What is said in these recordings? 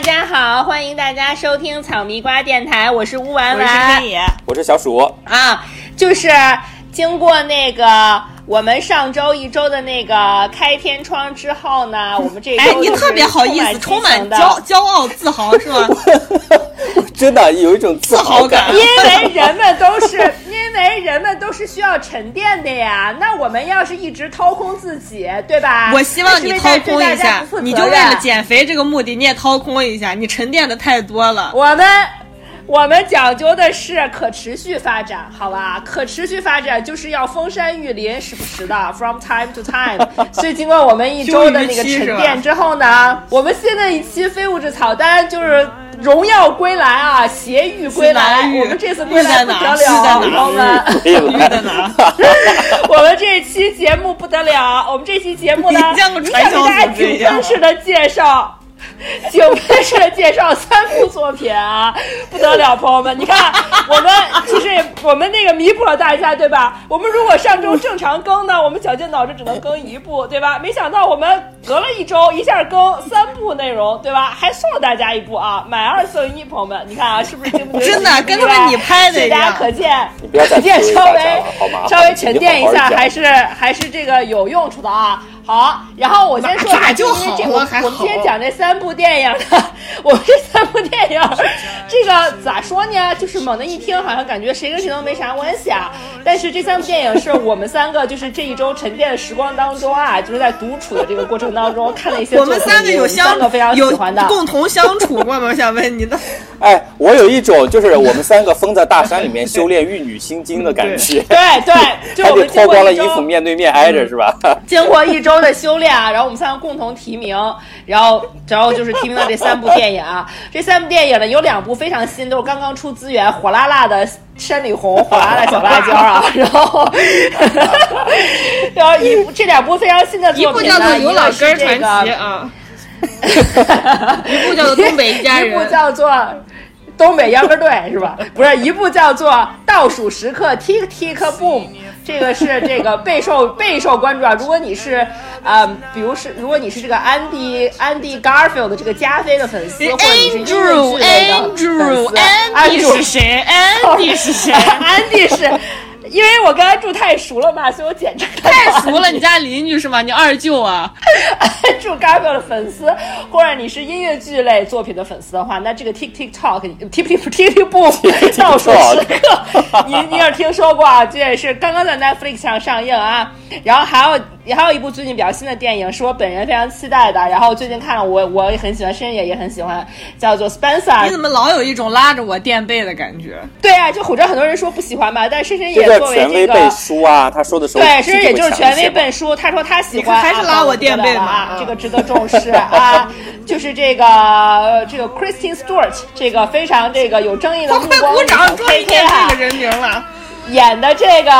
大家好，欢迎大家收听草蜜瓜电台，我是乌丸丸我是丸黑野，我是小鼠，啊，就是经过那个我们上周一周的那个开天窗之后呢，我们这周哎，你就是特别好意思，充充满的。骄骄傲自豪是吗？真的有一种自豪感。因为人们都是，都是需要沉淀的呀。那我们要是一直掏空自己，对吧？我希望你掏空一下你就为了减肥这个目的，你也掏空一下，你沉淀的太多了。我们我们讲究的是可持续发展，好吧？可持续发展就是要封山育林，时不时的，from time to time。所以经过我们一周的那个沉淀之后呢，我们新的一期非物质草单就是。荣耀归来啊，邪域归来！我们这次归来不得了，朋友们。在哪？我们这期节目不得了，我们这期节目呢，给大家组织一样井喷式的介绍。井喷式的介绍三部作品啊，不得了，朋友们！你看，我们其实我们那个弥补了大家，对吧？我们如果上周正常更呢，我们绞尽脑汁只能更一部，对吧？没想到我们隔了一周，一下更三部内容，对吧？还送了大家一部啊，买二送一，朋友们，你看啊，是不是惊不惊喜？真的跟他们你拍的大家可见，可见稍微稍微沉淀一下，还是还是这个有用处的啊。好，然后我先说一就因为这我好了还我们今天讲这三部电影呢，我们这三部电影，这个咋说呢？就是猛的一听，好像感觉谁跟谁都没啥关系啊。但是这三部电影是我们三个就是这一周沉淀的时光当中啊，就是在独处的这个过程当中看了一些我们三个有相个非常喜有欢的。共同相处过吗？我想问你的。哎，我有一种就是我们三个封在大山里面修炼玉女心经的感觉，对对，就还我们脱光了衣服面对面挨着是吧？经过一周的修炼啊，然后我们三个共同提名，然后然后就是提名了这三部电影啊。这三部电影呢，有两部非常新，都是刚刚出资源，火辣辣的山里红，火辣辣小辣椒啊。然后，然后一部这两部非常新的一部叫做作品呢，《有一个老根儿传是这个奇》啊，一部叫做《东北一家人一部》。叫做《东北秧歌队》是吧？不是，一部叫做《倒数时刻 Tick Tick Boom》。这个是这个备受备受关注啊！如果你是，呃，比如是如果你是这个安迪安迪 Garfield 的这个加菲的粉丝，或者你是音乐剧类的粉丝 Andrew，Andrew，Andy 是谁？Andy 是谁？安迪是，因为我跟他住太熟了嘛，所以我简称他太熟了，你家邻居是吗？你二舅啊？住 Garfield 的粉丝，或者你是音乐剧类作品的粉丝的话，那这个 Talk Tick Tick Tick Boom 倒数时刻，你你也听说过啊？这也是刚刚在 Netflix 上上映啊。然后还有还有一部最近比较新的电影，是我本人非常期待的。然后最近看了我我也很喜欢，深夜也很喜欢，叫做 Spencer 你。怎么老有一种拉着我垫背的感觉？对啊，就我知道很多人说不喜欢吧，但深深也作为权威背这个。书啊，他说的时候对，深深也就是权威背。书。他说他喜欢，还是拉我垫背嘛啊，嗯这个值得重视啊。就是这个呃这个 Christine Stewart，这个非常这个有争议的 快目光女鼓掌，小终于 KK 啊念这个，人名了。演的这个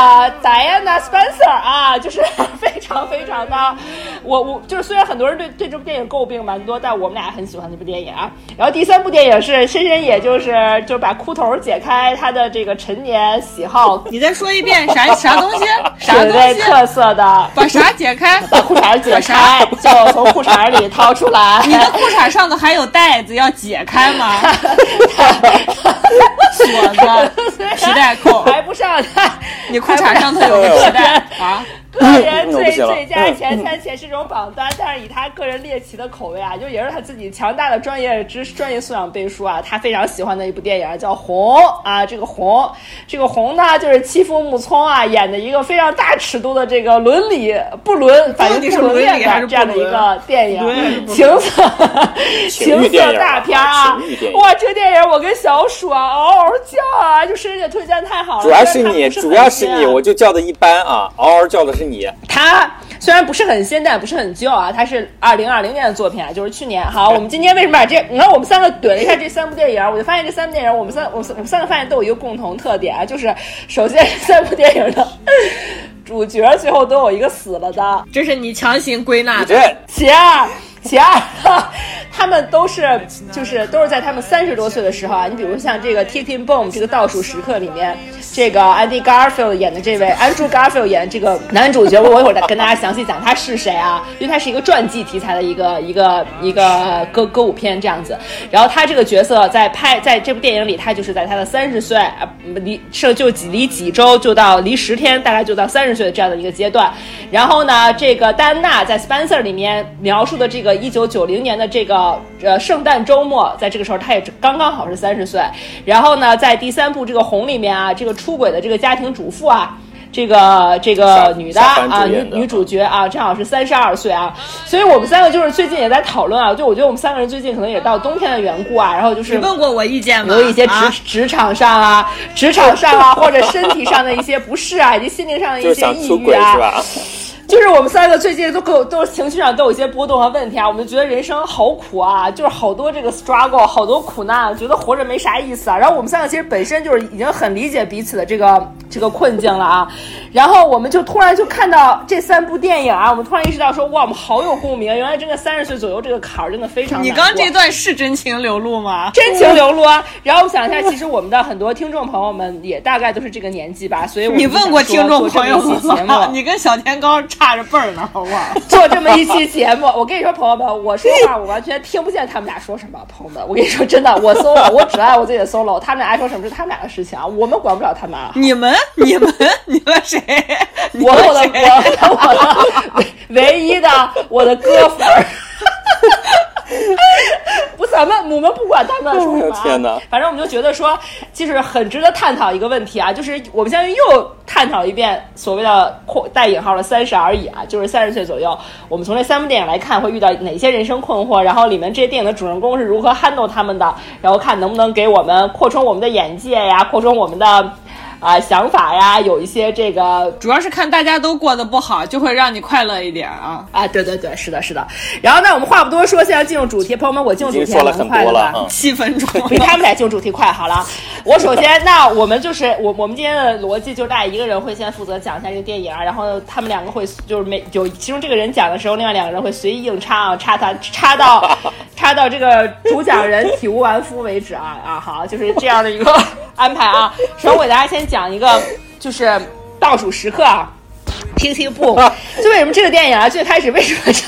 Diana Spencer 啊，就是 非常非常的，我我就是虽然很多人对对这部电影诟病蛮多，但我们俩很喜欢这部电影啊。然后第三部电影是深深，也就是就是把裤头解开他的这个陈年喜好，你再说一遍啥啥东西？啥东西？特色的。把啥解开？把裤衩解开，就从裤衩里掏出来。你的裤衩上头还有带子，要解开吗？锁子、皮带扣，还不上台，你裤衩上头有个皮带啊？个人最最佳前三前十种榜单，但是以他个人猎奇的口味啊，就也是他自己强大的专业知识、专业素养背书啊，他非常喜欢的一部电影叫《红》啊，这个红，这个红呢，就是欺负木聪啊演的一个非常大尺度的这个伦理不伦，反正是不伦伦理的这样的一个 电影，情色情色大片啊哇，这个电影我跟小鼠啊嗷嗷叫啊，就深深推荐太好了，主要是你，主要是你，我就叫的一般啊，嗷嗷叫的是你。他虽然不是很新，但也不是很旧啊，他是二零二零年的作品啊，就是去年。好，我们今天为什么把这？你看我们三个怼了一下这三部电影，我就发现这三部电影，我们三我们三我们三个发现都有一个共同特点啊，就是首先这三部电影的主角最后都有一个死了的，这是你强行归纳的。其二，其二，他们都是就是都是在他们三十多岁的时候啊，你比如像这个《Ticking Bomb》这个倒数时刻里面，这个 Andy Garfield 演的这位 Andrew Garfield 演的这个男主角，我一会儿再跟大家详细讲他是谁啊，因为他是一个传记题材的一个一个一个歌歌舞片这样子。然后他这个角色在拍在这部电影里，他就是在他的三十岁，呃离剩就几离几周就到离十天，大概就到三十岁的这样的一个阶段。然后呢，这个戴安娜在 Spencer 里面描述的这个一九九零年的这个呃圣诞周末，在这个时候他也刚刚好是三十岁。然后呢，在第三部这个红里面啊，这个出轨的这个家庭主妇啊。这个这个女的啊，女女主角啊，正好是三十二岁啊，所以我们三个就是最近也在讨论啊，就我觉得我们三个人最近可能也到冬天的缘故啊，然后就是你问过我意见吗？有一些职、啊职场上啊，职场上啊，或者身体上的一些不适啊，以及心灵上的一些抑郁啊，是吧？就是我们三个最近都够都情绪上都有一些波动和问题啊，我们就觉得人生好苦啊，就是好多这个 struggle，好多苦难，觉得活着没啥意思啊。然后我们三个其实本身就是已经很理解彼此的这个这个困境了啊。然后我们就突然就看到这三部电影啊，我们突然意识到说，哇，我们好有共鸣，原来真的三十岁左右这个坎儿真的非常。你刚刚这段是真情流露吗？真情流露啊！然后我想一下，其实我们的很多听众朋友们也大概都是这个年纪吧，所以我你问过听众朋友吗？你跟小甜糕差着辈儿呢，好不好？做这么一期节目，我跟你说，朋友们，我说话我完全听不见他们俩说什么。朋友们，我跟你说真的，我 solo，我只爱我自己的 solo，他们俩爱说什么是他们俩的事情啊，我们管不了他们啊。你们、你们、你们谁？你我的我的我我的唯唯一的我的哥粉儿。咱们我们不管他们说什么、啊。天哪反正我们就觉得说，就是很值得探讨一个问题啊，就是我们相当于又探讨一遍所谓的“括带引号的三十而已”啊，就是三十岁左右，我们从这三部电影来看会遇到哪些人生困惑，然后里面这些电影的主人公是如何 handle 他们的，然后看能不能给我们扩充我们的眼界呀，扩充我们的。啊、想法呀，有一些这个主要是看大家都过得不好，就会让你快乐一点啊。啊，对对对，是的，是的。然后呢，我们话不多说，现在进入主题，朋友们，我进入主题还蛮已经说了很快的吧？多了嗯七分钟，比他们俩进入主题快好了。我首先，那我们就是我我们今天的逻辑就是大家一个人会先负责讲一下这个电影，然后他们两个会就是每有其中这个人讲的时候，另外两个人会随意硬插啊，插他插到 插到这个主讲人体无完肤为止啊啊，好，就是这样的一个 安排啊。首先我给大家先讲一个就是倒数时刻啊。听听不，就为什么这个电影啊，最开始为什么就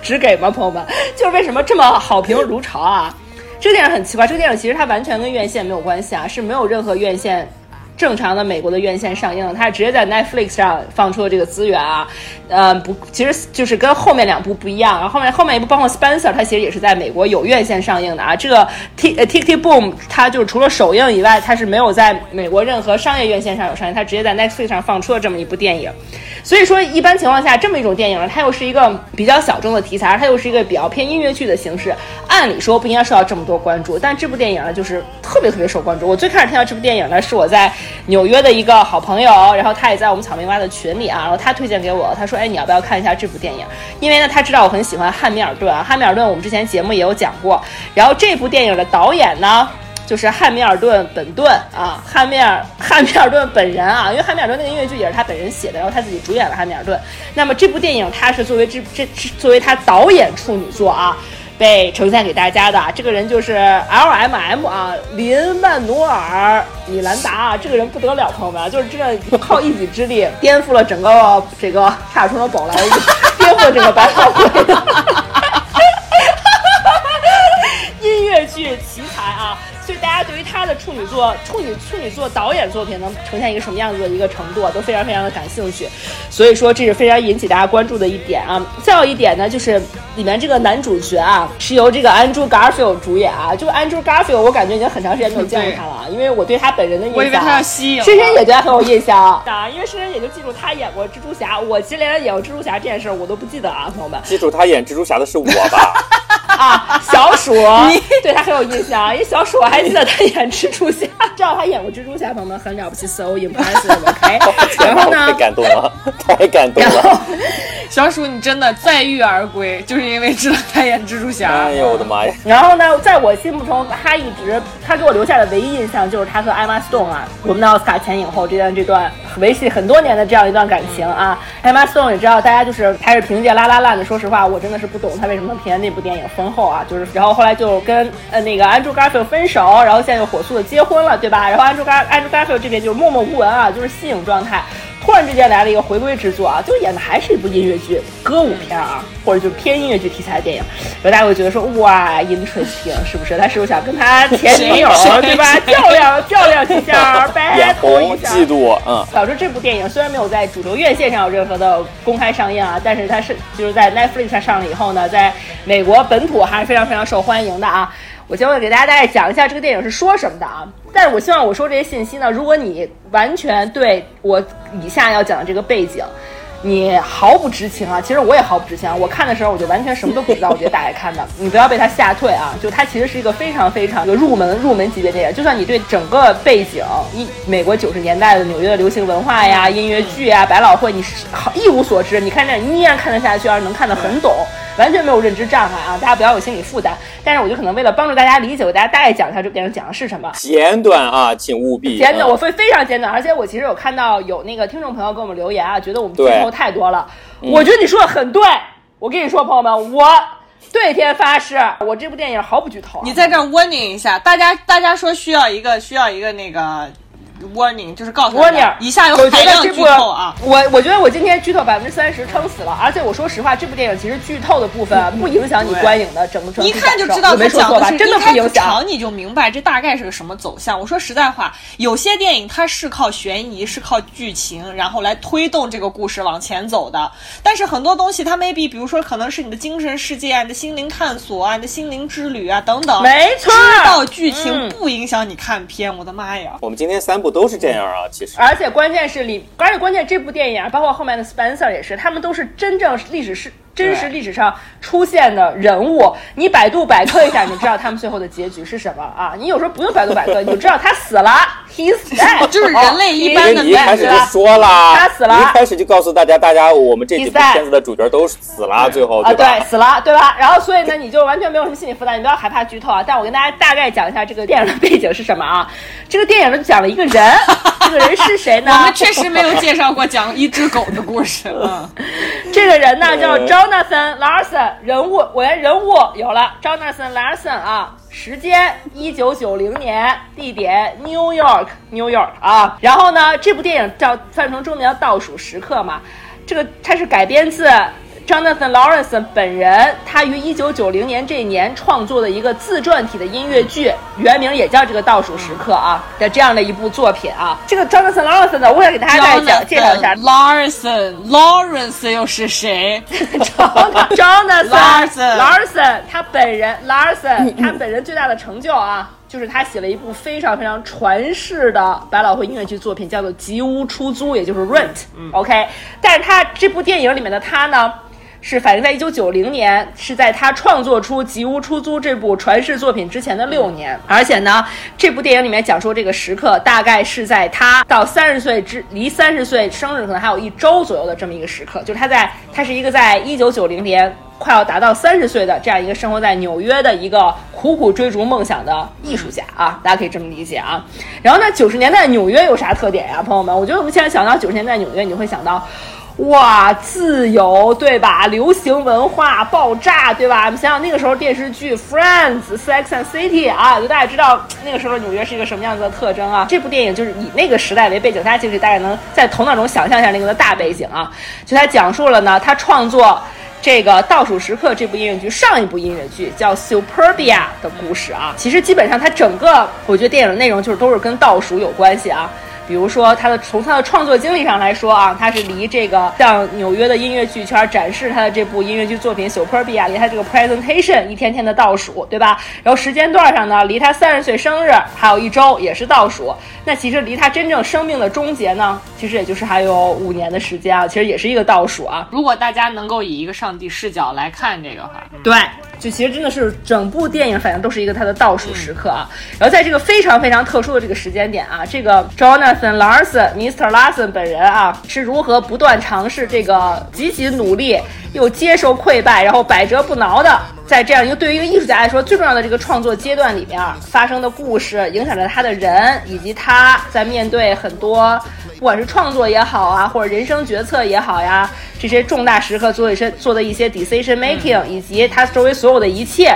只 给吗？朋友们，就是为什么这么好评如潮啊？这个电影很奇怪，这个电影其实它完全跟院线没有关系啊，是没有任何院线正常的美国的院线上映，它是直接在 Netflix 上放出的这个资源啊。呃，不，其实就是跟后面两部不一样。然后后面后面一部包括 Spencer，它其实也是在美国有院线上映的啊。这个 T 呃 Tick Tick Boom，它就是除了首映以外，它是没有在美国任何商业院线上有上映，它直接在 Netflix 上放出了这么一部电影。所以说，一般情况下，这么一种电影呢，它又是一个比较小众的题材，它又是一个比较偏音乐剧的形式，按理说不应该受到这么多关注。但这部电影呢，就是特别特别受关注。我最开始听到这部电影呢，是我在纽约的一个好朋友，然后他也在我们草莓蛙的群里啊，然后他推荐给我，他说：“哎，你要不要看一下这部电影？”因为呢，他知道我很喜欢汉密尔顿啊，汉密尔顿我们之前节目也有讲过。然后这部电影的导演呢，就是汉密尔顿本顿啊，汉密尔汉密尔顿本人啊，因为汉密尔顿那个音乐剧也是他本人写的，然后他自己主演了汉密尔顿。那么这部电影他是作为这这作为他导演处女作啊。被呈现给大家的这个人就是 L M M 啊，林曼努尔·米兰达啊，这个人不得了，朋友们，就是真的靠一己之力颠覆了整个这个《查尔的宝莱坞》，颠覆了整个百老汇的 音乐剧奇才！大家对于他的处女作、处女处女作导演作品能呈现一个什么样子的一个程度啊，都非常非常的感兴趣。所以说这是非常引起大家关注的一点啊。再有一点呢，就是里面这个男主角啊，是由这个 Andrew Garfield 主演啊。这个 Andrew Garfield 我感觉已经很长时间没有见过他了啊，因为我对他本人的印象，我以为他要吸影深深也对他很有印象啊，因为深深也就记住他演过蜘蛛侠，我其实连他演过蜘蛛侠这件事儿我都不记得啊，朋友们。记住他演蜘蛛侠的是我吧？啊，小鼠，对他很有印象，因为小鼠我还 记得他演蜘蛛侠，知道他演过蜘蛛侠，朋友们很了不起，so impressive，OK、然后呢太，感动了，太感动然后了。小鼠，你真的载誉而归，就是因为知道他演蜘蛛侠。哎呦我的妈呀！然后呢，在我心目中，他一直他给我留下的唯一印象就是他和艾玛斯顿啊，我们的奥斯卡前影后这段这段维系很多年的这样一段感情啊。艾玛斯顿也知道，大家就是还是凭借《拉拉烂》的，说实话，我真的是不懂他为什么凭借那部电影封后啊。就是然后后来就跟呃那个 Andrew Garfield 分手，然后现在又火速的结婚了，对吧？然后 Andrew Gar Andrew Garfield 这边就是默默无闻啊，就是息影状态。突然之间来了一个回归之作啊，就演的还是一部音乐剧、歌舞片啊，或者就是偏音乐剧题材的电影，然后大家会觉得说哇，interesting，是不是？他是不是想跟他前女友对吧较量较量一下眼，battle 红一下？嫉妒，嗯，导致这部电影虽然没有在主流院线上有任何的公开上映啊，但是它是就是在 Netflix 上上了以后呢，在美国本土还是非常非常受欢迎的啊。我将会给大家大概讲一下这个电影是说什么的啊。但是我希望我说这些信息呢，如果你完全对我以下要讲的这个背景，你毫不知情啊，其实我也毫不知情啊。我看的时候我就完全什么都不知道，我就打开看的。你不要被它吓退啊！就它其实是一个非常非常一个入门入门级别电影。就算你对整个背景一美国九十年代的纽约的流行文化呀、音乐剧呀、百老汇，你是好一无所知，你看这你依然看得下去，而且能看得很懂，完全没有认知障碍啊！大家不要有心理负担。但是我就可能为了帮助大家理解，我给大家大概讲一下这部电影讲的是什么。简短啊，请务必。简短，嗯我会非常简短，而且我其实有看到有那个听众朋友给我们留言啊，觉得我们对剧透太多了。我觉得你说的很对，我跟你说，朋友们，我对天发誓，我这部电影毫不剧透啊。你在这儿 warning 一下，大家大家说需要一个需要一个那个 warning，就是告诉大 warning，家以下有海量剧得这部透啊。我我觉得我今天剧透百分之三十撑死了，而且我说实话，这部电影其实剧透的部分不影响你观影的整个整体一看就知道？他讲的是真的一开始不影响。场你就明白这大概是个什么走向。我说实在话，有些电影它是靠悬疑，是靠剧情，然后来推动这个故事往前走的。但是很多东西它 maybe，比如说可能是你的精神世界啊、你的心灵探索啊、你的心灵之旅啊等等。没错知道剧情嗯不影响你看片。我的妈呀！我们今天三部都是这样啊，其实。而且关键是里，而且关键这部电影，包括后面的 Spencer 也是，他们都是真正历史是真实历史上出现的人物。你百度百科一下，你就知道他们最后的结局是什么啊！你有时候不用百度百科，你就知道他死了，he's dead，就是人类 一般的一开始就说了，他死了一开始就告诉大家，大家我们这几部片子的主角都死了，最后啊，对吧？对，死了，对吧？然后所以呢，你就完全没有什么心理负担，你不要害怕剧透啊。但我跟大家大概讲一下这个电影的背景是什么啊？这个电影呢讲了一个人，这个人是谁呢？我们确实没有介绍过讲一只狗的故事。嗯，这个人呢叫 Jonathan Larson，人物我连人物有了，Jonathan Larson 啊，时间一九九零年，地点 New York，New York 啊。然后呢，这部电影叫翻译成中文叫《倒数时刻》嘛，这个它是改编自。Jonathan Lawrence 本人，他于一九九零年这一年创作的一个自传体的音乐剧，原名也叫这个《倒数时刻》啊的这样的一部作品啊。这个 Jonathan Lawrence 呢，我想给大家再讲介绍一下 Larson Lawrence 又是谁？Jonathan Larson Larson，他本人 Larson，他本人最大的成就啊，就是他写了一部非常非常传世的百老汇音乐剧作品，叫做《吉屋出租》，也就是 Rent。OK，但是他这部电影里面的他呢？是反映在一九九零年，是在他创作出《吉屋出租》这部传世作品之前的六年，而且呢，这部电影里面讲述这个时刻，大概是在他到三十岁之离三十岁生日可能还有一周左右的这么一个时刻，就是他在他是一个在一九九零年快要达到三十岁的这样一个生活在纽约的一个苦苦追逐梦想的艺术家啊，大家可以这么理解啊。然后呢，九十年代纽约有啥特点呀，朋友们？我觉得我们现在想到九十年代纽约，你会想到。哇，自由对吧？流行文化爆炸对吧？我们想想那个时候电视剧《Friends》《Sex and City》啊，就大家知道那个时候纽约是一个什么样子的特征啊。这部电影就是以那个时代为背景，大家其实大概能在头脑中想象一下那个的大背景啊。就他讲述了呢，他创作这个《倒数时刻》这部音乐剧上一部音乐剧叫《Superbia》的故事啊。其实基本上它整个我觉得电影的内容就是都是跟倒数有关系啊。比如说，他的从他的创作经历上来说啊，他是离这个向纽约的音乐剧圈展示他的这部音乐剧作品《Superbia》离他这个 presentation 一天天的倒数，对吧？然后时间段上呢，离他三十岁生日还有一周，也是倒数。那其实离他真正生命的终结呢，其实也就是还有五年的时间啊，其实也是一个倒数啊。如果大家能够以一个上帝视角来看这个话，对，就其实真的是整部电影反正都是一个他的倒数时刻啊。然后在这个非常非常特殊的这个时间点啊，这个 Jonathan Larson Mr. Larson 本人啊是如何不断尝试这个积极努力又接受溃败，然后百折不挠的。在这样一个对于一个艺术家来说最重要的这个创作阶段里面发生的故事，影响着他的人，以及他在面对很多不管是创作也好啊，或者人生决策也好呀，这些重大时刻做一些做的一些 decision making，以及他周围所有的一切。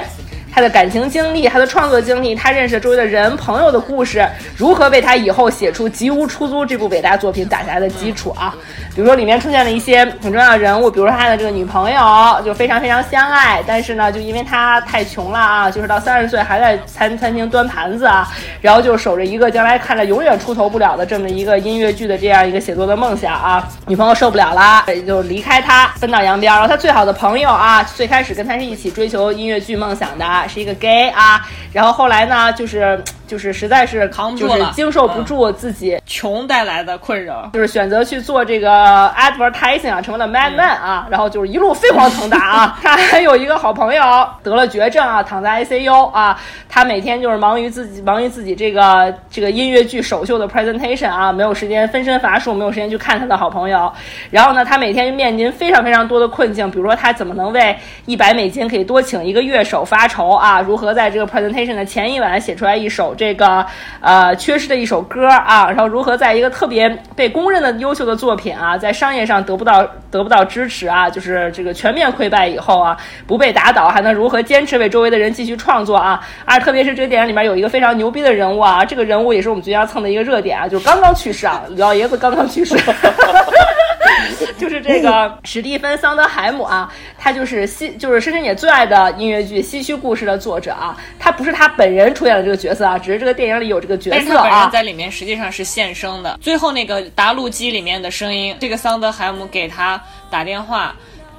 他的感情经历，他的创作经历，他认识周围的人、朋友的故事，如何为他以后写出《吉屋出租》这部伟大作品打下的基础啊？比如说里面出现了一些很重要的人物，比如说他的这个女朋友，就非常非常相爱，但是呢，就因为他太穷了啊，就是到三十岁还在餐餐厅端盘子啊，然后就守着一个将来看着永远出头不了的这么一个音乐剧的这样一个写作的梦想啊，女朋友受不了了，就离开他，分道扬镳。然后他最好的朋友啊，最开始跟他是一起追求音乐剧梦想的。是一个 gay 啊，然后后来呢，就是。就是实在是扛不住了，经受不住自己穷带来的困扰，就是选择去做这个 advertising 啊，成为了 madman 啊，然后就是一路飞黄腾达啊。他还有一个好朋友得了绝症啊，躺在 ICU 啊。他每天就是忙于自己，忙于自己这个这个音乐剧首秀的 presentation 啊，没有时间分身乏术，没有时间去看他的好朋友。然后呢，他每天面临非常非常多的困境，比如说他怎么能为一百美金可以多请一个乐手发愁啊？如何在这个 presentation 的前一晚写出来一首。这个呃缺失的一首歌啊，然后如何在一个特别被公认的优秀的作品啊，在商业上得不到得不到支持啊，就是这个全面溃败以后啊，不被打倒，还能如何坚持为周围的人继续创作啊？啊特别是这个电影里面有一个非常牛逼的人物啊，这个人物也是我们最近要蹭的一个热点啊，就是刚刚去世啊，老爷子刚刚去世。就是这个史蒂芬·桑德海姆啊，他就是西，就是深深姐最爱的音乐剧《西区故事》的作者啊。他不是他本人出演的这个角色啊，只是这个电影里有这个角色啊。在里面实际上是现声的。最后那个答录机里面的声音，这个桑德海姆给他打电话，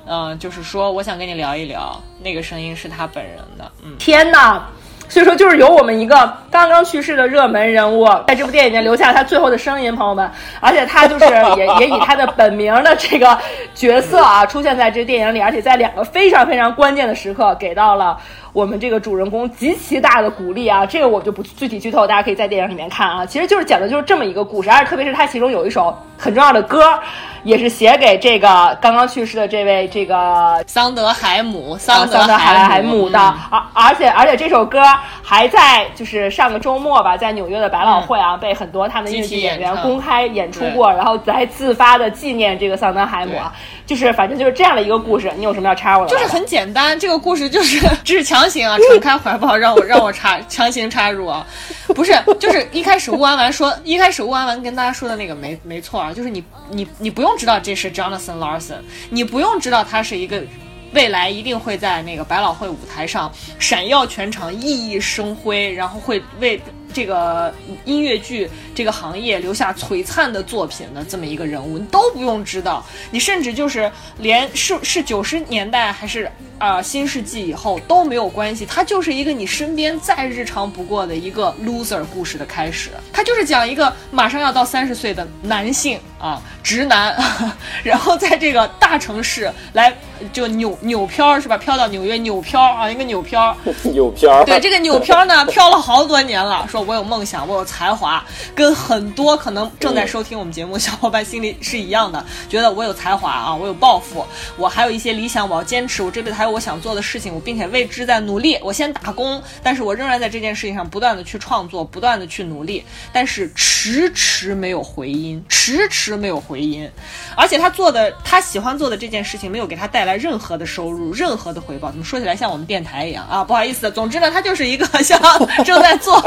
嗯，就是说我想跟你聊一聊，那个声音是他本人的。嗯，天哪！所以说，就是由我们一个刚刚去世的热门人物，在这部电影里面留下他最后的声音，朋友们。而且他就是 也也以他的本名的这个角色啊，出现在这电影里，而且在两个非常非常关键的时刻，给到了我们这个主人公极其大的鼓励啊。这个我就不具体剧透，大家可以在电影里面看啊。其实就是讲的就是这么一个故事，而且特别是他其中有一首很重要的歌。也是写给这个刚刚去世的这位这个桑德海姆，桑德海姆的，而而且而且这首歌还在就是上个周末吧，在纽约的百老汇啊，被很多他们的音乐剧演员公开演出过，然后还自发的纪念这个桑德海姆，就是反正就是这样的一个故事。你有什么要插我的？就是很简单，这个故事就是 只是强行啊，敞开怀抱让我让我插 强行插入啊，不是，就是一开始乌安完说，一开始乌安完跟大家说的那个没没错啊，就是你你你不用。知道这是 Jonathan Larson，你不用知道他是一个未来一定会在那个百老汇舞台上闪耀全场、熠熠生辉，然后会为。这个音乐剧这个行业留下璀璨的作品的这么一个人物，你都不用知道，你甚至就是连是是九十年代还是啊新世纪以后都没有关系，他就是一个你身边再日常不过的一个 loser 故事的开始，他就是讲一个马上要到三十岁的男性啊直男，然后在这个大城市来就扭扭漂是吧？漂到纽约扭漂啊，一个扭漂，扭漂，对这个扭漂呢，漂了好多年了，说。我有梦想，我有才华，跟很多可能正在收听我们节目的小伙伴心里是一样的，觉得我有才华啊，我有抱负，我还有一些理想，我要坚持，我这辈子还有我想做的事情，我并且为之在努力。我先打工，但是我仍然在这件事情上不断的去创作，不断的去努力，但是迟迟没有回音，迟迟没有回音。而且他做的，他喜欢做的这件事情没有给他带来任何的收入，任何的回报。怎么说起来像我们电台一样啊？不好意思，总之呢，他就是一个像正在做。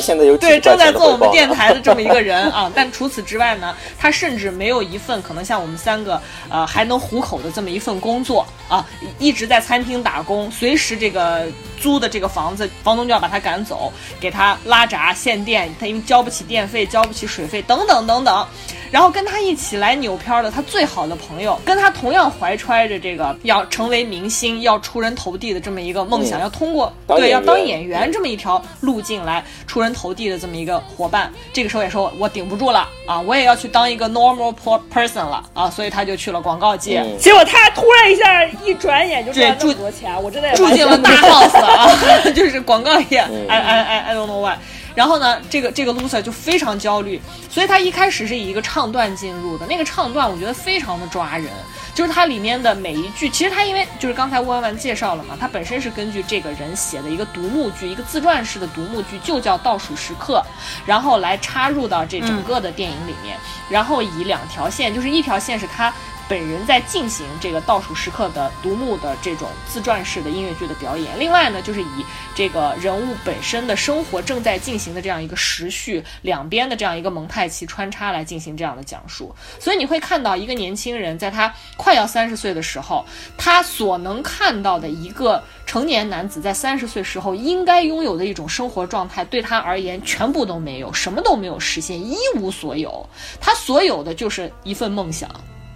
现在有对正在做我们电台的这么一个人 啊，但除此之外呢，他甚至没有一份可能像我们三个呃还能糊口的这么一份工作啊，一直在餐厅打工，随时这个。租的这个房子，房东就要把他赶走，给他拉闸限电，他因为交不起电费，交不起水费，等等等等。然后跟他一起来扭片的他最好的朋友，跟他同样怀揣着这个要成为明星、要出人头地的这么一个梦想，要通过对要当演员这么一条路径来出人头地的这么一个伙伴，这个时候也说我顶不住了啊，我也要去当一个 normal person 了啊，所以他就去了广告界。结果他突然一下一转眼就赚这么多钱，我真的住进了大 house 啊，就是广告业。I I I I don't know why。然后呢，这个这个 loser 就非常焦虑，所以他一开始是以一个唱段进入的，那个唱段我觉得非常的抓人，就是它里面的每一句，其实它因为就是刚才吴婉婉介绍了嘛，它本身是根据这个人写的一个独幕剧，一个自传式的独幕剧，就叫《倒数时刻》，然后来插入到这整个的电影里面，然后以两条线，就是一条线是他。本人在进行这个倒数时刻的独幕的这种自传式的音乐剧的表演。另外呢，就是以这个人物本身的生活正在进行的这样一个时序，两边的这样一个蒙太奇穿插来进行这样的讲述。所以你会看到一个年轻人在他快要三十岁的时候，他所能看到的一个成年男子在三十岁时候应该拥有的一种生活状态，对他而言全部都没有，什么都没有实现，一无所有。他所有的就是一份梦想。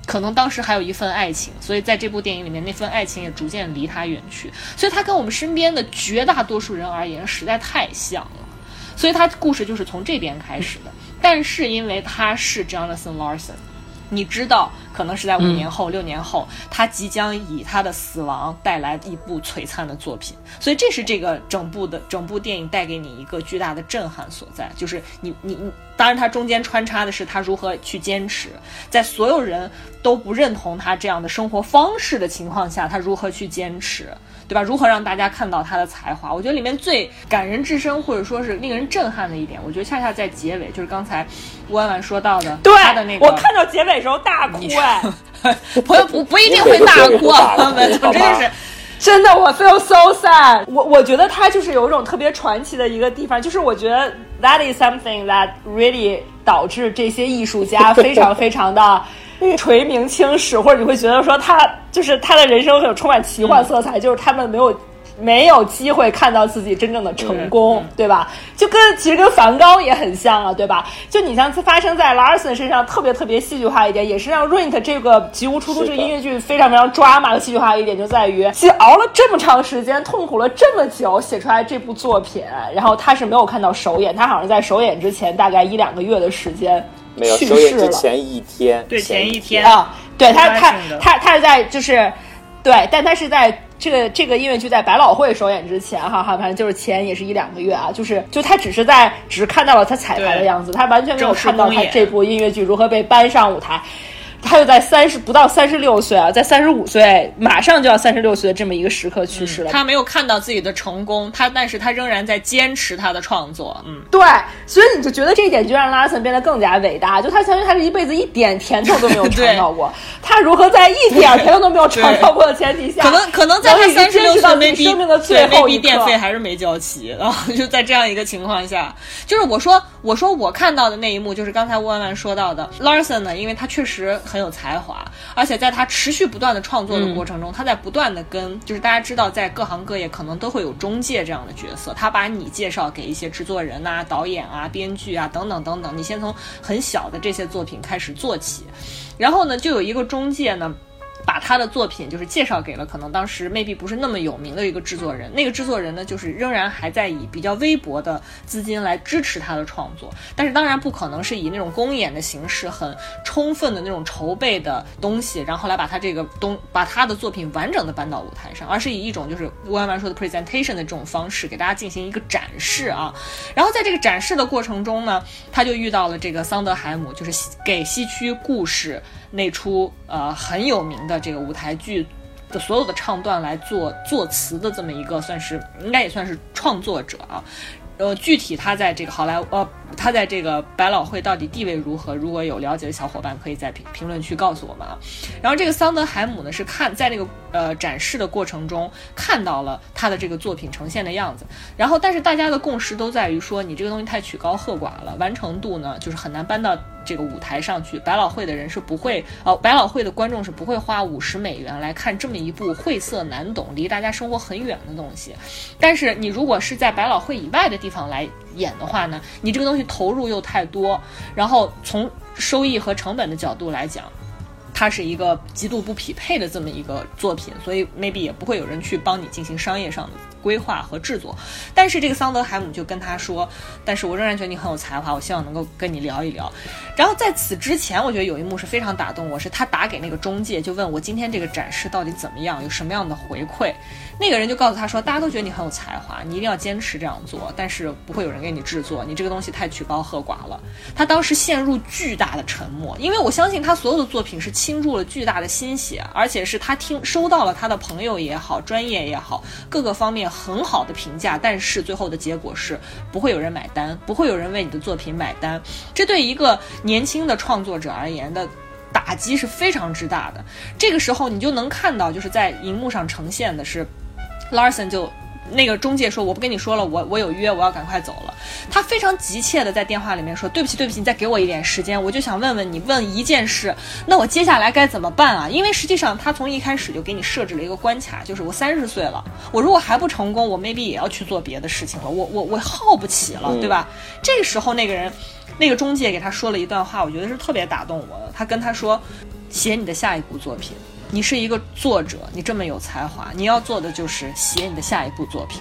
可能当时还有一份爱情，所以在这部电影里面，那份爱情也逐渐离他远去。所以他跟我们身边的绝大多数人而言，实在太像了。所以他故事就是从这边开始的。但是因为他是 Jonathan Larson，你知道，可能是在五年后、六年后，他即将以他的死亡带来一部璀璨的作品。所以这是这个整部的整部电影带给你一个巨大的震撼所在，就是你你你。当然，他中间穿插的是他如何去坚持，在所有人都不认同他这样的生活方式的情况下，他如何去坚持，对吧？如何让大家看到他的才华？我觉得里面最感人至深，或者说是令人震撼的一点，我觉得恰恰在结尾，就是刚才吴婉婉说到的，他的那个，我看到结尾时候大哭哎，朋友不不一定会大哭啊，朋友们，真的是。真的，我 feel so sad。我我觉得他就是有一种特别传奇的一个地方，就是我觉得 that is something that really 导致这些艺术家非常非常的 垂名青史，或者你会觉得说他就是他的人生很有充满奇幻色彩，就是他们没有。没有机会看到自己真正的成功，对吧？就跟其实跟梵高也很像啊，对吧？就你像发生在 Larson 身上特别特别戏剧化一点，也是让 Rent 这个《吉屋出租》这个音乐剧非常非常抓马的戏剧化一点，就在于其实熬了这么长时间，痛苦了这么久，写出来这部作品，然后他是没有看到首演，他好像在首演之前大概一两个月的时间没有首演之前一天，对前一天啊，对他他他他是在就是对，但他是在。这个这个音乐剧在百老汇首演之前，哈哈，反正就是前也是一两个月啊，就是就他只是在只是看到了他彩排的样子，他完全没有看到他这部音乐剧如何被搬上舞台。他又在三十不到三十六岁啊，在三十五岁马上就要三十六岁的这么一个时刻去世了。他没有看到自己的成功，他但是他仍然在坚持他的创作。嗯，对，所以你就觉得这一点就让拉森变得更加伟大。就他相当于他这一辈子一点甜头都没有尝到过，他如何在一点甜头都没有尝到过的前提下，可能可能在他三十六岁 没生命的最后一电费还是没交齐，然后就在这样一个情况下，就是我说我说我看到的那一幕，就是刚才吴婉婉说到的 Larson 呢，因为他确实很有才华。而且在他持续不断的创作的过程中，他在不断的跟，就是大家知道，在各行各业可能都会有中介这样的角色，他把你介绍给一些制作人啊、导演啊、编剧啊等等等等，你先从很小的这些作品开始做起，然后呢，就有一个中介呢。把他的作品就是介绍给了可能当时 maybe 不是那么有名的一个制作人，那个制作人呢，就是仍然还在以比较微薄的资金来支持他的创作，但是当然不可能是以那种公演的形式，很充分的那种筹备的东西，然后来把他这个东把他的作品完整的搬到舞台上，而是以一种就是吴安安说的 presentation 的这种方式给大家进行一个展示啊，然后在这个展示的过程中呢，他就遇到了这个桑德海姆，就是给西区故事。那出呃很有名的这个舞台剧的所有的唱段来做作词的这么一个，算是应该也算是创作者啊。呃，具体他在这个好莱坞呃他在这个百老汇到底地位如何？如果有了解的小伙伴，可以在评评论区告诉我们啊。然后这个桑德海姆呢，是看在那个呃展示的过程中看到了他的这个作品呈现的样子。然后，但是大家的共识都在于说，你这个东西太曲高和寡了，完成度呢就是很难搬到这个舞台上去。百老汇的人是不会哦，百老汇的观众是不会花五十美元来看这么一部晦涩难懂、离大家生活很远的东西。但是你如果是在百老汇以外的地方来演的话呢，你这个东西投入又太多，然后从收益和成本的角度来讲，它是一个极度不匹配的这么一个作品，所以 maybe 也不会有人去帮你进行商业上的规划和制作。但是这个桑德海姆就跟他说，但是我仍然觉得你很有才华，我希望能够跟你聊一聊。然后在此之前，我觉得有一幕是非常打动我，是他打给那个中介，就问我今天这个展示到底怎么样，有什么样的回馈。那个人就告诉他说，大家都觉得你很有才华，你一定要坚持这样做，但是不会有人给你制作，你这个东西太曲高和寡了。他当时陷入巨大的沉默，因为我相信他所有的作品是倾注了巨大的心血，而且是他听收到了他的朋友也好，专业也好，各个方面很好的评价，但是最后的结果是不会有人买单，不会有人为你的作品买单。这对一个年轻的创作者而言的。打击是非常之大的，这个时候你就能看到，就是在荧幕上呈现的是，Larson 就那个中介说我不跟你说了，我我有约，我要赶快走了。他非常急切的在电话里面说对不起对不起，你再给我一点时间，我就想问问你问一件事，那我接下来该怎么办啊？因为实际上他从一开始就给你设置了一个关卡，就是我三十岁了，我如果还不成功，我 maybe 也要去做别的事情了，我我我耗不起了，对吧？这个时候那个人。那个中介给他说了一段话，我觉得是特别打动我的。他跟他说：“写你的下一部作品，你是一个作者，你这么有才华，你要做的就是写你的下一部作品。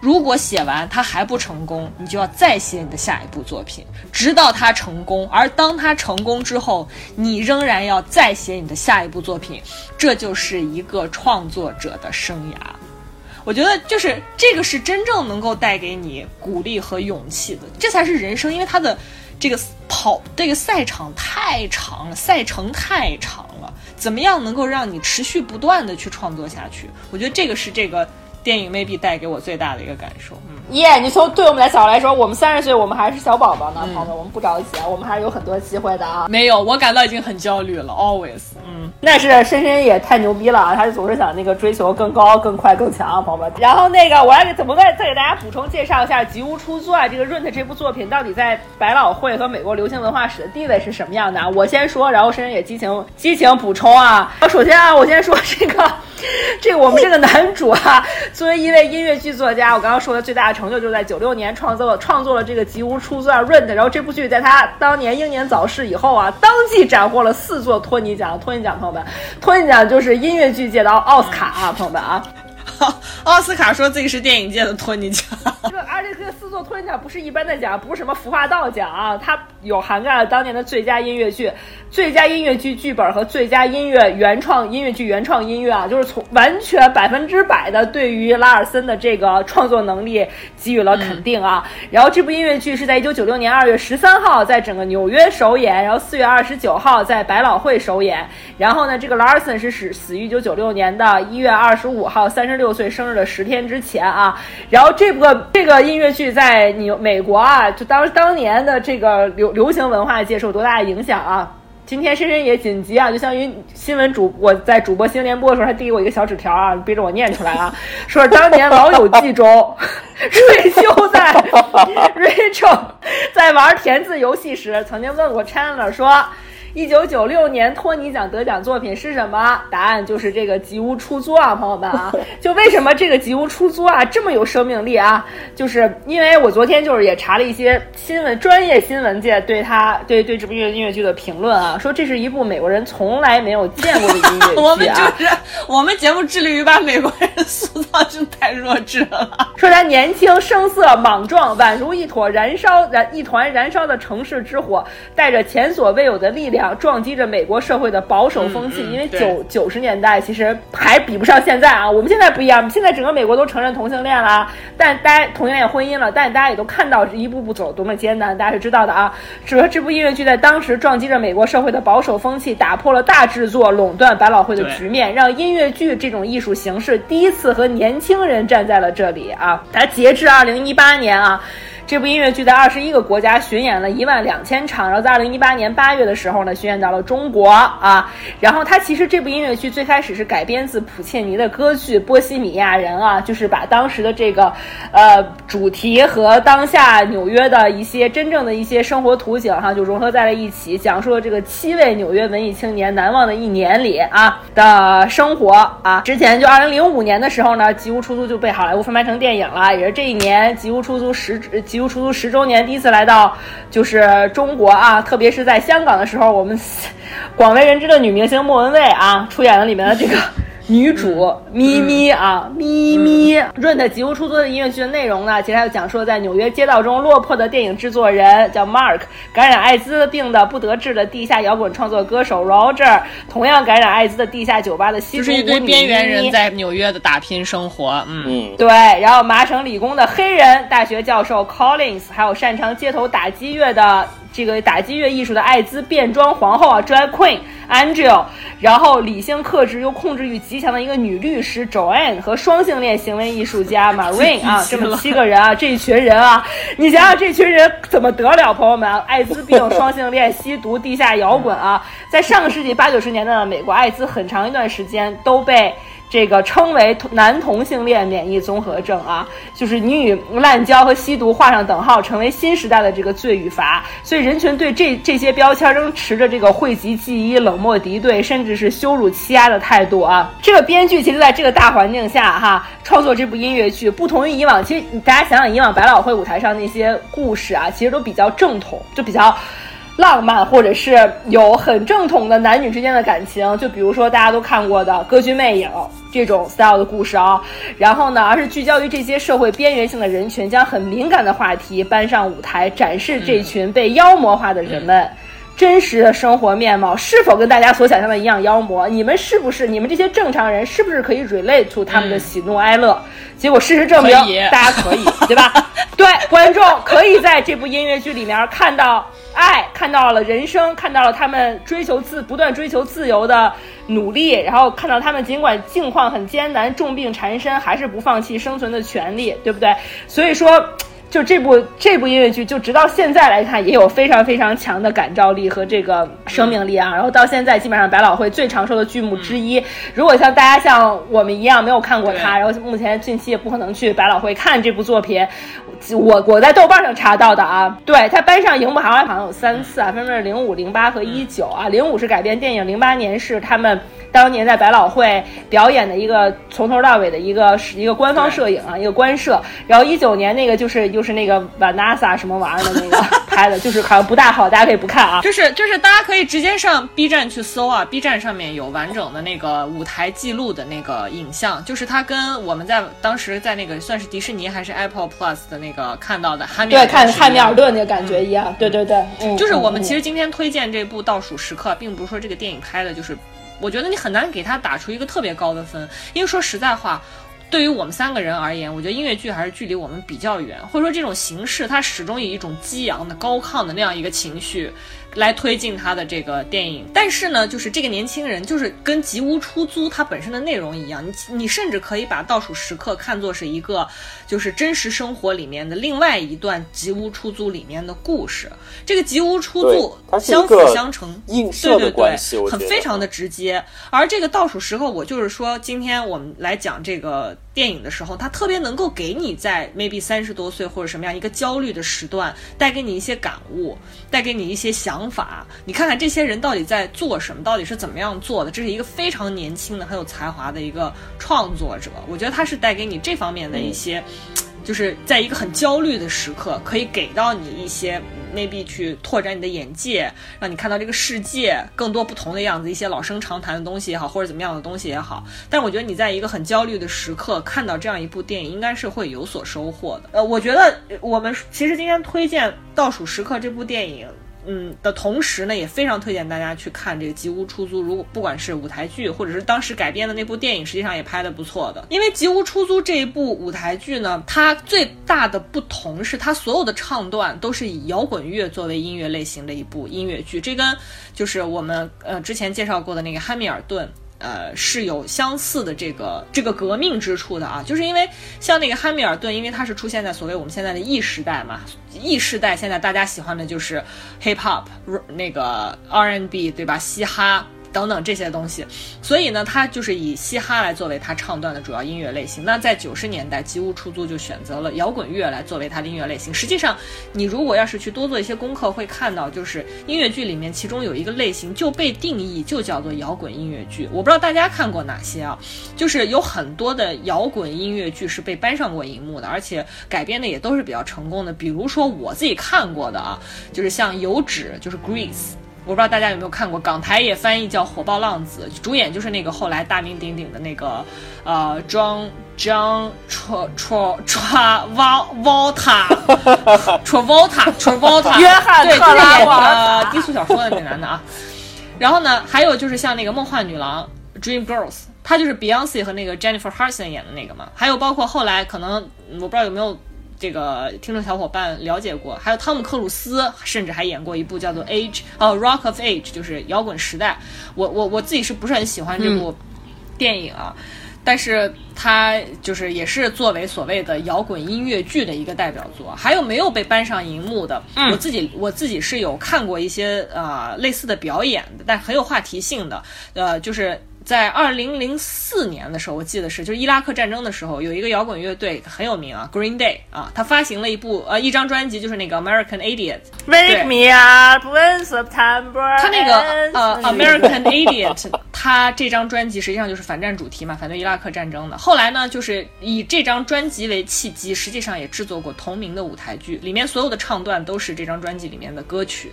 如果写完他还不成功，你就要再写你的下一部作品，直到他成功。而当他成功之后，你仍然要再写你的下一部作品。这就是一个创作者的生涯。我觉得就是这个是真正能够带给你鼓励和勇气的，这才是人生，因为他的。”这个跑这个赛场太长了，赛程太长，怎么样能够让你持续不断的去创作下去？我觉得这个是这个电影 maybe 带给我最大的一个感受。嗯。耶！你从对我们来小来说，我们三十岁，我们还是小宝宝呢，朋友们，我们不着急啊，我们还是有很多机会的啊。没有，我感到已经很焦虑了，always。嗯，那是深深也太牛逼了啊，他就总是想那个追求更高、更快、更强，朋友们。然后那个，我来给怎么再再给大家补充介绍一下《吉屋出租》啊，这个《润的》这部作品到底在百老汇和美国流行文化史的地位是什么样的啊？我先说，然后深深也激情激情补充啊。首先啊，我先说这个，这我们这个男主啊，作为一位音乐剧作家，我刚刚说的最大的。成就就是在九六年创作了创作了这个《吉屋出租》Rent，然后这部剧在他当年英年早逝以后啊，当即斩获了四座托尼奖。托尼奖，朋友们，托尼奖就是音乐剧界的奥斯卡啊，朋友们啊。奥斯卡说自己是电影界的托尼奖，这而且这个四座托尼奖不是一般的奖，不是什么服化道奖啊，它有涵盖了当年的最佳音乐剧、最佳音乐剧剧本和最佳音乐原创音乐剧原创音乐啊，就是从完全百分之百的对于拉尔森的这个创作能力给予了肯定啊。然后这部音乐剧是在一九九六年二月十三号在整个纽约首演，然后四月二十九号在百老汇首演。然后呢，这个拉尔森是死死于一九九六年的一月二十五号，三十六。六岁生日的十天之前啊，然后这部这个音乐剧在你美国啊，就当当年的这个流流行文化界受多大的影响啊？今天深深也紧急啊，就相当于新闻主我在主播新闻联播的时候，他递给我一个小纸条啊，逼着我念出来啊，说当年老友记中，瑞秋在 Rachel 在玩填字游戏时，曾经问过 Chandler 说。一九九六年托尼奖得奖作品是什么？答案就是这个《吉屋出租》啊，朋友们啊！就为什么这个《吉屋出租》啊这么有生命力啊？就是因为我昨天就是也查了一些新闻，专业新闻界对他对对这部音乐音乐剧的评论啊，说这是一部美国人从来没有见过的音乐剧啊。我们就是我们节目致力于把美国人塑造成太弱智了。说他年轻、声色、莽撞，宛如一坨燃烧燃一团燃烧的城市之火，带着前所未有的力量。撞击着美国社会的保守风气，因为九九十年代其实还比不上现在啊。我们现在不一样，现在整个美国都承认同性恋了，但大家同性恋婚姻了，但大家也都看到一步步走多么艰难，大家是知道的啊。只说这部音乐剧在当时撞击着美国社会的保守风气，打破了大制作垄断百老汇的局面，让音乐剧这种艺术形式第一次和年轻人站在了这里啊。它截至二零一八年啊。这部音乐剧在二十一个国家巡演了一万两千场，然后在二零一八年八月的时候呢，巡演到了中国啊。然后它其实这部音乐剧最开始是改编自普切尼的歌剧《波西米亚人》啊，就是把当时的这个呃主题和当下纽约的一些真正的一些生活图景哈，就融合在了一起，讲述了这个七位纽约文艺青年难忘的一年里啊的生活啊。之前就二零零五年的时候呢，《吉屋出租》就被好莱坞翻拍成电影了，也是这一年《吉屋出租》十由出租十周年第一次来到就是中国啊，特别是在香港的时候，我们广为人知的女明星莫文蔚啊出演了里面的这个。女主咪咪啊，咪咪润的吉屋出租的音乐剧的内容呢，其实它就讲述在纽约街道中落魄的电影制作人叫 Mark，感染艾滋病的不得志的地下摇滚创作歌手 Roger，同样感染艾滋的地下酒吧的吸毒舞女咪咪，边缘人在纽约的打拼生活，嗯，嗯，对，然后麻省理工的黑人大学教授 Collins，还有擅长街头打击乐的这个打击乐艺术的艾滋变装皇后啊，Drag Queen Angel，然后理性克制又控制欲极强的一个女律师 Joanne 和双性恋行为艺术家 Marine 啊，这么七个人啊，这一群人啊，你想想这群人怎么得了，朋友们啊，艾滋病、双性恋、吸毒、地下摇滚啊，在上个世纪八九十年代的美国，艾滋很长一段时间都被。这个称为同男同性恋免疫综合症啊，就是你与滥交和吸毒画上等号，成为新时代的这个罪与罚。所以人群对这这些标签仍持着这个讳疾忌医、冷漠敌对，甚至是羞辱欺压的态度啊。这个编剧其实在这个大环境下哈，创作这部音乐剧，不同于以往，其实大家想想以往百老汇舞台上那些故事啊，其实都比较正统，就比较。浪漫，或者是有很正统的男女之间的感情，就比如说大家都看过的《歌剧魅影》这种 style 的故事啊。然后呢，而是聚焦于这些社会边缘性的人群，将很敏感的话题搬上舞台，展示这群被妖魔化的人们。真实的生活面貌是否跟大家所想象的一样妖魔？你们是不是你们这些正常人是不是可以 relate to 他们的喜怒哀乐？结果事实证明，大家可以，对吧？对，观众可以在这部音乐剧里面看到爱，看到了人生，看到了他们追求自不断追求自由的努力，然后看到他们尽管境况很艰难，重病缠身，还是不放弃生存的权利，对不对？所以说。就这部这部音乐剧，就直到现在来看，也有非常非常强的感召力和这个生命力啊。然后到现在，基本上百老汇最长寿的剧目之一。如果像大家像我们一样没有看过它，然后目前近期也不可能去百老汇看这部作品，我我在豆瓣上查到的啊，对它搬上荧幕好像好像有三次啊，分别是零五、零八和一九啊。零五是改编电影，零八年是他们。当年在百老汇表演的一个从头到尾的一个是一个官方摄影啊，一个官摄。然后一九年那个就是就是那个瓦纳萨什么玩意儿的那个拍的，就是好像不大好，大家可以不看啊。就是就是大家可以直接上 B 站去搜啊，B 站上面有完整的那个舞台记录的那个影像，就是他跟我们在当时在那个算是迪士尼还是 Apple Plus 的那个看到的汉密尔对看汉密尔顿那个感觉一样，对对对，嗯就是我们嗯其实今天推荐这部《倒数时刻》，并不是说这个电影拍的就是，我觉得你很难给他打出一个特别高的分，因为说实在话。对于我们三个人而言，我觉得音乐剧还是距离我们比较远，或者说这种形式，它始终以一种激昂的、高亢的那样一个情绪来推进它的这个电影。但是呢，就是这个年轻人，就是跟《吉屋出租》它本身的内容一样，你你甚至可以把《倒数时刻》看作是一个就是真实生活里面的另外一段《吉屋出租》里面的故事。这个《吉屋出租它》相辅相成，映射关系，很非常的直接。而这个倒数时刻，我就是说，今天我们来讲这个电影的时候，它特别能够给你在 maybe 三十多岁或者什么样一个焦虑的时段，带给你一些感悟，带给你一些想法。你看看这些人到底在做什么，到底是怎么样做的？这是一个非常年轻的、很有才华的一个创作者。我觉得他是带给你这方面的一些。就是在一个很焦虑的时刻，可以给到你一些 maybe 去拓展你的眼界，让你看到这个世界更多不同的样子，一些老生常谈的东西也好，或者怎么样的东西也好。但我觉得你在一个很焦虑的时刻看到这样一部电影，应该是会有所收获的。呃，我觉得我们其实今天推荐《倒数时刻》这部电影。嗯的同时呢，也非常推荐大家去看这个《吉屋出租》。如果不管是舞台剧，或者是当时改编的那部电影，实际上也拍的不错的。因为《吉屋出租》这一部舞台剧呢，它最大的不同是它所有的唱段都是以摇滚乐作为音乐类型的一部音乐剧。这跟就是我们呃之前介绍过的那个《汉密尔顿》。呃是有相似的这个这个革命之处的啊，就是因为像那个汉密尔顿，因为它是出现在所谓我们现在的 E 时代嘛，E 时代现在大家喜欢的就是 hip hop 那个 R&B 对吧，嘻哈。等等这些东西，所以呢，他就是以嘻哈来作为他唱段的主要音乐类型。那在九十年代，吉屋出租就选择了摇滚乐来作为他的音乐类型。实际上，你如果要是去多做一些功课，会看到就是音乐剧里面其中有一个类型就被定义就叫做摇滚音乐剧。我不知道大家看过哪些啊？就是有很多的摇滚音乐剧是被搬上过荧幕的，而且改编的也都是比较成功的。比如说我自己看过的啊，就是像《油脂》，就是《Grease》。我不知道大家有没有看过，港台也翻译叫《火爆浪子》，主演就是那个后来大名鼎鼎的那个，呃，John John Tra Tra Tra Volta Travolta Travolta，约翰对，就是演那个低俗小说的那个男的啊。然后呢，还有就是像那个梦幻女郎 Dream Girls，她就是 Beyonce 和那个 Jennifer Hudson 演的那个嘛。还有包括后来可能我不知道有没有。这个听众小伙伴了解过，还有汤姆克鲁斯，甚至还演过一部叫做《Age》哦，《Rock of Age》，就是摇滚时代。我我我自己是不是很喜欢这部电影啊？但是它就是也是作为所谓的摇滚音乐剧的一个代表作。还有没有被搬上荧幕的？我自己我自己是有看过一些呃类似的表演的，但很有话题性的。呃，就是在二零零四年的时候，我记得是就是伊拉克战争的时候，有一个摇滚乐队很有名啊，Green Day 啊，他发行了一部呃一张专辑，就是那个 American Idiot。Wake me up when September 他那个呃 American Idiot，他这张专辑实际上就是反战主题嘛，反对伊拉克战争的。后来呢，就是以这张专辑为契机，实际上也制作过同名的舞台剧，里面所有的唱段都是这张专辑里面的歌曲。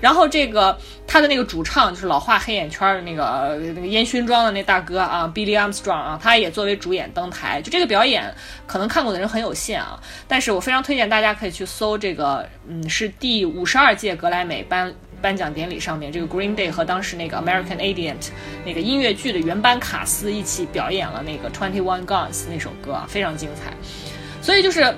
然后这个他的那个主唱就是老画黑眼圈的那个呃那个烟熏妆的那大哥啊，Billy Armstrong 啊，他也作为主演登台。就这个表演，可能看过的人很有限啊，但是我非常推荐大家可以去搜这个，嗯，是第五十二届格莱美颁。颁奖典礼上面，这个 Green Day 和当时那个 American Idiot 那个音乐剧的原班卡司一起表演了那个 Twenty One Guns 那首歌啊，非常精彩。所以就是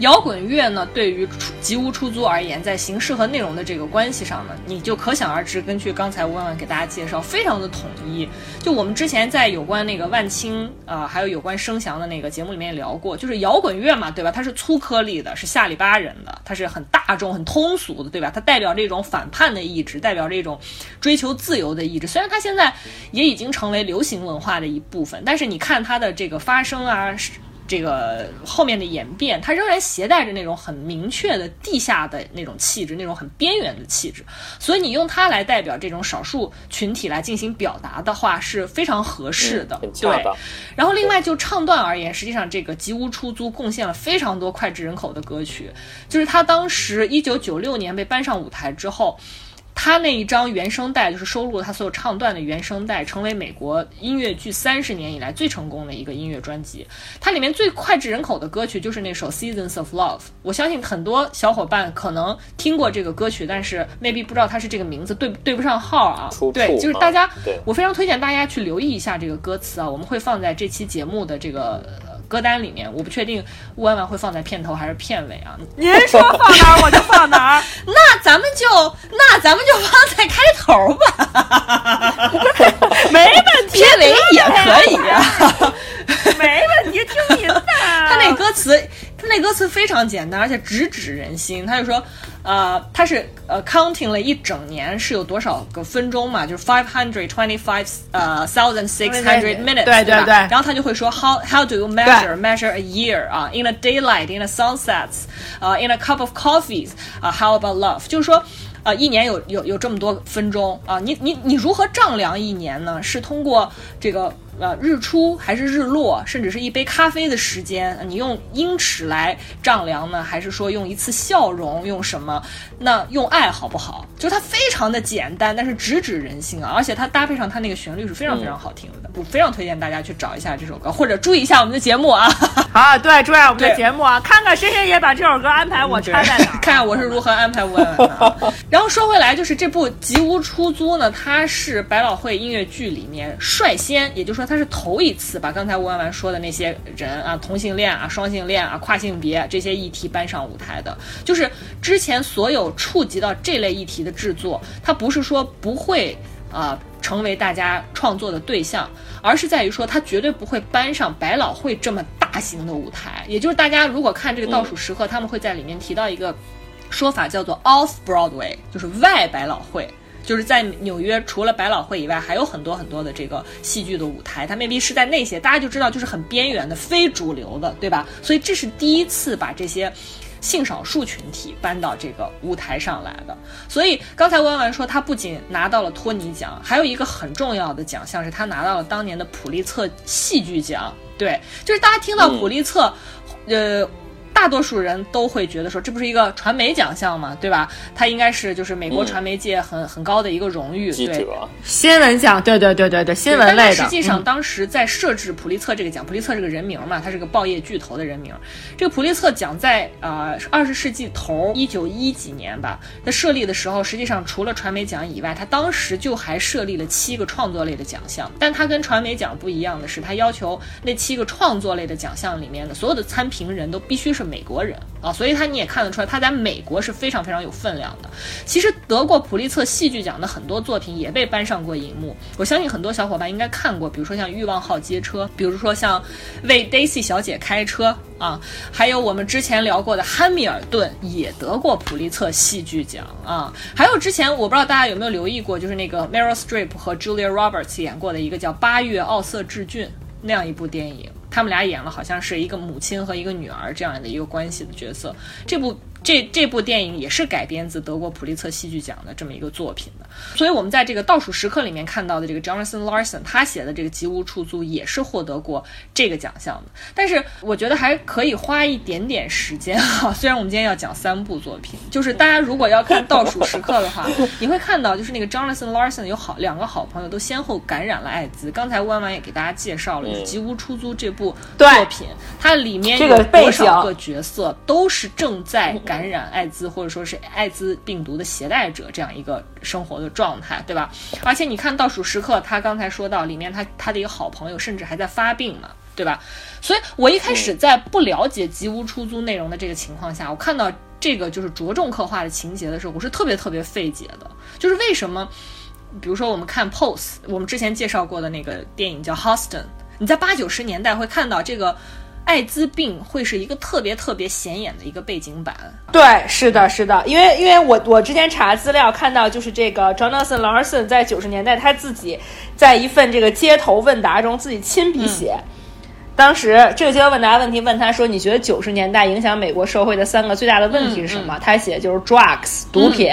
摇滚乐呢，对于出吉屋出租而言，在形式和内容的这个关系上呢，你就可想而知。根据刚才吴万万给大家介绍，非常的统一。就我们之前在有关那个万青呃，还有有关声翔的那个节目里面也聊过，就是摇滚乐嘛，对吧？它是粗颗粒的，是下里巴人的，它是很大众、很通俗的，对吧？它代表这种反叛的意志，代表这种追求自由的意志。虽然它现在也已经成为流行文化的一部分，但是你看它的这个发声啊。是这个后面的演变，它仍然携带着那种很明确的地下的那种气质，那种很边缘的气质。所以你用它来代表这种少数群体来进行表达的话，是非常合适的。对。然后另外就唱段而言，实际上这个吉屋出租贡献了非常多脍炙人口的歌曲，就是他当时一九九六年被搬上舞台之后。他那一张原声带就是收录了他所有唱段的原声带，成为美国音乐剧三十年以来最成功的一个音乐专辑。它里面最脍炙人口的歌曲就是那首《Seasons of Love》。我相信很多小伙伴可能听过这个歌曲，但是未必不知道它是这个名字，对对不上号啊对，就是大家我非常推荐大家去留意一下这个歌词啊，我们会放在这期节目的这个。呃歌单里面，我不确定乌万万会放在片头还是片尾啊。您说放哪儿我就放哪儿。那咱们就那咱们就放在开头吧，没问题，片尾也可以啊。没问题，听您的。他那歌词，他那歌词非常简单，而且直指人心。他就说，呃，他是呃 counting 了一整年是有多少个分钟嘛，就是 five hundred twenty five 呃 thousand six hundred minutes，对对对吧然后他就会说 how how do you measure measure a year 啊，in a daylight in a sunsets，呃 in a cup of coffees 啊，how about love？就是说。呃，一年有有有这么多分钟啊，你你你如何丈量一年呢？是通过这个 呃日出还是日落，甚至是一杯咖啡的时间？你用英尺来丈量呢，还是说用一次笑容，用什么？那用爱好不好？就是它非常的简单，但是直指人心啊！而且它搭配上它那个旋律是非常非常好听的，我非常推荐大家去找一下这首歌，或者注意一下我们的节目啊，啊，对，注意我们的节目啊，看看谁谁也把这首歌安排我插在哪儿。看看我是如何安排吴婉婉的啊。然后说回来，就是这部《吉屋出租》呢，它是百老汇音乐剧里面率先，也就是说他是头一次把刚才吴婉婉说的那些人啊，同性恋啊、双性恋啊、跨性别这些议题搬上舞台的。就是之前所有触及到这类议题的制作，它不是说不会。啊、成为大家创作的对象，而是在于说他绝对不会搬上百老汇这么大型的舞台。也就是大家如果看这个倒数时刻，他们会在里面提到一个说法，叫做 Off Broadway，就是外百老汇。就是在纽约，除了百老汇以外，还有很多很多的这个戏剧的舞台，它未必是在那些，大家就知道就是很边缘的、非主流的，对吧？所以这是第一次把这些性少数群体搬到这个舞台上来的。所以刚才弯弯说，他不仅拿到了托尼奖，还有一个很重要的奖项是他拿到了当年的普利策戏剧奖。对，就是大家听到普利策，呃。大多数人都会觉得说，这不是一个传媒奖项吗？对吧？它应该是就是美国传媒界很很高的一个荣誉。对，新闻奖，对对对对对，新闻类的。实际上，当时在设置普利策这个奖，普利策这个人名嘛，他是个报业巨头的人名。这个普利策奖在呃二十世纪头一九一几年吧，它设立的时候，实际上除了传媒奖以外，它当时就还设立了七个创作类的奖项。但它跟传媒奖不一样的是，它要求那七个创作类的奖项里面的所有的参评人都必须是。美国人啊，所以他你也看得出来，他在美国是非常非常有分量的。其实得过普利策戏剧奖的很多作品也被搬上过荧幕，我相信很多小伙伴应该看过，比如说像《欲望号街车》，比如说像《为 Daisy 小姐开车》啊，还有我们之前聊过的《汉密尔顿》也得过普利策戏剧奖啊。还有之前我不知道大家有没有留意过，就是那个 Meryl Streep 和 Julia Roberts 演过的一个叫《八月奥瑟治俊》那样一部电影。他们俩演了，好像是一个母亲和一个女儿这样的一个关系的角色。这部。这这部电影也是改编自德国普利策戏剧奖的这么一个作品的，所以我们在这个倒数时刻里面看到的这个 Jonathan Larson 他写的这个《吉屋出租》也是获得过这个奖项的。但是我觉得还可以花一点点时间哈，虽然我们今天要讲三部作品，就是大家如果要看倒数时刻的话，你会看到就是那个 Jonathan Larson 有好两个好朋友都先后感染了艾滋。刚才弯弯也给大家介绍了，就是《吉屋出租》这部作品，它里面有多少个角色都是正在感。感染艾滋或者说是艾滋病毒的携带者这样一个生活的状态，对吧？而且你看倒数时刻，他刚才说到里面，他他的一个好朋友甚至还在发病呢，对吧？所以我一开始在不了解吉屋出租内容的这个情况下，我看到这个就是着重刻画的情节的时候，我是特别特别费解的。就是为什么？比如说我们看 Pose，我们之前介绍过的那个电影叫 Houston，你在八九十年代会看到这个。艾滋病会是一个特别特别显眼的一个背景板。对，是的，是的，因为因为我我之前查资料看到，就是这个 Jonathan Larson 在九十年代他自己在一份这个街头问答中自己亲笔写，当时这个街头问答问题问他说，你觉得九十年代影响美国社会的三个最大的问题是什么？他写的就是 drugs 毒品，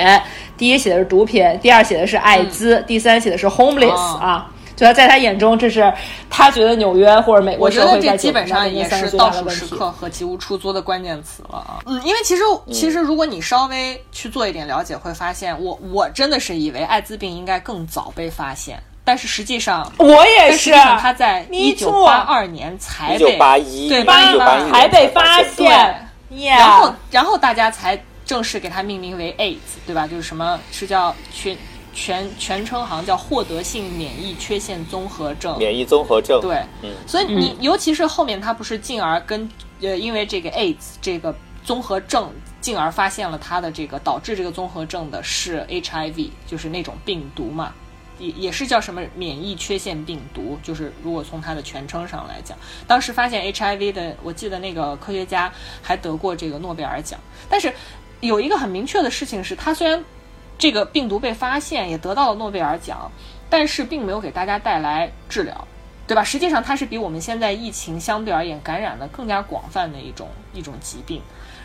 第一写的是毒品，第二写的是艾滋，第三写的是 homeless 啊。就在他眼中，这是他觉得纽约或者美国社会在基本上也是倒数时刻和吉屋出租的关键词了啊。嗯，因为其实其实如果你稍微去做一点了解，会发现我我真的是以为艾滋病应该更早被发现，但是实际上我也是，他在一九八二年才被八一对八一才被发现，然后然后大家才正式给它命名为 AIDS，对吧？就是什么是叫全。全全称好像叫获得性免疫缺陷综合症，免疫综合症。对，嗯，所以你尤其是后面他不是进而跟呃，因为这个 AIDS 这个综合症，进而发现了他的这个导致这个综合症的是 HIV，就是那种病毒嘛，也也是叫什么免疫缺陷病毒，就是如果从它的全称上来讲，当时发现 HIV 的，我记得那个科学家还得过这个诺贝尔奖。但是有一个很明确的事情是，他虽然。这个病毒被发现，也得到了诺贝尔奖，但是并没有给大家带来治疗，对吧？实际上，它是比我们现在疫情相对而言感染的更加广泛的一种一种疾病。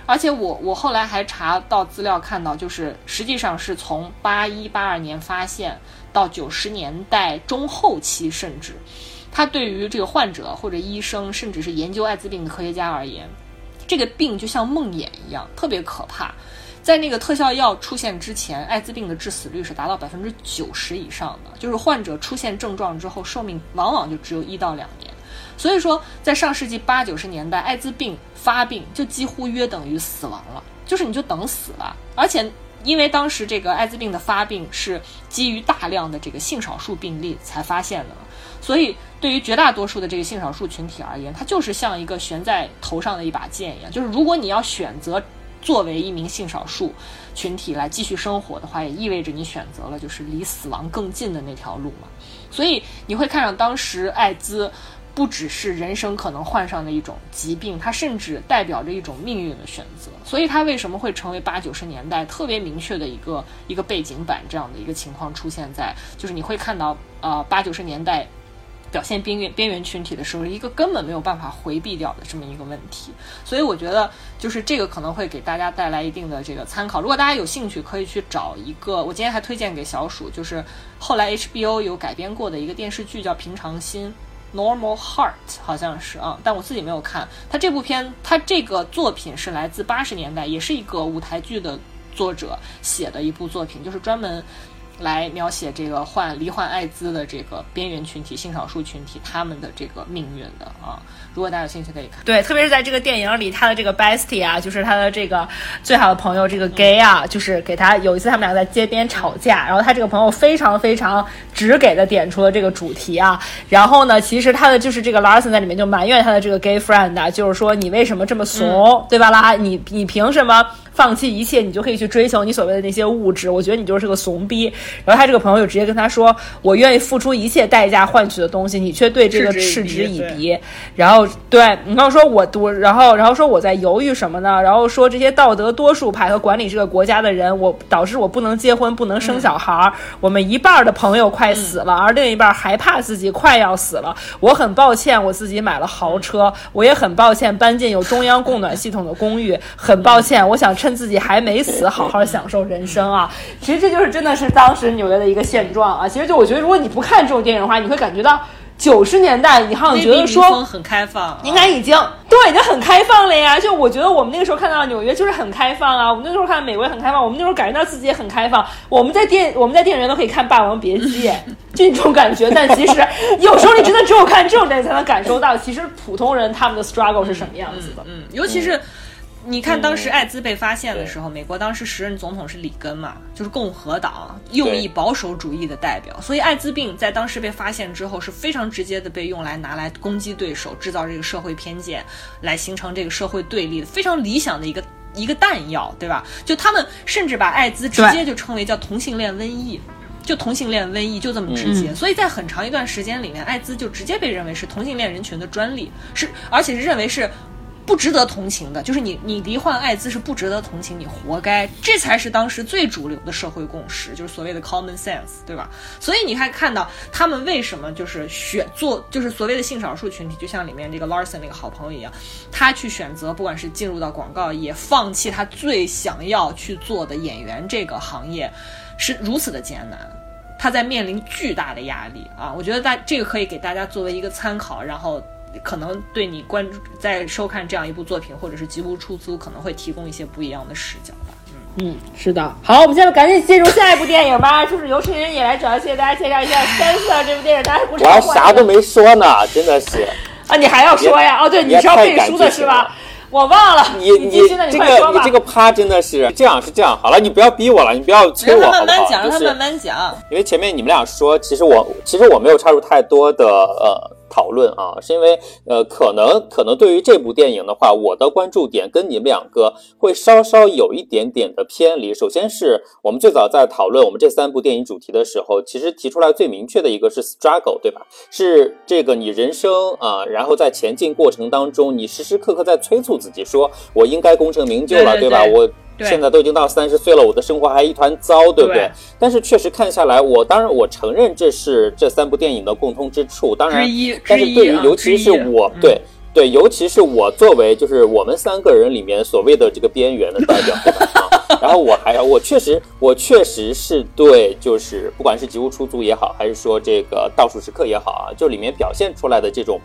而且，我我后来还查到资料，看到就是实际上是从八一八二年发现到九十年代中后期，甚至它对于这个患者或者医生，甚至是研究艾滋病的科学家而言，这个病就像梦魇一样，特别可怕。在那个特效药出现之前，艾滋病的致死率是达到百分之九十以上的，就是患者出现症状之后，寿命往往就只有一到两年。所以说，在上世纪八九十年代，艾滋病发病就几乎约等于死亡了，就是你就等死了。而且，因为当时这个艾滋病的发病是基于大量的这个性少数病例才发现的，所以对于绝大多数的这个性少数群体而言，它就是像一个悬在头上的一把剑一样，就是如果你要选择。作为一名性少数群体来继续生活的话，也意味着你选择了就是离死亡更近的那条路嘛。所以你会看到当时艾滋。不只是人生可能患上的一种疾病，它甚至代表着一种命运的选择。所以它为什么会成为八九十年代特别明确的一个一个背景板这样的一个情况出现在，就是你会看到呃八九十年代表现边缘边缘群体的时候，一个根本没有办法回避掉的这么一个问题。所以我觉得就是这个可能会给大家带来一定的这个参考。如果大家有兴趣，可以去找一个，我今天还推荐给小鼠，就是后来 HBO 有改编过的一个电视剧叫《平常心》。Normal Heart 好像是啊，但我自己没有看。他这部片，他这个作品是来自八十年代，也是一个舞台剧的作者写的一部作品，就是专门。来描写这个患罹患艾滋的这个边缘群体、性少数群体他们的这个命运的啊，如果大家有兴趣可以看。对，特别是在这个电影里，他的这个 bestie 啊，就是他的这个最好的朋友，这个 gay 啊，就是给他有一次他们俩在街边吵架，然后他这个朋友非常非常直给的点出了这个主题啊，然后呢，其实他的就是这个 Larson 在里面就埋怨他的这个 gay friend 啊，就是说你为什么这么怂，对吧啦？你你凭什么？放弃一切，你就可以去追求你所谓的那些物质。我觉得你就是个怂逼。然后他这个朋友就直接跟他说：“我愿意付出一切代价换取的东西，你却对这个嗤之以鼻。”然后对，然后说我多，然后然后说我在犹豫什么呢？然后说这些道德多数派和管理这个国家的人，我导致我不能结婚，不能生小孩儿。我们一半的朋友快死了，而另一半还怕自己快要死了。我很抱歉，我自己买了豪车，我也很抱歉搬进有中央供暖系统的公寓。很抱歉，我想趁。趁自己还没死，好好享受人生啊！其实这就是真的是当时纽约的一个现状啊！其实就我觉得，如果你不看这种电影的话，你会感觉到九十年代，你好像觉得说很开放，应该已经对已经很开放了呀。就我觉得我们那个时候看到纽约就是很开放啊，我们那时候看美国也很开放，我们那时候感觉到自己也很开放。我们在电我们在电影院都可以看《霸王别姬》，就这种感觉。但其实有时候你真的只有看这种电影才能感受到，其实普通人他们的 struggle 是什么样子的。嗯，尤其是。你看，当时艾滋被发现的时候，美国当时时任总统是里根嘛，就是共和党右翼保守主义的代表，所以艾滋病在当时被发现之后是非常直接的被用来拿来攻击对手，制造这个社会偏见，来形成这个社会对立的非常理想的一个一个弹药，对吧？就他们甚至把艾滋直接就称为叫同性恋瘟疫，就同性恋瘟疫就这么直接，所以在很长一段时间里面，艾滋就直接被认为是同性恋人群的专利，是而且是认为是。不值得同情的，就是你，你罹患艾滋是不值得同情，你活该，这才是当时最主流的社会共识，就是所谓的 common sense，对吧？所以你还看到他们为什么就是选做，就是所谓的性少数群体，就像里面这个 Larson 那个好朋友一样，他去选择，不管是进入到广告业，放弃他最想要去做的演员这个行业，是如此的艰难，他在面临巨大的压力啊！我觉得大这个可以给大家作为一个参考，然后。可能对你关注在收看这样一部作品，或者是吉屋出租，可能会提供一些不一样的视角吧。嗯嗯，是的。好，我们现在赶紧进入下一部电影吧，就是由陈人也来主要谢谢大家介绍一下《三色》这部电影。大家不是我还啥都没说呢，真的是。啊，你还要说呀？哦，对，你是要背书的是吧？我忘了。你你这个你这个趴真的是这样是这样。好了，你不要逼我了，你不要催我，好不好？让他慢慢讲。因为前面你们俩说，其实我其实我没有插入太多的呃。讨论啊，是因为呃，可能可能对于这部电影的话，我的关注点跟你们两个会稍稍有一点点的偏离。首先是我们最早在讨论我们这三部电影主题的时候，其实提出来最明确的一个是 struggle，对吧？是这个你人生啊，然后在前进过程当中，你时时刻刻在催促自己，说我应该功成名就了，对吧？我。现在都已经到三十岁了，我的生活还一团糟，对不对？但是确实看下来，我当然我承认这是这三部电影的共通之处。当然，但是对于尤其是我，对对，尤其是我作为就是我们三个人里面所谓的这个边缘的代表，然后我还我确实我确实是对，就是不管是吉屋出租也好，还是说这个倒数时刻也好啊，就里面表现出来的这种。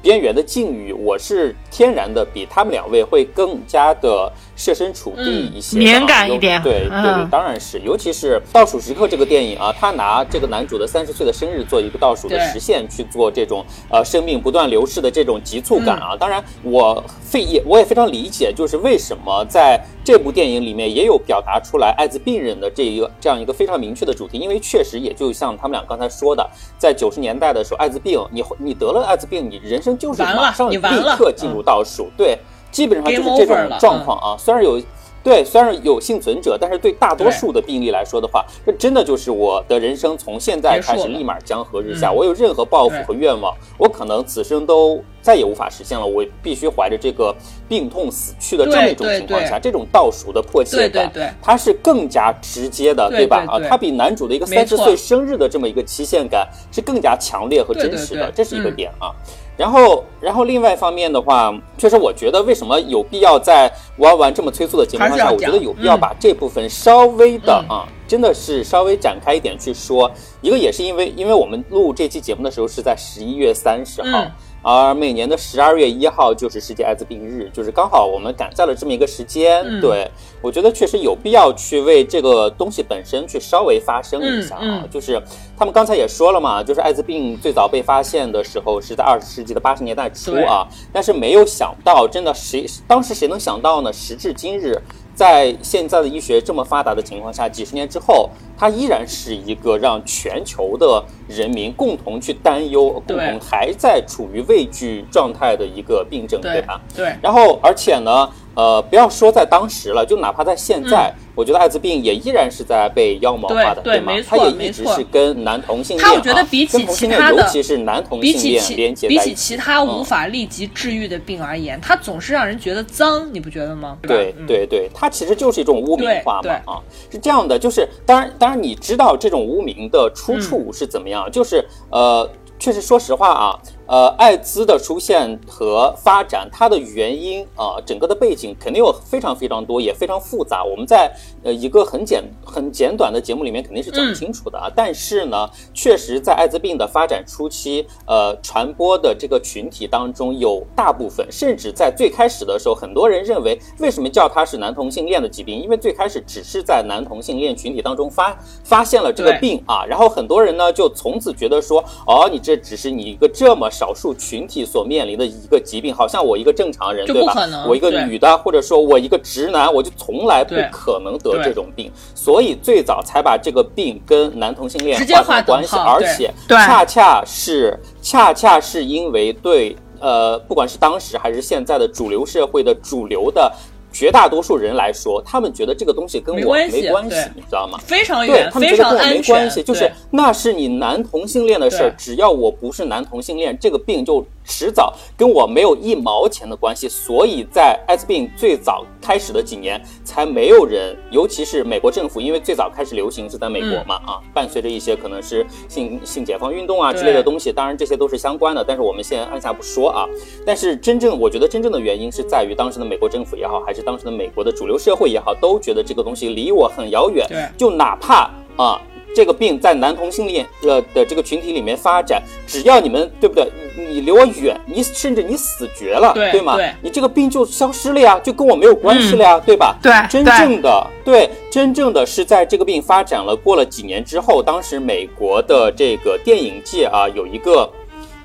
边缘的境遇，我是天然的比他们两位会更加的设身处地一些，敏感一点。对对对，当然是，尤其是倒数时刻这个电影啊，他拿这个男主的三十岁的生日做一个倒数的实现，去做这种呃生命不断流逝的这种急促感啊。当然，我非也我也非常理解，就是为什么在这部电影里面也有表达出来艾滋病人的这一个这样一个非常明确的主题，因为确实也就像他们俩刚才说的，在九十年代的时候，艾滋病，你你得了艾滋病，你人生。就是马上立刻进入倒数，对，基本上就是这种状况啊。虽然有，对，虽然有幸存者，但是对大多数的病例来说的话，这真的就是我的人生从现在开始立马江河日下。我有任何抱负和愿望，我可能此生都再也无法实现了。我必须怀着这个病痛死去的这么一种情况下，这种倒数的迫切感，它是更加直接的，对吧？啊，它比男主的一个三十岁生日的这么一个期限感是更加强烈和真实的，这是一个点啊。然后，然后另外一方面的话，确实我觉得为什么有必要在玩完这么催促的情况下，我觉得有必要把这部分稍微的啊，真的是稍微展开一点去说。一个也是因为，因为我们录这期节目的时候是在十一月三十号。而每年的十二月一号就是世界艾滋病日，就是刚好我们赶在了这么一个时间。对我觉得确实有必要去为这个东西本身去稍微发声一下啊。就是他们刚才也说了嘛，就是艾滋病最早被发现的时候是在二十世纪的八十年代初啊，但是没有想到，真的谁当时谁能想到呢？时至今日。在现在的医学这么发达的情况下，几十年之后，它依然是一个让全球的人民共同去担忧、共同还在处于畏惧状态的一个病症，对吧？对。然后，而且呢。呃，不要说在当时了，就哪怕在现在，我觉得艾滋病也依然是在被妖魔化的，对吗？它也一直是跟男同性恋，我觉得比起其他的，尤其是男同性恋连接比起其他无法立即治愈的病而言，它总是让人觉得脏，你不觉得吗？对对对，它其实就是一种污名化嘛，啊，是这样的，就是当然当然你知道这种污名的出处是怎么样，就是呃，确实说实话啊。呃，艾滋的出现和发展，它的原因啊，整个的背景肯定有非常非常多，也非常复杂。我们在呃一个很简很简短的节目里面肯定是讲不清楚的啊。但是呢，确实在艾滋病的发展初期，呃，传播的这个群体当中有大部分，甚至在最开始的时候，很多人认为，为什么叫它是男同性恋的疾病？因为最开始只是在男同性恋群体当中发发现了这个病啊，然后很多人呢就从此觉得说，哦，你这只是你一个这么。少数群体所面临的一个疾病，好像我一个正常人，对吧？我一个女的，或者说我一个直男，我就从来不可能得这种病，所以最早才把这个病跟男同性恋画上关系，而且恰恰是恰恰是因为对呃，不管是当时还是现在的主流社会的主流的。绝大多数人来说，他们觉得这个东西跟我没关系，你知道吗？非常远，他们觉得跟我没关系，就是那是你男同性恋的事儿，只要我不是男同性恋，这个病就。迟早跟我没有一毛钱的关系，所以在艾滋病最早开始的几年，才没有人，尤其是美国政府，因为最早开始流行是在美国嘛，啊，伴随着一些可能是性性解放运动啊之类的东西，当然这些都是相关的，但是我们先按下不说啊。但是真正我觉得真正的原因是在于当时的美国政府也好，还是当时的美国的主流社会也好，都觉得这个东西离我很遥远，就哪怕啊。这个病在男同性恋呃的这个群体里面发展，只要你们对不对？你离我远，你甚至你死绝了，对吗？你这个病就消失了呀，就跟我没有关系了呀，对吧？对，真正的对，真正的是在这个病发展了过了几年之后，当时美国的这个电影界啊，有一个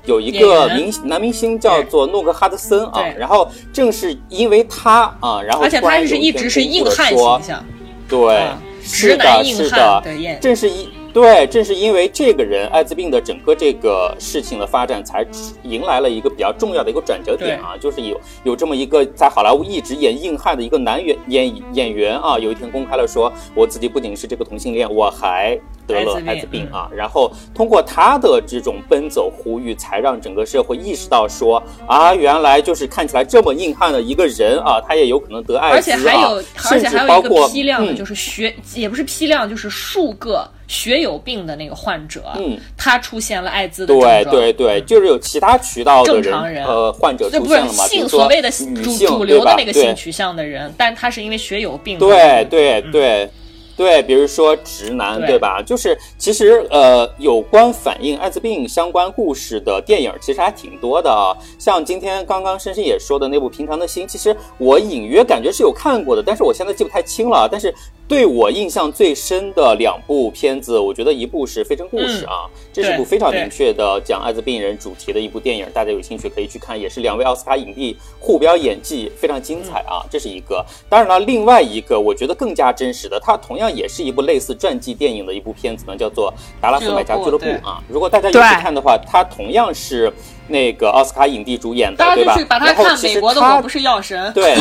有一个明男明星叫做诺克哈德森啊，然后正是因为他啊，然后而且他是一直是硬汉形象，对。是的，是的，正是因对，正是因为这个人，艾滋病的整个这个事情的发展，才迎来了一个比较重要的一个转折点啊，就是有有这么一个在好莱坞一直演硬汉的一个男演演演员啊，有一天公开了说，我自己不仅是这个同性恋，我还。得了艾滋病。啊，然后通过他的这种奔走呼吁，才让整个社会意识到说啊，原来就是看起来这么硬汉的一个人啊，他也有可能得艾滋啊，而且还有，而且还有一个批量的，就是学也不是批量，就是数个血友病的那个患者，嗯，他出现了艾滋的症状。对对对，就是有其他渠道的人呃患者出现了嘛，性所谓的主主流的那个性取向的人，但他是因为血友病，对对对。对，比如说直男，对吧？就是其实呃，有关反映艾滋病相关故事的电影其实还挺多的啊。像今天刚刚深深也说的那部《平常的心》，其实我隐约感觉是有看过的，但是我现在记不太清了。但是。对我印象最深的两部片子，我觉得一部是《非诚故事》啊，这是部非常明确的讲艾滋病人主题的一部电影，大家有兴趣可以去看，也是两位奥斯卡影帝互飙演技，非常精彩啊，这是一个。当然了，另外一个我觉得更加真实的，它同样也是一部类似传记电影的一部片子呢，叫做《达拉斯买家俱乐部》啊。如果大家有去看的话，它同样是那个奥斯卡影帝主演的，对吧？把它看美国的我不是药神，对。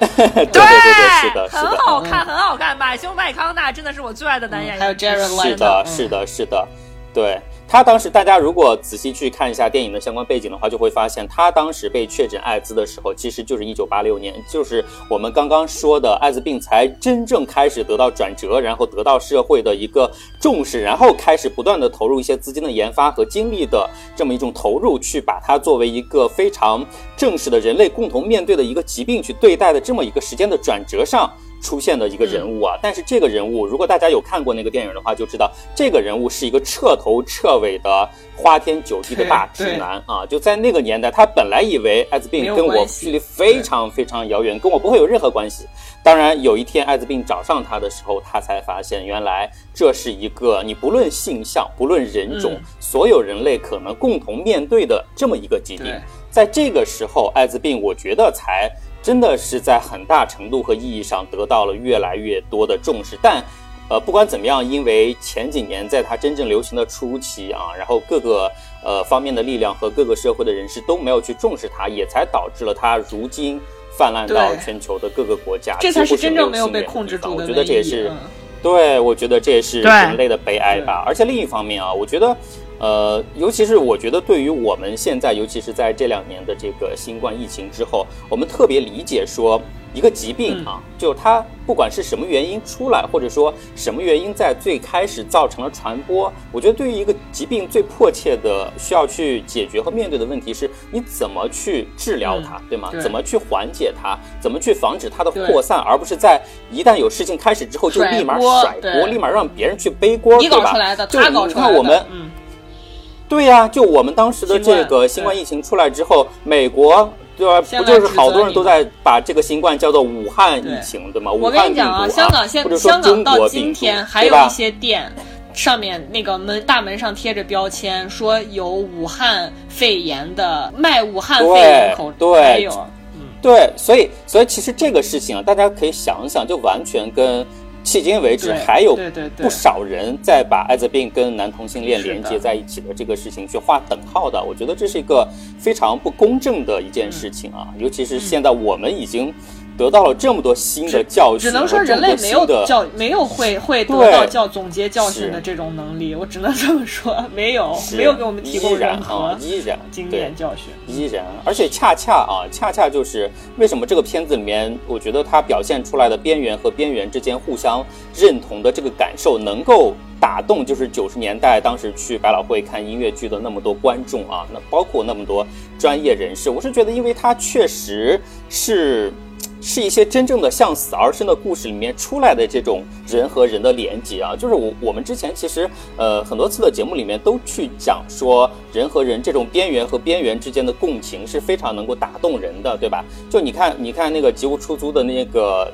对对对对，是的，很好看，很好看。马修麦康纳真的是我最爱的男演员，还有 Jared Leto，是的，是的，是的，对。他当时，大家如果仔细去看一下电影的相关背景的话，就会发现他当时被确诊艾滋的时候，其实就是一九八六年，就是我们刚刚说的艾滋病才真正开始得到转折，然后得到社会的一个重视，然后开始不断的投入一些资金的研发和精力的这么一种投入，去把它作为一个非常正式的人类共同面对的一个疾病去对待的这么一个时间的转折上。出现的一个人物啊，但是这个人物，如果大家有看过那个电影的话，就知道这个人物是一个彻头彻尾的花天酒地的大直男啊！就在那个年代，他本来以为艾滋病跟我距离非常非常遥远，跟我不会有任何关系。当然，有一天艾滋病找上他的时候，他才发现原来这是一个你不论性向、不论人种，所有人类可能共同面对的这么一个疾病。在这个时候，艾滋病我觉得才。真的是在很大程度和意义上得到了越来越多的重视，但，呃，不管怎么样，因为前几年在它真正流行的初期啊，然后各个呃方面的力量和各个社会的人士都没有去重视它，也才导致了它如今泛滥到全球的各个国家，这才是真正没有被控制住的。我觉得这也是，对，我觉得这也是人类的悲哀吧。而且另一方面啊，我觉得。呃，尤其是我觉得，对于我们现在，尤其是在这两年的这个新冠疫情之后，我们特别理解说，一个疾病啊，就它不管是什么原因出来，或者说什么原因在最开始造成了传播，我觉得对于一个疾病最迫切的需要去解决和面对的问题是，你怎么去治疗它，对吗？怎么去缓解它？怎么去防止它的扩散？而不是在一旦有事情开始之后就立马甩锅，立马让别人去背锅，对吧？就你看我们。对呀，就我们当时的这个新冠疫情出来之后，美国对吧？不就是好多人都在把这个新冠叫做武汉疫情，对吗？我跟你讲啊，香港现香港到今天还有一些店上面那个门大门上贴着标签，说有武汉肺炎的卖武汉肺炎口罩，还有，嗯，对，所以所以其实这个事情啊，大家可以想想，就完全跟。迄今为止，还有不少人在把艾滋病跟男同性恋连接在一起的这个事情去划等号的，我觉得这是一个非常不公正的一件事情啊！尤其是现在我们已经。得到了这么多新的教训，只能说人类没有教，没有会会得到教总结教训的这种能力。我只能这么说，没有，没有给我们提供任何依然经验教训。依然，而且恰恰啊，恰恰就是为什么这个片子里面，我觉得它表现出来的边缘和边缘之间互相认同的这个感受，能够打动就是九十年代当时去百老汇看音乐剧的那么多观众啊，那包括那么多专业人士。我是觉得，因为它确实是。是一些真正的向死而生的故事里面出来的这种人和人的连接啊，就是我我们之前其实呃很多次的节目里面都去讲说人和人这种边缘和边缘之间的共情是非常能够打动人的，对吧？就你看你看那个吉屋出租的那个。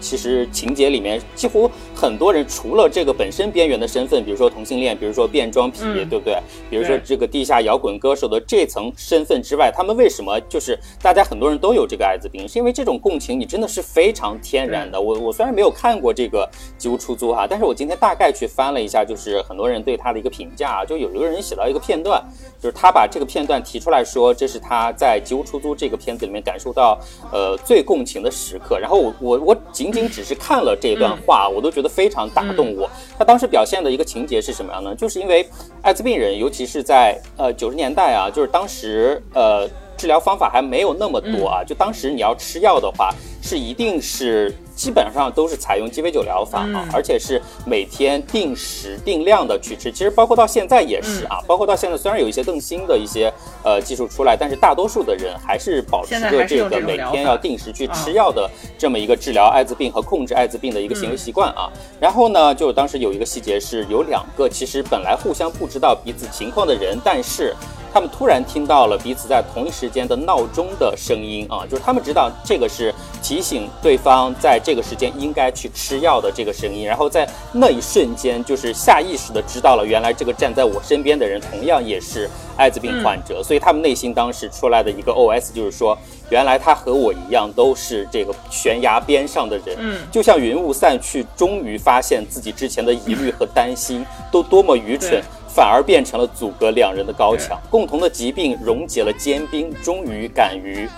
其实情节里面几乎很多人除了这个本身边缘的身份，比如说同性恋，比如说变装癖，对不对？比如说这个地下摇滚歌手的这层身份之外，他们为什么就是大家很多人都有这个艾滋病？是因为这种共情你真的是非常天然的。我我虽然没有看过这个《吉屋出租》哈，但是我今天大概去翻了一下，就是很多人对他的一个评价，啊就有一个人写到一个片段，就是他把这个片段提出来说，这是他在《吉屋出租》这个片子里面感受到呃最共情的时刻。然后我我我仅。仅仅只是看了这段话，我都觉得非常打动我。他当时表现的一个情节是什么样呢？就是因为艾滋病人，尤其是在呃九十年代啊，就是当时呃治疗方法还没有那么多啊，就当时你要吃药的话，是一定是。基本上都是采用鸡尾酒疗法啊，而且是每天定时定量的去吃。其实包括到现在也是啊，包括到现在虽然有一些更新的一些呃技术出来，但是大多数的人还是保持着这个每天要定时去吃药的这么一个治疗艾滋病和控制艾滋病的一个行为习惯啊。然后呢，就当时有一个细节是有两个其实本来互相不知道彼此情况的人，但是。他们突然听到了彼此在同一时间的闹钟的声音啊，就是他们知道这个是提醒对方在这个时间应该去吃药的这个声音，然后在那一瞬间，就是下意识的知道了，原来这个站在我身边的人同样也是艾滋病患者，所以他们内心当时出来的一个 OS 就是说，原来他和我一样都是这个悬崖边上的人，嗯，就像云雾散去，终于发现自己之前的疑虑和担心都多么愚蠢。反而变成了阻隔两人的高墙，共同的疾病溶解了坚冰，终于敢于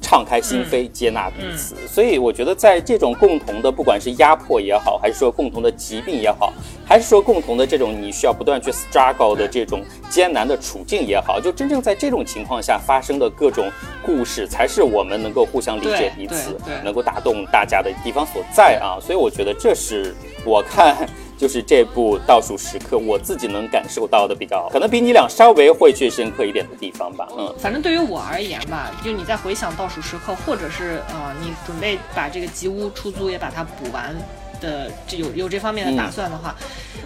敞开心扉，接纳彼此。所以我觉得，在这种共同的，不管是压迫也好，还是说共同的疾病也好，还是说共同的这种你需要不断去 struggle 的这种艰难的处境也好，就真正在这种情况下发生的各种故事，才是我们能够互相理解彼此，能够打动大家的地方所在啊。所以我觉得这是我看。就是这部倒数时刻，我自己能感受到的比较，可能比你俩稍微会去深刻一点的地方吧。嗯，反正对于我而言吧，就你在回想倒数时刻，或者是呃，你准备把这个吉屋出租也把它补完。的这有有这方面的打算的话，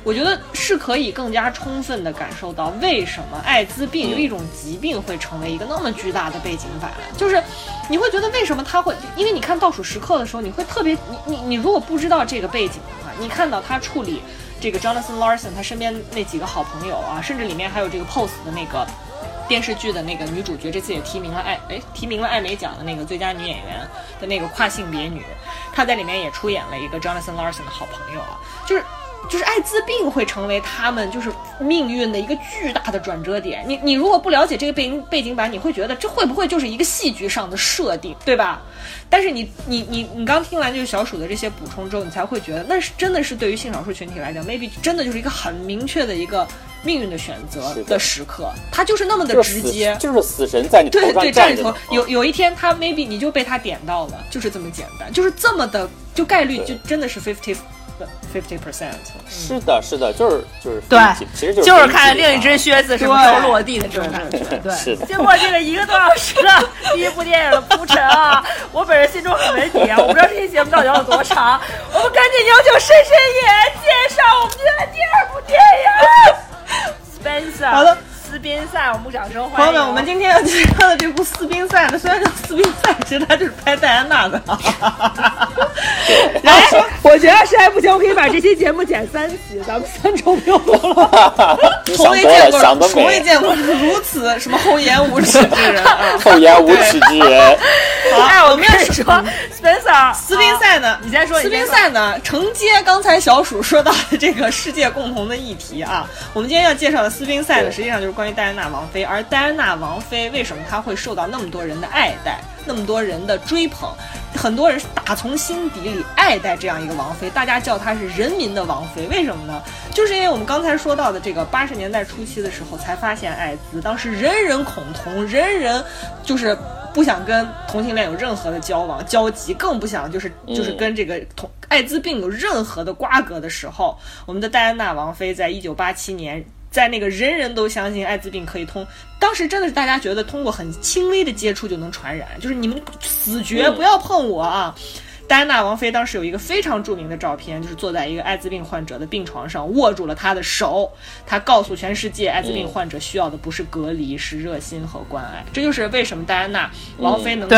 我觉得是可以更加充分的感受到为什么艾滋病就一种疾病会成为一个那么巨大的背景板。就是你会觉得为什么他会？因为你看倒数时刻的时候，你会特别你你你如果不知道这个背景的话，你看到他处理这个 Jonathan Larson 他身边那几个好朋友啊，甚至里面还有这个 Pose 的那个。电视剧的那个女主角，这次也提名了艾哎提名了艾美奖的那个最佳女演员的那个跨性别女，她在里面也出演了一个 Jonathan Larson 的好朋友啊，就是就是艾滋病会成为他们就是命运的一个巨大的转折点。你你如果不了解这个背景背景板，你会觉得这会不会就是一个戏剧上的设定，对吧？但是你你你你刚听完就是小鼠的这些补充之后，你才会觉得那是真的是对于性少数群体来讲，maybe 真的就是一个很明确的一个。命运的选择的。时刻，他就是那么的直接，就是死神在你头上站着。有有一天，他 maybe 你就被他点到了，就是这么简单，就是这么的，就概率就真的是 fifty fifty percent。是的，是的，就是就是对，其实就是看另一只靴子什么时候落地的这种感觉。对，是的。经过这个一个多小时的第一部电影的铺陈啊，我本人心中很没底啊，我不知道这期节目到底要有多长。我们赶紧有请深深也介绍我们今天第二部电影。Spencer，好的，斯宾塞，我们掌声欢迎。朋友们，我们今天要介绍的这部斯宾塞呢，虽然叫斯宾塞，其实它就是拍戴安娜的。然后说我觉得实在不行，我可以把这期节目剪三期，咱们三周不用录了。从未见过，从未见过如此什么厚颜无耻之人，厚颜无耻之人。哎，我们要说 Spencer，斯宾塞呢？你先说。斯宾塞呢？承接刚才小鼠说到的这个世界共同的议题啊，我们今天要介绍的斯宾塞呢，实际上就是关于戴安娜王妃。而戴安娜王妃为什么她会受到那么多人的爱戴，那么多人的追捧？很多人是打从心底里爱戴这样一个王妃，大家叫她是人民的王妃。为什么呢？就是因为我们刚才说到的这个八十年代初期的时候才发现艾滋，当时人人恐同，人人就是。不想跟同性恋有任何的交往交集，更不想就是就是跟这个同艾滋病有任何的瓜葛的时候，我们的戴安娜王妃在一九八七年，在那个人人都相信艾滋病可以通，当时真的是大家觉得通过很轻微的接触就能传染，就是你们死绝不要碰我啊。戴安娜王妃当时有一个非常著名的照片，就是坐在一个艾滋病患者的病床上，握住了他的手。他告诉全世界，艾滋病患者需要的不是隔离，是热心和关爱。这就是为什么戴安娜王妃能够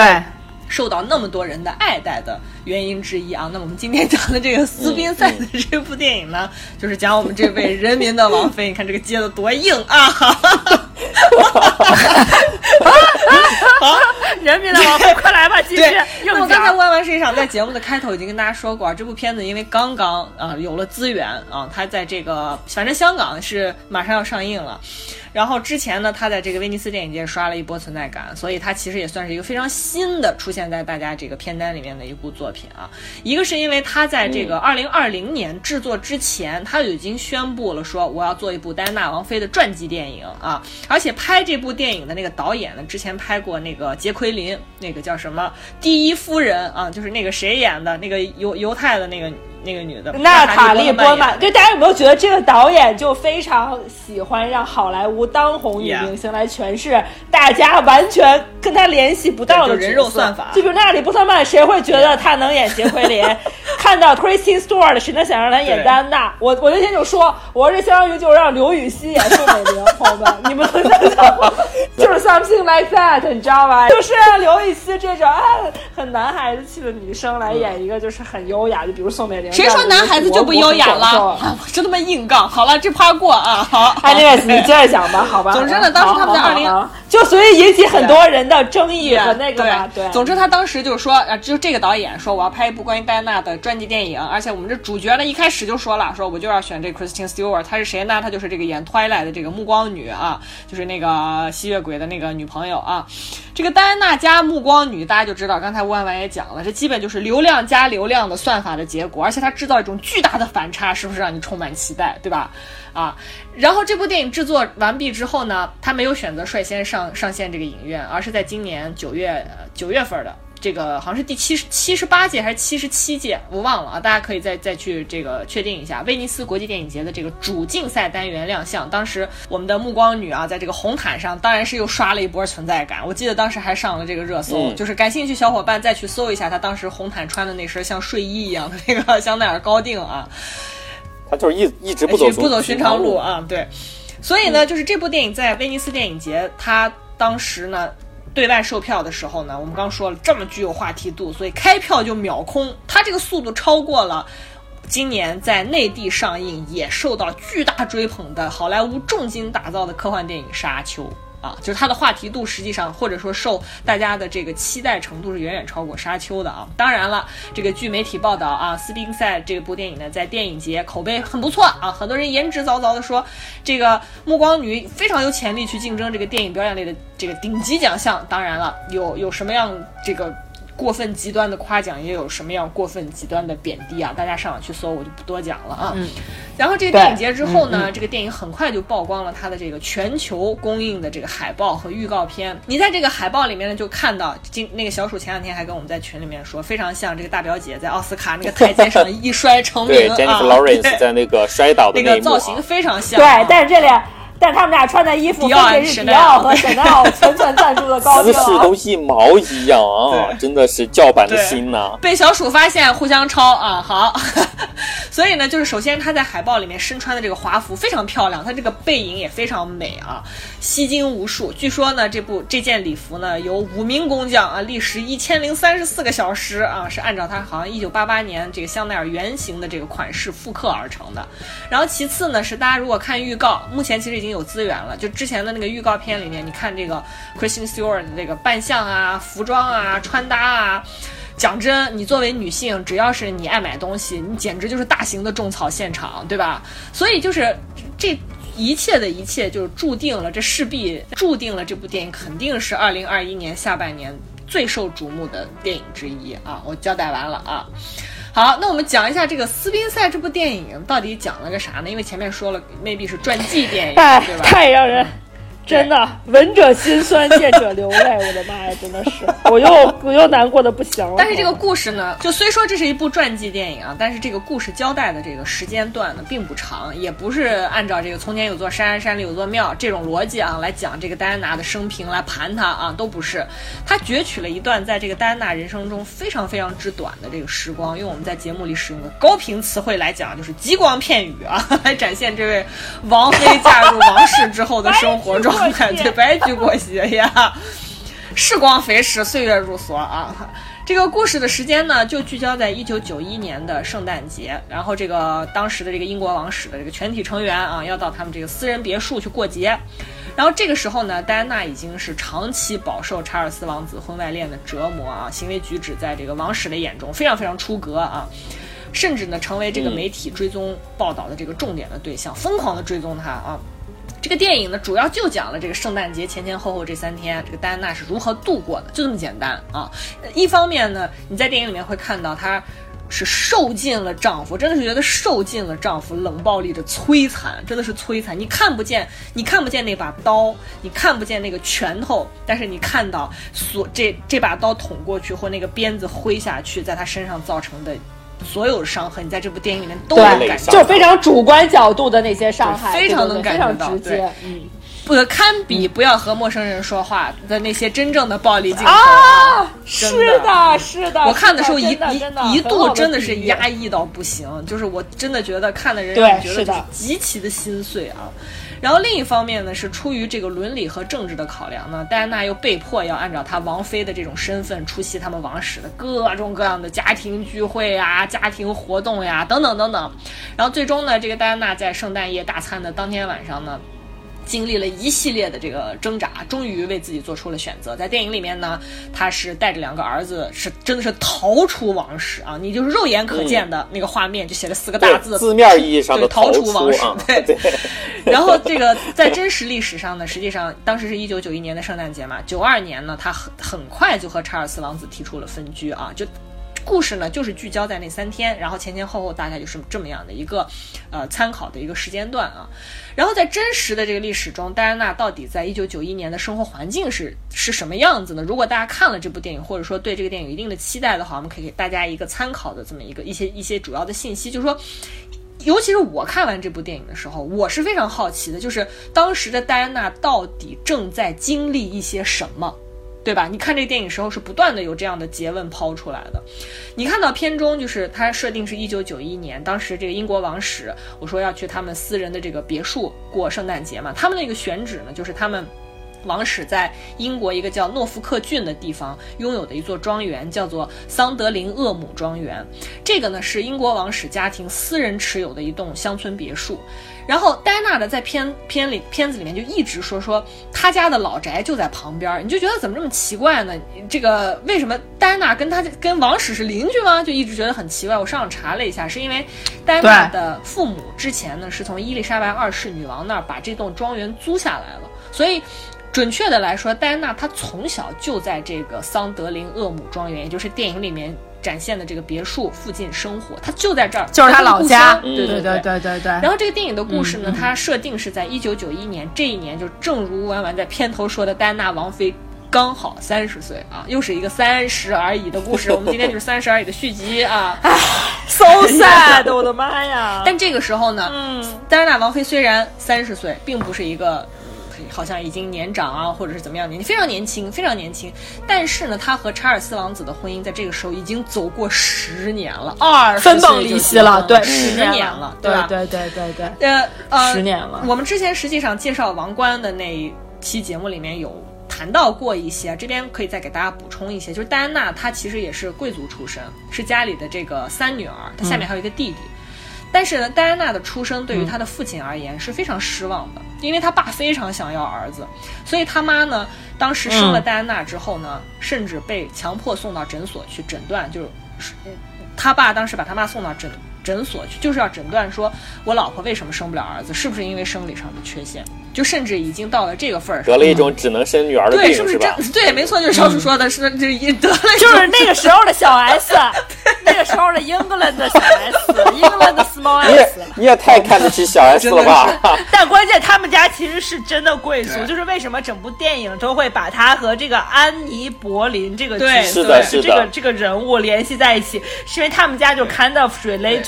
受到那么多人的爱戴的原因之一啊。那我们今天讲的这个斯宾塞的这部电影呢，就是讲我们这位人民的王妃。你看这个接的多硬啊！哈哈哈好，人民的王妃，快来吧，继续。那我刚才弯弯实际上在节目的开头已经跟大家说过，这部片子因为刚刚啊有了资源啊，它在这个反正香港是马上要上映了。然后之前呢，他在这个威尼斯电影节刷了一波存在感，所以他其实也算是一个非常新的出现在大家这个片单里面的一部作品啊。一个是因为他在这个二零二零年制作之前，他就已经宣布了说我要做一部戴安娜王妃的传记电影啊，而且拍这部电影的那个导演呢，之前拍拍过那个杰奎琳，那个叫什么第一夫人啊，就是那个谁演的那个犹犹太的那个。那个女的娜塔莉波曼，对大家有没有觉得这个导演就非常喜欢让好莱坞当红女明星来诠释大家完全跟他联系不到的人肉算法？就比如娜塔莉波特曼，谁会觉得她能演杰奎琳？看到 Kristen Stewart，谁能想让她演戴安娜？我我那天就说，我说这相当于就是让刘禹锡演宋美龄，朋友们，你们能想象吗？就是 something like that，你知道吗？就是让刘禹锡这种啊很男孩子气的女生来演一个就是很优雅，就比如宋美龄。谁说男孩子就不优雅了？我真他妈硬杠！好了，这趴过啊！好，哎，那个你接着讲吧，好吧。总之呢，当时他们在二零就所以引起很多人的争议和那个嘛。对，总之他当时就说啊，就这个导演说我要拍一部关于戴安娜的传记电影，而且我们这主角呢一开始就说了，说我就要选这 Kristen Stewart，她是谁呢？她就是这个演 Twilight 的这个暮光女啊，就是那个吸血鬼的那个女朋友啊。这个戴安娜加暮光女，大家就知道，刚才吴婉婉也讲了，这基本就是流量加流量的算法的结果，而且它制造一种巨大的反差，是不是让你充满期待，对吧？啊，然后这部电影制作完毕之后呢，他没有选择率先上上线这个影院，而是在今年九月九月份的。这个好像是第七十七十八届还是七十七届，我忘了啊，大家可以再再去这个确定一下。威尼斯国际电影节的这个主竞赛单元亮相，当时我们的目光女啊，在这个红毯上，当然是又刷了一波存在感。我记得当时还上了这个热搜，就是感兴趣小伙伴再去搜一下她当时红毯穿的那身像睡衣一样的那个香奈儿高定啊。她就是一一直不走不走寻常路啊，对。所以呢，就是这部电影在威尼斯电影节，它当时呢。对外售票的时候呢，我们刚说了这么具有话题度，所以开票就秒空。它这个速度超过了今年在内地上映也受到巨大追捧的好莱坞重金打造的科幻电影《沙丘》。啊，就是它的话题度，实际上或者说受大家的这个期待程度是远远超过《沙丘》的啊。当然了，这个据媒体报道啊，《斯宾塞》这部电影呢，在电影节口碑很不错啊，很多人言之凿凿的说，这个《暮光女》非常有潜力去竞争这个电影表演类的这个顶级奖项。当然了，有有什么样这个。过分极端的夸奖也有什么样过分极端的贬低啊？大家上网去搜，我就不多讲了啊。嗯。然后这个电影节之后呢，这个电影很快就曝光了它的这个全球公映的这个海报和预告片。你在这个海报里面呢，就看到今那个小鼠前两天还跟我们在群里面说，非常像这个大表姐在奥斯卡那个台阶上一摔成名啊。Jennifer Lawrence 在那个摔倒的那个造型非常像。对，但是这里。但他们俩穿的衣服分别是迪奥和香奈儿全权赞助的高定，姿势都一毛一样啊！真的是叫板的心呐。被小鼠发现，互相抄啊！好，所以呢，就是首先他在海报里面身穿的这个华服非常漂亮，他这个背影也非常美啊，吸睛无数。据说呢，这部这件礼服呢，由五名工匠啊，历时一千零三十四个小时啊，是按照他好像一九八八年这个香奈儿原型的这个款式复刻而成的。然后其次呢，是大家如果看预告，目前其实已已经。有资源了，就之前的那个预告片里面，你看这个 Christian Stewart 的这个扮相啊、服装啊、穿搭啊，讲真，你作为女性，只要是你爱买东西，你简直就是大型的种草现场，对吧？所以就是这一切的一切，就注定了，这势必注定了这部电影肯定是二零二一年下半年最受瞩目的电影之一啊！我交代完了啊。好，那我们讲一下这个《斯宾塞》这部电影到底讲了个啥呢？因为前面说了，maybe 是传记电影，对吧？太让人。真的，闻者心酸，见者流泪。我的妈呀，真的是，我又我又难过的不行了。但是这个故事呢，就虽说这是一部传记电影啊，但是这个故事交代的这个时间段呢并不长，也不是按照这个从前有座山，山里有座庙这种逻辑啊来讲这个戴安娜的生平来盘她啊，都不是。他攫取了一段在这个戴安娜人生中非常非常之短的这个时光，用我们在节目里使用的高频词汇来讲，就是极光片语啊，来 展现这位王妃嫁入王室之后的生活中。对，白驹过隙呀，时光飞逝，岁月如梭啊。这个故事的时间呢，就聚焦在一九九一年的圣诞节，然后这个当时的这个英国王室的这个全体成员啊，要到他们这个私人别墅去过节。然后这个时候呢，戴安娜已经是长期饱受查尔斯王子婚外恋的折磨啊，行为举止在这个王室的眼中非常非常出格啊，甚至呢，成为这个媒体追踪报道的这个重点的对象，疯狂的追踪他啊。这个电影呢，主要就讲了这个圣诞节前前后后这三天，这个戴安娜是如何度过的，就这么简单啊。一方面呢，你在电影里面会看到她是受尽了丈夫，真的是觉得受尽了丈夫冷暴力的摧残，真的是摧残。你看不见，你看不见那把刀，你看不见那个拳头，但是你看到所这这把刀捅过去或那个鞭子挥下去，在她身上造成的。所有的伤痕，你在这部电影里面都能感受到，就非常主观角度的那些伤害，非常能感觉到，对，嗯，不堪比不要和陌生人说话的那些真正的暴力镜头啊！是的，是的，我看的时候一一一度真的是压抑到不行，就是我真的觉得看的人觉得极其的心碎啊。然后另一方面呢，是出于这个伦理和政治的考量呢，戴安娜又被迫要按照她王妃的这种身份出席他们王室的各种各样的家庭聚会啊、家庭活动呀等等等等。然后最终呢，这个戴安娜在圣诞夜大餐的当天晚上呢，经历了一系列的这个挣扎，终于为自己做出了选择。在电影里面呢，他是带着两个儿子，是真的是逃出王室啊！你就是肉眼可见的那个画面，就写了四个大字，字面意义上的逃出王室。对对。然后这个在真实历史上呢，实际上当时是一九九一年的圣诞节嘛，九二年呢，他很很快就和查尔斯王子提出了分居啊，就。故事呢，就是聚焦在那三天，然后前前后后大概就是这么样的一个，呃，参考的一个时间段啊。然后在真实的这个历史中，戴安娜到底在一九九一年的生活环境是是什么样子呢？如果大家看了这部电影，或者说对这个电影有一定的期待的话，我们可以给大家一个参考的这么一个一些一些主要的信息，就是说，尤其是我看完这部电影的时候，我是非常好奇的，就是当时的戴安娜到底正在经历一些什么。对吧？你看这个电影时候是不断的有这样的诘问抛出来的。你看到片中就是它设定是一九九一年，当时这个英国王室，我说要去他们私人的这个别墅过圣诞节嘛。他们那个选址呢，就是他们王室在英国一个叫诺福克郡的地方拥有的一座庄园，叫做桑德林厄姆庄园。这个呢是英国王室家庭私人持有的一栋乡村别墅。然后戴安娜的在片片里片子里面就一直说说她家的老宅就在旁边，你就觉得怎么这么奇怪呢？这个为什么戴安娜跟她跟王室是邻居吗？就一直觉得很奇怪。我上网查了一下，是因为戴安娜的父母之前呢是从伊丽莎白二世女王那儿把这栋庄园租下来了，所以准确的来说，戴安娜她从小就在这个桑德林厄姆庄园，也就是电影里面。展现的这个别墅附近生活，他就在这儿，就是他老家。对对对对对对。然后这个电影的故事呢，它设定是在一九九一年，这一年就正如婉婉在片头说的，戴安娜王妃刚好三十岁啊，又是一个三十而已的故事。我们今天就是三十而已的续集啊。So sad，我的妈呀！但这个时候呢，嗯戴安娜王妃虽然三十岁，并不是一个。好像已经年长啊，或者是怎么样年纪非常年轻，非常年轻。但是呢，他和查尔斯王子的婚姻在这个时候已经走过十年了，二分崩离析了，对，十年了，对吧？对对对对，呃呃，十年了。我们之前实际上介绍王冠的那一期节目里面有谈到过一些，这边可以再给大家补充一些，就是戴安娜她其实也是贵族出身，是家里的这个三女儿，她下面还有一个弟弟。但是呢，戴安娜的出生对于她的父亲而言是非常失望的，因为他爸非常想要儿子，所以他妈呢，当时生了戴安娜之后呢，甚至被强迫送到诊所去诊断，就是他爸当时把他妈送到诊。诊所去就是要诊断，说我老婆为什么生不了儿子，是不是因为生理上的缺陷？就甚至已经到了这个份儿，得了一种只能生女儿的病，是不是？对，没错，就是小叔说的，是这一得了，就是那个时候的小 S，那个时候的 England 的小 S，England 的 Small S。你也你也太看得起小 S 了吧？但关键他们家其实是真的贵族，就是为什么整部电影都会把他和这个安妮·柏林这个对是的，是这个这个人物联系在一起，是因为他们家就 kind of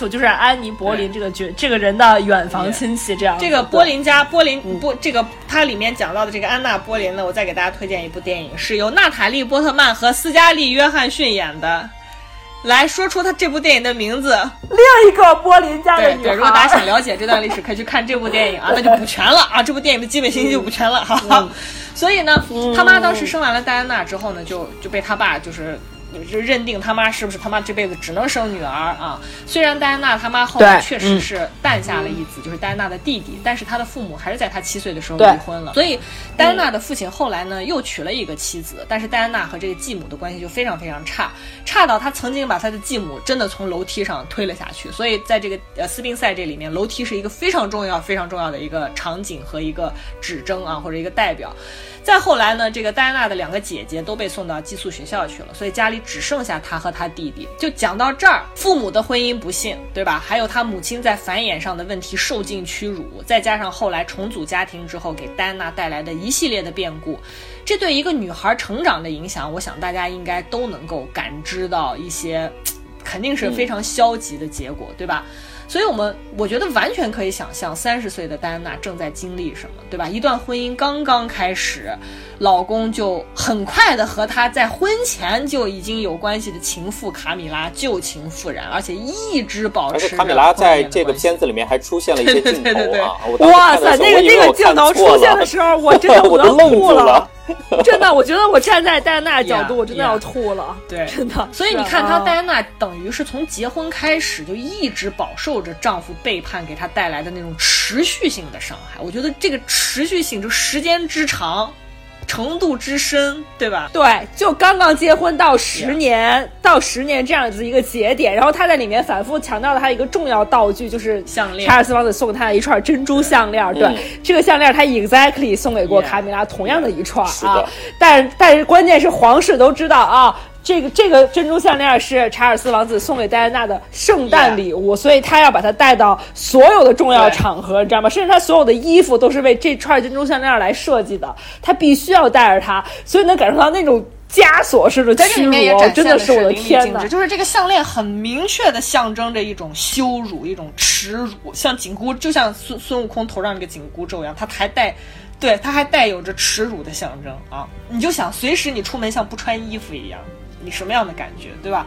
就是安妮·柏林这个角，这个人的远房亲戚，这样。这个柏林家，柏林波，这个它里面讲到的这个安娜·柏林呢，我再给大家推荐一部电影，是由娜塔莉·波特曼和斯嘉丽·约翰逊演的。来说出他这部电影的名字。另一个柏林家的女孩。对，如果大家想了解这段历史，可以去看这部电影啊，那就补全了啊，这部电影的基本信息就补全了哈。所以呢，他妈当时生完了戴安娜之后呢，就就被他爸就是。就认定他妈是不是他妈这辈子只能生女儿啊？虽然戴安娜他妈后来确实是诞下了一子，就是戴安娜的弟弟，但是他的父母还是在他七岁的时候离婚了。所以戴安娜的父亲后来呢又娶了一个妻子，但是戴安娜和这个继母的关系就非常非常差，差到他曾经把他的继母真的从楼梯上推了下去。所以在这个呃斯宾塞这里面，楼梯是一个非常重要、非常重要的一个场景和一个指征啊，或者一个代表。再后来呢，这个戴安娜的两个姐姐都被送到寄宿学校去了，所以家里只剩下他和他弟弟。就讲到这儿，父母的婚姻不幸，对吧？还有他母亲在繁衍上的问题受尽屈辱，再加上后来重组家庭之后给戴安娜带来的一系列的变故，这对一个女孩成长的影响，我想大家应该都能够感知到一些，肯定是非常消极的结果，对吧？所以，我们我觉得完全可以想象，三十岁的戴安娜正在经历什么，对吧？一段婚姻刚刚开始，老公就很快的和她在婚前就已经有关系的情妇卡米拉旧情复燃，而且一直保持。而且卡米拉在这个片子里面还出现了一些镜头啊！哇塞，那个那个镜头出现的时候，我真的我都愣住了。真的，我觉得我站在戴安娜的角度，我真的要吐了。对，真的。所以你看，她戴安娜等于是从结婚开始就一直饱受着丈夫背叛给她带来的那种持续性的伤害。我觉得这个持续性就时间之长。程度之深，对吧？对，就刚刚结婚到十年，到十年这样子一个节点，然后他在里面反复强调了他一个重要道具，就是项链。查尔斯王子送他的一串珍珠项链，对，这个项链他 exactly 送给过卡米拉同样的一串啊，但但是关键是皇室都知道啊。这个这个珍珠项链是查尔斯王子送给戴安娜的圣诞礼物，所以他要把它带到所有的重要场合，你知道吗？甚至他所有的衣服都是为这串珍珠项链来设计的，他必须要带着它，所以能感受到那种枷锁式的屈辱，真的是我的天哪！就是这个项链很明确的象征着一种羞辱，一种耻辱，像紧箍，就像孙孙悟空头上那个紧箍咒一样，它还带，对，它还带有着耻辱的象征啊！你就想随时你出门像不穿衣服一样。你什么样的感觉，对吧？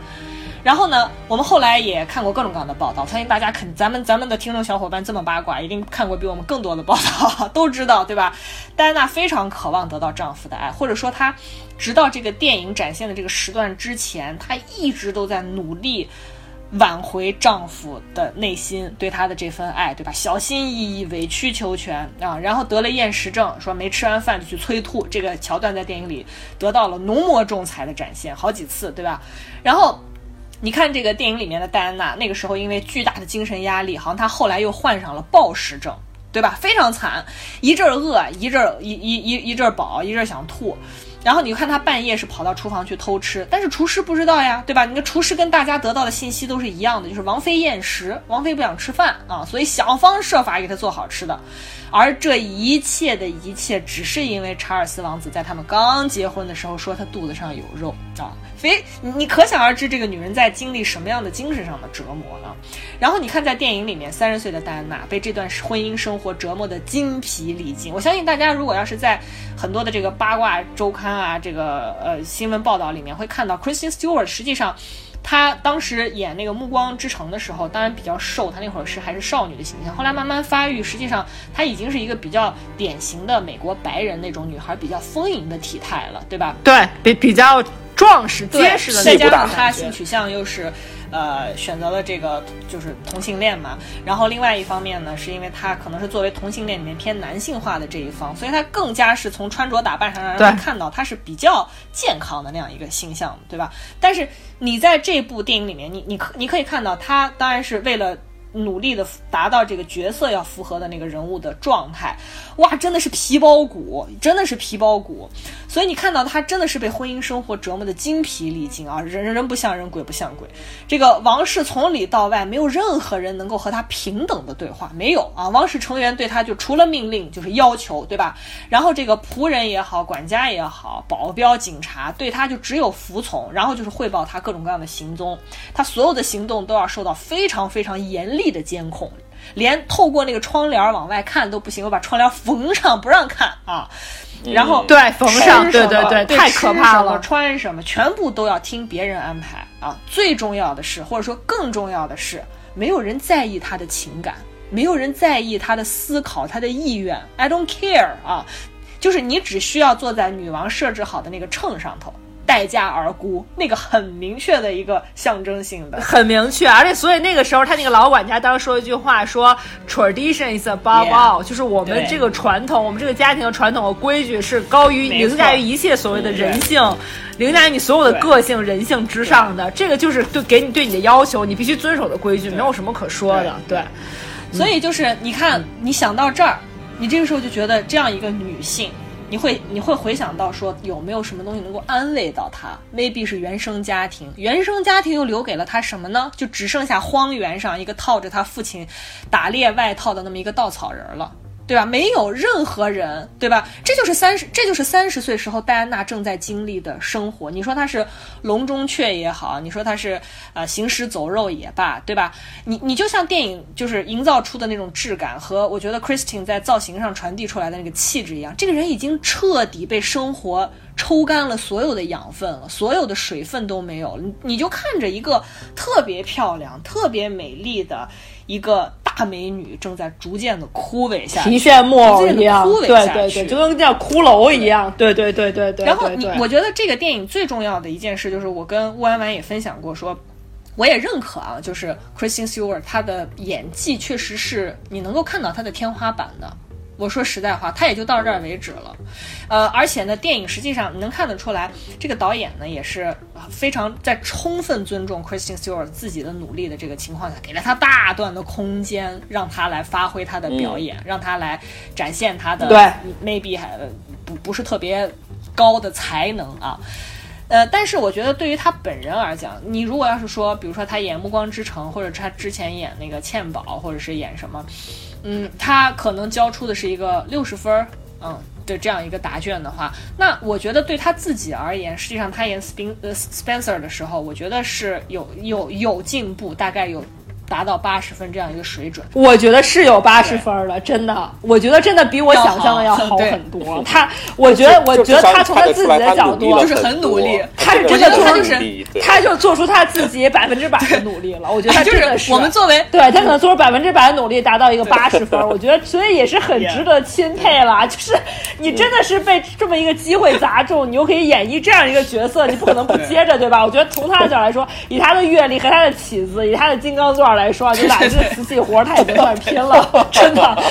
然后呢，我们后来也看过各种各样的报道，相信大家肯咱们咱们的听众小伙伴这么八卦，一定看过比我们更多的报道，都知道，对吧？戴安娜非常渴望得到丈夫的爱，或者说她直到这个电影展现的这个时段之前，她一直都在努力。挽回丈夫的内心对她的这份爱，对吧？小心翼翼、委曲求全啊，然后得了厌食症，说没吃完饭就去催吐。这个桥段在电影里得到了浓墨重彩的展现，好几次，对吧？然后你看这个电影里面的戴安娜，那个时候因为巨大的精神压力，好像她后来又患上了暴食症，对吧？非常惨，一阵饿，一阵一一一一阵饱，一阵想吐。然后你看他半夜是跑到厨房去偷吃，但是厨师不知道呀，对吧？你的厨师跟大家得到的信息都是一样的，就是王妃厌食，王妃不想吃饭啊，所以想方设法给他做好吃的。而这一切的一切，只是因为查尔斯王子在他们刚结婚的时候说他肚子上有肉啊，非你你可想而知这个女人在经历什么样的精神上的折磨呢？然后你看在电影里面，三十岁的戴安娜被这段婚姻生活折磨得精疲力尽。我相信大家如果要是在很多的这个八卦周刊啊，这个呃新闻报道里面会看到 Kristen Stewart，实际上。她当时演那个《暮光之城》的时候，当然比较瘦，她那会儿是还是少女的形象。后来慢慢发育，实际上她已经是一个比较典型的美国白人那种女孩，比较丰盈的体态了，对吧？对，比比较壮实、结实的。再加上他性取向又是。呃，选择了这个就是同性恋嘛。然后另外一方面呢，是因为他可能是作为同性恋里面偏男性化的这一方，所以他更加是从穿着打扮上让人看到他是比较健康的那样一个形象，对吧？但是你在这部电影里面，你你可你可以看到他当然是为了。努力的达到这个角色要符合的那个人物的状态，哇，真的是皮包骨，真的是皮包骨。所以你看到他真的是被婚姻生活折磨的精疲力尽啊，人人不像人，鬼不像鬼。这个王室从里到外没有任何人能够和他平等的对话，没有啊。王室成员对他就除了命令就是要求，对吧？然后这个仆人也好，管家也好，保镖、警察对他就只有服从，然后就是汇报他各种各样的行踪，他所有的行动都要受到非常非常严。厉的监控，连透过那个窗帘往外看都不行，我把窗帘缝上，不让看啊。然后对缝上，对对对，太可怕了。穿什么，全部都要听别人安排啊。最重要的是，或者说更重要的是，没有人在意他的情感，没有人在意他的思考，他的意愿。I don't care 啊，就是你只需要坐在女王设置好的那个秤上头。待价而沽，那个很明确的一个象征性的，很明确，而且所以那个时候他那个老管家当时说一句话，说 tradition is above all，就是我们这个传统，我们这个家庭的传统和规矩是高于凌驾于一切所谓的人性，凌驾于你所有的个性人性之上的，这个就是对给你对你的要求，你必须遵守的规矩，没有什么可说的，对。所以就是你看，你想到这儿，你这个时候就觉得这样一个女性。你会你会回想到说有没有什么东西能够安慰到他未必是原生家庭，原生家庭又留给了他什么呢？就只剩下荒原上一个套着他父亲打猎外套的那么一个稻草人了。对吧？没有任何人，对吧？这就是三十，这就是三十岁时候戴安娜正在经历的生活。你说她是笼中雀也好，你说她是呃行尸走肉也罢，对吧？你你就像电影就是营造出的那种质感和我觉得 Christine 在造型上传递出来的那个气质一样，这个人已经彻底被生活抽干了所有的养分了，所有的水分都没有了。你就看着一个特别漂亮、特别美丽的一个。美女正在逐渐的枯萎下，提线木偶一样，对对对，就跟叫骷髅一样，对对对对对。然后你，我觉得这个电影最重要的一件事就是，我跟乌安婉也分享过，说我也认可啊，就是 Kristen Stewart 她的演技确实是你能够看到她的天花板的。我说实在话，他也就到这儿为止了，呃，而且呢，电影实际上能看得出来，这个导演呢也是非常在充分尊重 Kristen Stewart 自己的努力的这个情况下，给了他大段的空间，让他来发挥他的表演，让他来展现他的对 maybe 还不不是特别高的才能啊，呃，但是我觉得对于他本人而讲，你如果要是说，比如说他演《暮光之城》，或者他之前演那个《倩宝》，或者是演什么。嗯，他可能交出的是一个六十分儿，嗯的这样一个答卷的话，那我觉得对他自己而言，实际上他演 Spen 呃 Spencer 的时候，我觉得是有有有进步，大概有。达到八十分这样一个水准，我觉得是有八十分的，真的，我觉得真的比我想象的要好很多。他，我觉得，我觉得他从他自己的角度就是很努力，他是真的，他就是，他就做出他自己百分之百的努力了。我觉得他真的是我们作为对他可能做出百分之百的努力，达到一个八十分。我觉得所以也是很值得钦佩了。就是你真的是被这么一个机会砸中，你又可以演绎这样一个角色，你不可能不接着，对吧？我觉得从他的角度来说，以他的阅历和他的起子，以他的金刚钻来说，就哪这瓷器活他已经算拼了，真的。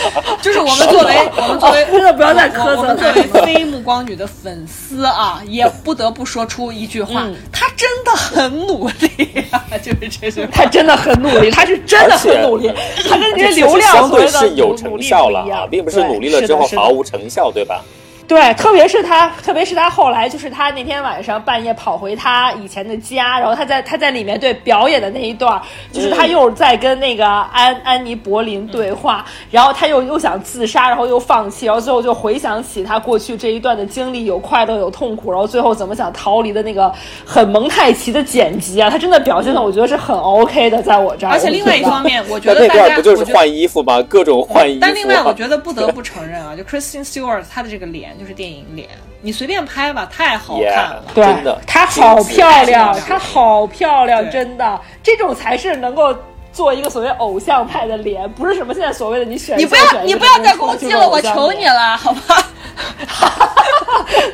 就是我们作为我们作为真的不要再苛责。作为非目光女的粉丝啊，也不得不说出一句话：她真的很努力啊！就是这句，她真的很努力，她是真的很努力。她跟这些流量相对是有成效了啊，并不是努力了之后毫无成效，对吧？对，特别是他，特别是他后来，就是他那天晚上半夜跑回他以前的家，然后他在他在里面对表演的那一段，就是他又在跟那个安安妮柏林对话，然后他又又想自杀，然后又放弃，然后最后就回想起他过去这一段的经历，有快乐有痛苦，然后最后怎么想逃离的那个很蒙太奇的剪辑啊，他真的表现的我觉得是很 OK 的，在我这儿。而且另外一方面，我觉得大家不就是换衣服吗？各种换衣服。但另外，我觉得不得不承认啊，就 Kristen Stewart 她的这个脸。就是电影脸，你随便拍吧，太好看了。对，她好漂亮，她好漂亮，真的，这种才是能够做一个所谓偶像派的脸，不是什么现在所谓的你选。你不要，你不要再攻击了，我求你了，好吧？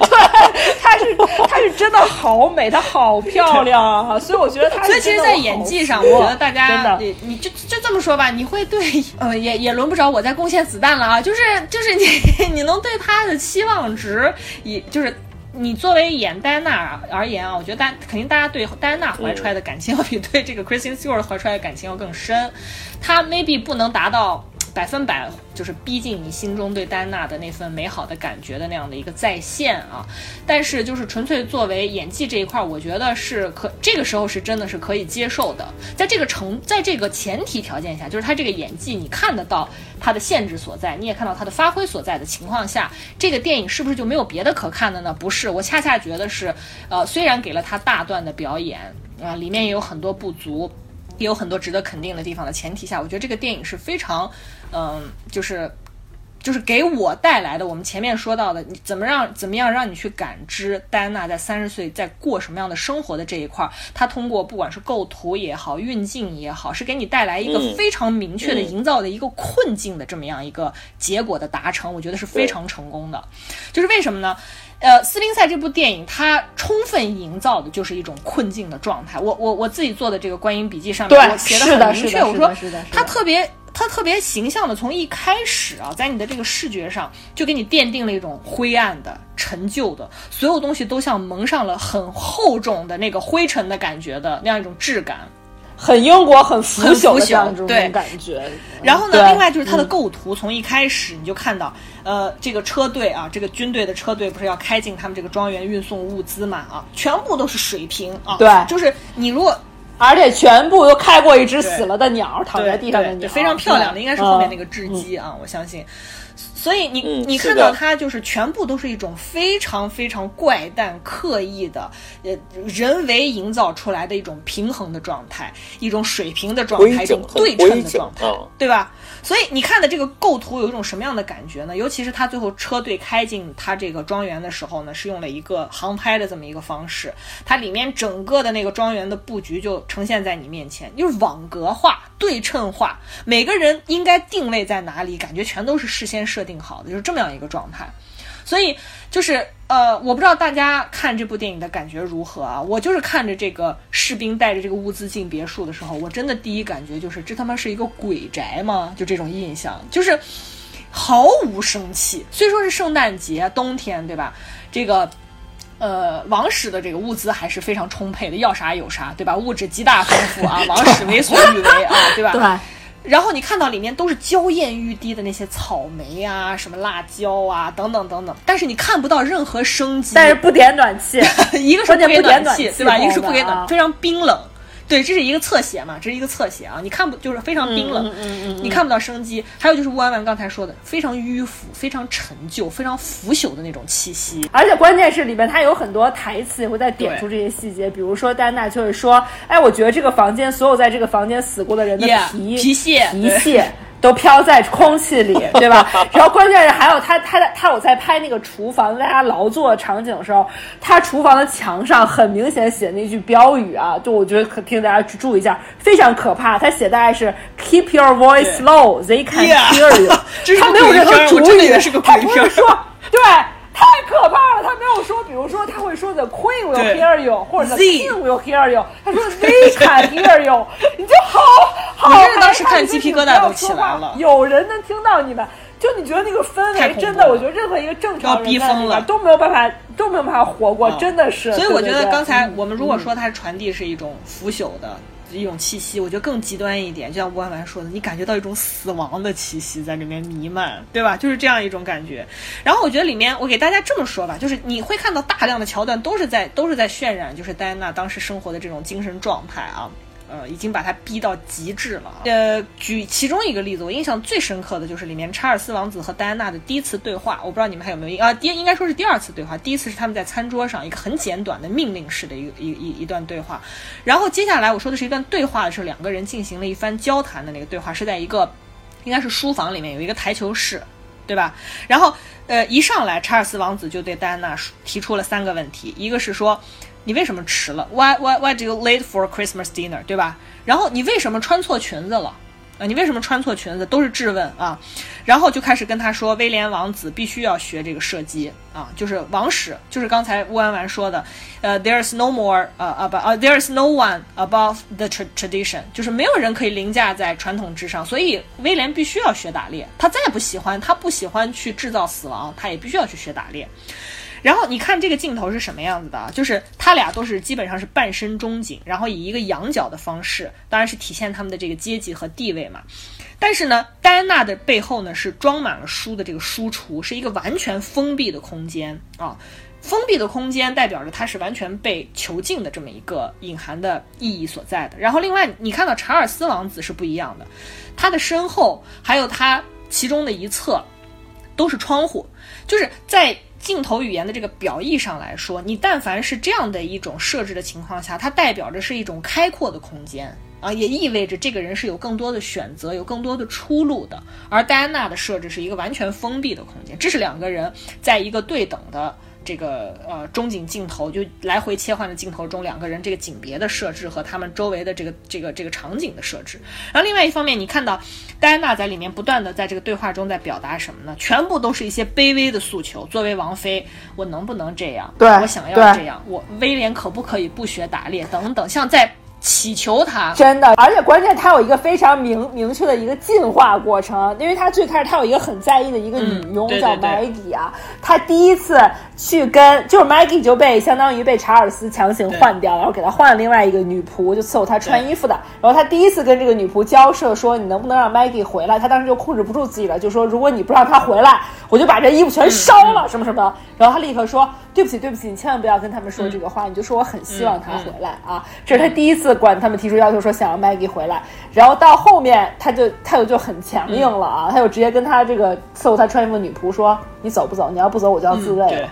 对，她是她是真的好美，她好漂亮啊！所以我觉得她。所以其实，在演技上，我觉得大家，你你就就这么说吧，你会对呃，也也轮不着我再贡献子弹了啊！就是就是你 你能对她的期望值，以就是你作为演戴安娜而言啊，我觉得大肯定大家对戴安娜怀出来的感情要比对这个 Kristen Stewart 怀出来的感情要更深，她 maybe 不能达到。百分百就是逼近你心中对丹娜的那份美好的感觉的那样的一个再现啊，但是就是纯粹作为演技这一块，我觉得是可这个时候是真的是可以接受的。在这个成在这个前提条件下，就是他这个演技你看得到他的限制所在，你也看到他的发挥所在的情况下，这个电影是不是就没有别的可看的呢？不是，我恰恰觉得是，呃，虽然给了他大段的表演啊，里面也有很多不足。也有很多值得肯定的地方的前提下，我觉得这个电影是非常，嗯，就是，就是给我带来的。我们前面说到的，你怎么让怎么样让你去感知戴安娜在三十岁在过什么样的生活的这一块，他通过不管是构图也好，运镜也好，是给你带来一个非常明确的营造的一个困境的这么样一个结果的达成，我觉得是非常成功的。就是为什么呢？呃，斯宾塞这部电影，它充分营造的就是一种困境的状态。我我我自己做的这个观影笔记上面，我写的很明确，我说他特别他特别形象的从一开始啊，在你的这个视觉上就给你奠定了一种灰暗的、陈旧的，所有东西都像蒙上了很厚重的那个灰尘的感觉的那样一种质感。很英国、很腐朽的这种感觉。然后呢，另外就是它的构图，从一开始你就看到，呃，这个车队啊，这个军队的车队不是要开进他们这个庄园运送物资嘛？啊，全部都是水平啊。对，就是你如果，而且全部都开过一只死了的鸟，躺在地上的鸟，非常漂亮的，应该是后面那个雉鸡啊，我相信。所以你你看到他就是全部都是一种非常非常怪诞、刻意的，呃，人为营造出来的一种平衡的状态，一种水平的状态，一种对称的状态，对吧？所以你看的这个构图有一种什么样的感觉呢？尤其是他最后车队开进他这个庄园的时候呢，是用了一个航拍的这么一个方式，它里面整个的那个庄园的布局就呈现在你面前，就是网格化、对称化，每个人应该定位在哪里，感觉全都是事先设定好的，就是这么样一个状态。所以就是呃，我不知道大家看这部电影的感觉如何啊？我就是看着这个士兵带着这个物资进别墅的时候，我真的第一感觉就是这他妈是一个鬼宅吗？就这种印象，就是毫无生气。虽说是圣诞节冬天，对吧？这个呃，王室的这个物资还是非常充沛的，要啥有啥，对吧？物质极大丰富啊，王室为所欲为啊，对吧？对。然后你看到里面都是娇艳欲滴的那些草莓啊，什么辣椒啊，等等等等，但是你看不到任何生机。但是不点暖气，一个是不点暖气，对吧？一个是不给暖，非常冰冷。对，这是一个侧写嘛，这是一个侧写啊，你看不就是非常冰冷，嗯你看不到生机。还有就是吴婉婉刚才说的，非常迂腐、非常陈旧、非常腐朽的那种气息。而且关键是里面它有很多台词也会在点出这些细节，比如说丹娜就会说：“哎，我觉得这个房间所有在这个房间死过的人的皮皮屑皮屑。”都飘在空气里，对吧？然后关键是还有他，他他有在拍那个厨房大家劳作场景的时候，他厨房的墙上很明显写那句标语啊，就我觉得可听大家去注意一下，非常可怕。他写大概是 Keep your voice low, they can hear you。他没有任何主语，他不是说对。太可怕了！他没有说，比如说他会说 The Queen will hear you，或者 The King will hear you。他说 They can hear you，你就好好。你当时看鸡皮疙瘩都起来了。有人能听到你们，就你觉得那个氛围真的，我觉得任何一个正常人在里面都没有办法，都没有办法活过，真的是。所以我觉得刚才我们如果说它传递是一种腐朽的。一种气息，我觉得更极端一点，就像吴婉婉说的，你感觉到一种死亡的气息在里面弥漫，对吧？就是这样一种感觉。然后我觉得里面，我给大家这么说吧，就是你会看到大量的桥段都是在都是在渲染，就是戴安娜当时生活的这种精神状态啊。呃，已经把他逼到极致了。呃，举其中一个例子，我印象最深刻的就是里面查尔斯王子和戴安娜的第一次对话。我不知道你们还有没有啊？第应该说是第二次对话。第一次是他们在餐桌上一个很简短的命令式的一一一一段对话。然后接下来我说的是一段对话的时候，两个人进行了一番交谈的那个对话，是在一个应该是书房里面有一个台球室，对吧？然后呃，一上来查尔斯王子就对戴安娜提出了三个问题，一个是说。你为什么迟了？Why why why do you late for Christmas dinner？对吧？然后你为什么穿错裙子了？啊，你为什么穿错裙子？都是质问啊。然后就开始跟他说，威廉王子必须要学这个射击啊，就是王室，就是刚才乌安完说的，呃，there is no more 呃啊不啊，there's no one above the tradition，就是没有人可以凌驾在传统之上，所以威廉必须要学打猎。他再不喜欢，他不喜欢去制造死亡，他也必须要去学打猎。然后你看这个镜头是什么样子的？就是他俩都是基本上是半身中景，然后以一个仰角的方式，当然是体现他们的这个阶级和地位嘛。但是呢，戴安娜的背后呢是装满了书的这个书橱，是一个完全封闭的空间啊。封闭的空间代表着它是完全被囚禁的这么一个隐含的意义所在的。然后另外你看到查尔斯王子是不一样的，他的身后还有他其中的一侧都是窗户，就是在。镜头语言的这个表意上来说，你但凡是这样的一种设置的情况下，它代表着是一种开阔的空间啊，也意味着这个人是有更多的选择、有更多的出路的。而戴安娜的设置是一个完全封闭的空间，这是两个人在一个对等的。这个呃中景镜头就来回切换的镜头中，两个人这个景别的设置和他们周围的这个这个这个场景的设置。然后另外一方面，你看到戴安娜在里面不断的在这个对话中在表达什么呢？全部都是一些卑微的诉求。作为王妃，我能不能这样？对我想要这样。我威廉可不可以不学打猎？等等，像在。祈求他真的，而且关键他有一个非常明明确的一个进化过程，因为他最开始他有一个很在意的一个女佣叫 Maggie 啊，他第一次去跟就是 Maggie 就被相当于被查尔斯强行换掉，然后给他换了另外一个女仆，就伺候他穿衣服的。然后他第一次跟这个女仆交涉说你能不能让 Maggie 回来，他当时就控制不住自己了，就说如果你不让他回来，我就把这衣服全烧了什么什么。然后他立刻说对不起对不起，你千万不要跟他们说这个话，你就说我很希望他回来啊，这是他第一次。次管他们提出要求，说想要 Maggie 回来，然后到后面他就态度就很强硬了啊，他就直接跟他这个伺候他穿衣服的女仆说：“你走不走？你要不走，我就要自卫了。”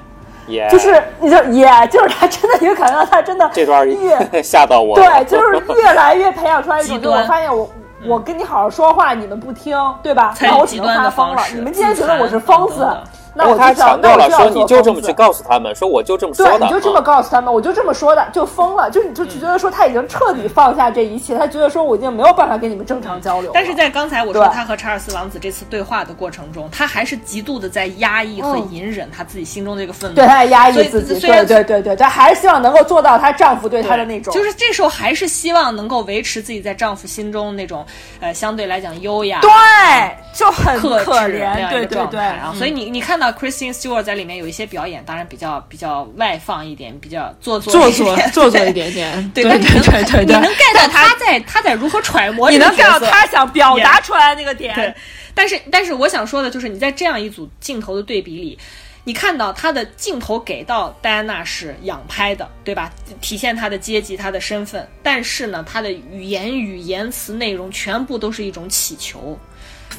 就是你就也就是他真的，你感觉到他真的这段越吓到我，对，就是越来越培养出来一种，就我发现我。我跟你好好说话，你们不听，对吧？那我只能发疯了。你们既然觉得我是疯子。那我他强调了说，你就这么去告诉他们，说我就这么说的，对，你就这么告诉他们，我就这么说的，就疯了，就你就觉得说他已经彻底放下这一切，他觉得说我已经没有办法跟你们正常交流。但是在刚才我说他和查尔斯王子这次对话的过程中，他还是极度的在压抑和隐忍他自己心中的一个愤怒，对他在压抑自己，对对对对，他还是希望能够做到她丈夫对她的那种，就是这时候还是希望能够维持自己在丈夫心中那种呃相对来讲优雅，对，就很可怜，对对对啊，所以你你看到 Christine Stewart。在里面有一些表演，当然比较比较外放一点，比较做作做作 做作一点点。对对对对，你能 get 到他在他在如何揣摩，你能 get 到他想表达出来那个点。对，但是但是我想说的就是，你在这样一组镜头的对比里，你看到他的镜头给到戴安娜是仰拍的，对吧？体现他的阶级、他的身份，但是呢，他的语言语言词内容全部都是一种乞求。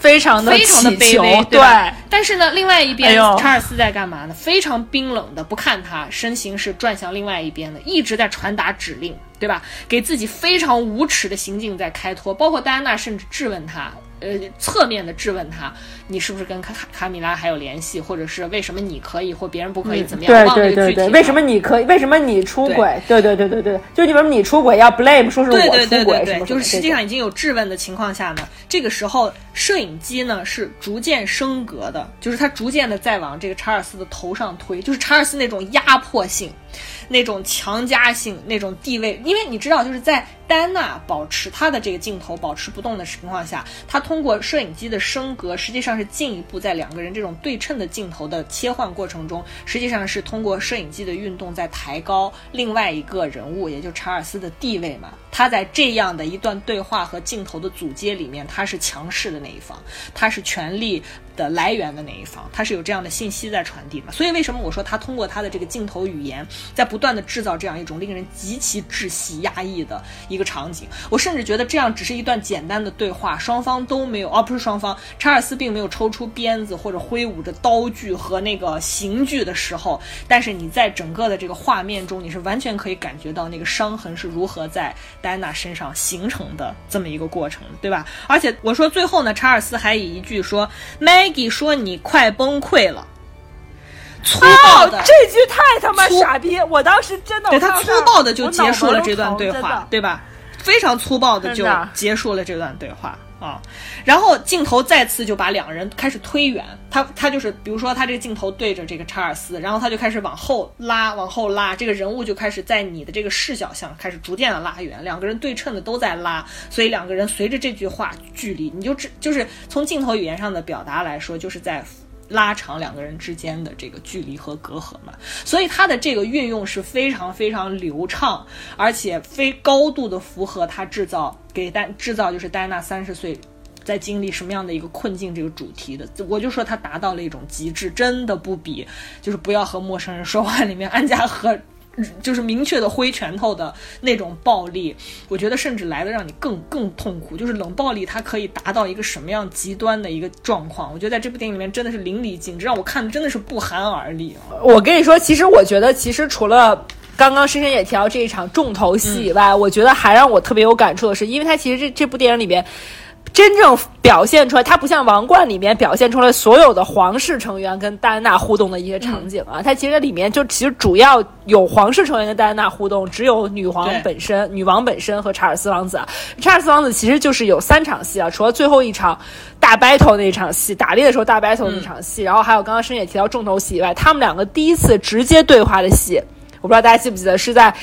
非常的非常的卑微，对。但是呢，另外一边查尔斯在干嘛呢？非常冰冷的不看他，身形是转向另外一边的，一直在传达指令，对吧？给自己非常无耻的行径在开脱，包括戴安娜甚至质问他。呃，侧面的质问他，你是不是跟卡卡米拉还有联系，或者是为什么你可以或别人不可以？怎么样？对对对对，为什么你可以？为什么你出轨？对对对对对，就你为什么你出轨要 blame 说是我出轨什么？就是实际上已经有质问的情况下呢，这个时候摄影机呢是逐渐升格的，就是它逐渐的在往这个查尔斯的头上推，就是查尔斯那种压迫性。那种强加性，那种地位，因为你知道，就是在丹娜保持她的这个镜头保持不动的情况下，她通过摄影机的升格，实际上是进一步在两个人这种对称的镜头的切换过程中，实际上是通过摄影机的运动在抬高另外一个人物，也就查尔斯的地位嘛。他在这样的一段对话和镜头的组接里面，他是强势的那一方，他是权力。的来源的那一方，他是有这样的信息在传递嘛？所以为什么我说他通过他的这个镜头语言，在不断的制造这样一种令人极其窒息、压抑的一个场景？我甚至觉得这样只是一段简单的对话，双方都没有，哦不是双方，查尔斯并没有抽出鞭子或者挥舞着刀具和那个刑具的时候，但是你在整个的这个画面中，你是完全可以感觉到那个伤痕是如何在戴安娜身上形成的这么一个过程，对吧？而且我说最后呢，查尔斯还以一句说没。Maggie 说：“你快崩溃了。”粗暴的这句太他妈傻逼！我当时真的，对他粗暴的就结束了这段对话，对吧？非常粗暴的就结束了这段对话啊！然后镜头再次就把两人开始推远，他他就是比如说他这个镜头对着这个查尔斯，然后他就开始往后拉，往后拉，这个人物就开始在你的这个视角上开始逐渐的拉远，两个人对称的都在拉，所以两个人随着这句话距离，你就只就是从镜头语言上的表达来说，就是在。拉长两个人之间的这个距离和隔阂嘛，所以他的这个运用是非常非常流畅，而且非高度的符合他制造给丹制造就是戴安娜三十岁在经历什么样的一个困境这个主题的，我就说他达到了一种极致，真的不比就是不要和陌生人说话里面安家和。就是明确的挥拳头的那种暴力，我觉得甚至来的让你更更痛苦。就是冷暴力，它可以达到一个什么样极端的一个状况？我觉得在这部电影里面真的是淋漓尽致，让我看的真的是不寒而栗。我跟你说，其实我觉得，其实除了刚刚深深也提到这一场重头戏以外，我觉得还让我特别有感触的是，因为它其实这这部电影里边。真正表现出来，它不像《王冠》里面表现出来所有的皇室成员跟戴安娜互动的一些场景啊，它其实里面就其实主要有皇室成员跟戴安娜互动，只有女皇本身、女王本身和查尔斯王子。查尔斯王子其实就是有三场戏啊，除了最后一场大 battle 那一场戏，打猎的时候大 battle 那场戏，然后还有刚刚深也提到重头戏以外，他们两个第一次直接对话的戏，我不知道大家记不记得，是在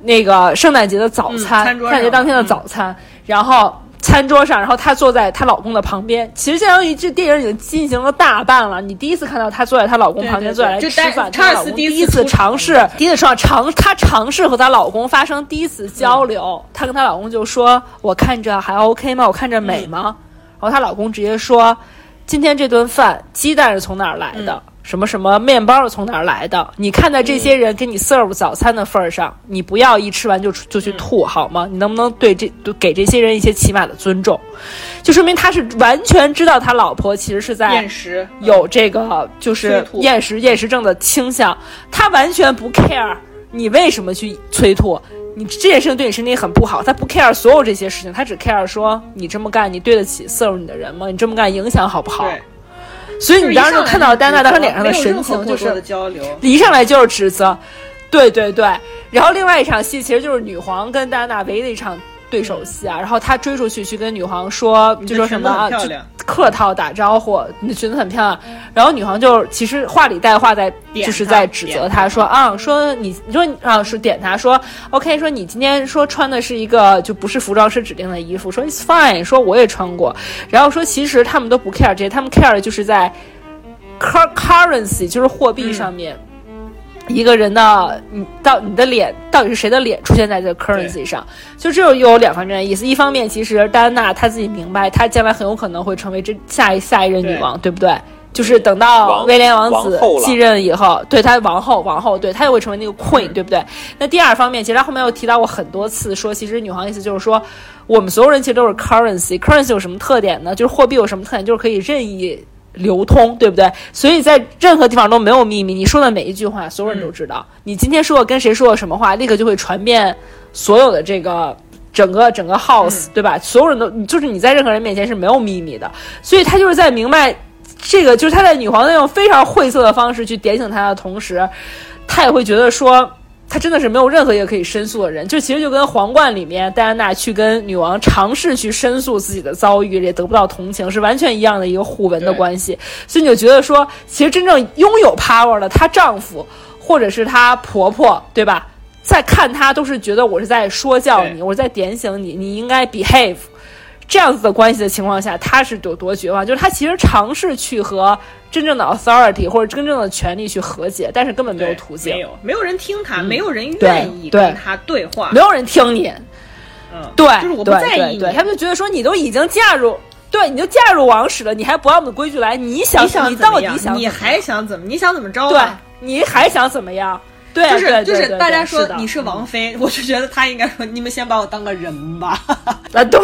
那个圣诞节的早餐，圣诞节当天的早餐，然后。餐桌上，然后她坐在她老公的旁边。其实相当于这电影已经进行了大半了。你第一次看到她坐在她老公旁边坐下来吃饭，她老公第一次尝试，第一次尝尝她尝试和她老公发生第一次交流。她跟她老公就说：“我看着还 OK 吗？我看着美吗？”然后她老公直接说：“今天这顿饭鸡蛋是从哪儿来的？”什么什么面包是从哪儿来的？你看在这些人给你 serve 早餐的份儿上，你不要一吃完就就去吐好吗？你能不能对这给这些人一些起码的尊重？就说明他是完全知道他老婆其实是在厌食，有这个就是厌食厌食症的倾向，他完全不 care 你为什么去催吐，你这件事情对你身体很不好，他不 care 所有这些事情，他只 care 说你这么干你对得起 serve 你的人吗？你这么干影响好不好？所以你当时就看到丹娜当时脸上的神情，就是一上来就是指责，对对对。然后另外一场戏其实就是女皇跟丹娜唯一的一场对手戏啊。然后他追出去去跟女皇说，就说什么啊，客套打招呼，你的裙子很漂亮。然后女皇就其实话里带话在，就是在指责他说啊，说你你说啊是点他说 OK，说你今天说穿的是一个就不是服装师指定的衣服，说 It's fine，说我也穿过。然后说其实他们都不 care 这些，他们 care 的就是在 currency 就是货币上面。一个人的，你到你的脸到底是谁的脸出现在这个 currency 上？就这又有两方面的意思。一方面，其实戴安娜她自己明白，她将来很有可能会成为这下一下一任女王，对不对？就是等到威廉王子继任以后，对他王后王后，对他也会成为那个 queen，对不对？那第二方面，其实他后面又提到过很多次，说其实女皇意思就是说，我们所有人其实都是 currency，currency 有什么特点呢？就是货币有什么特点？就是可以任意。流通，对不对？所以在任何地方都没有秘密。你说的每一句话，所有人都知道。你今天说跟谁说了什么话，立刻就会传遍所有的这个整个 整个 house，对吧？所有人都就是你在任何人面前是没有秘密的。所以他就是在明白这个，就是他在女皇那种非常晦涩的方式去点醒他的同时，他也会觉得说。他真的是没有任何一个可以申诉的人，就其实就跟《皇冠》里面戴安娜去跟女王尝试去申诉自己的遭遇，也得不到同情，是完全一样的一个互文的关系。所以你就觉得说，其实真正拥有 power 的她丈夫或者是她婆婆，对吧？在看她都是觉得我是在说教你，我在点醒你，你应该 behave。这样子的关系的情况下，他是有多绝望？就是他其实尝试去和真正的 authority 或者真正的权力去和解，但是根本没有途径，没有，没有人听他，没有人愿意跟他对话，没有人听你。嗯，对，就是我不在意你，他们就觉得说你都已经嫁入，对，你就嫁入王室了，你还不按我们的规矩来？你想，你到底想，你还想怎么？你想怎么着？对，你还想怎么样？对，就是就是大家说你是王菲，我就觉得他应该说你们先把我当个人吧。啊，对，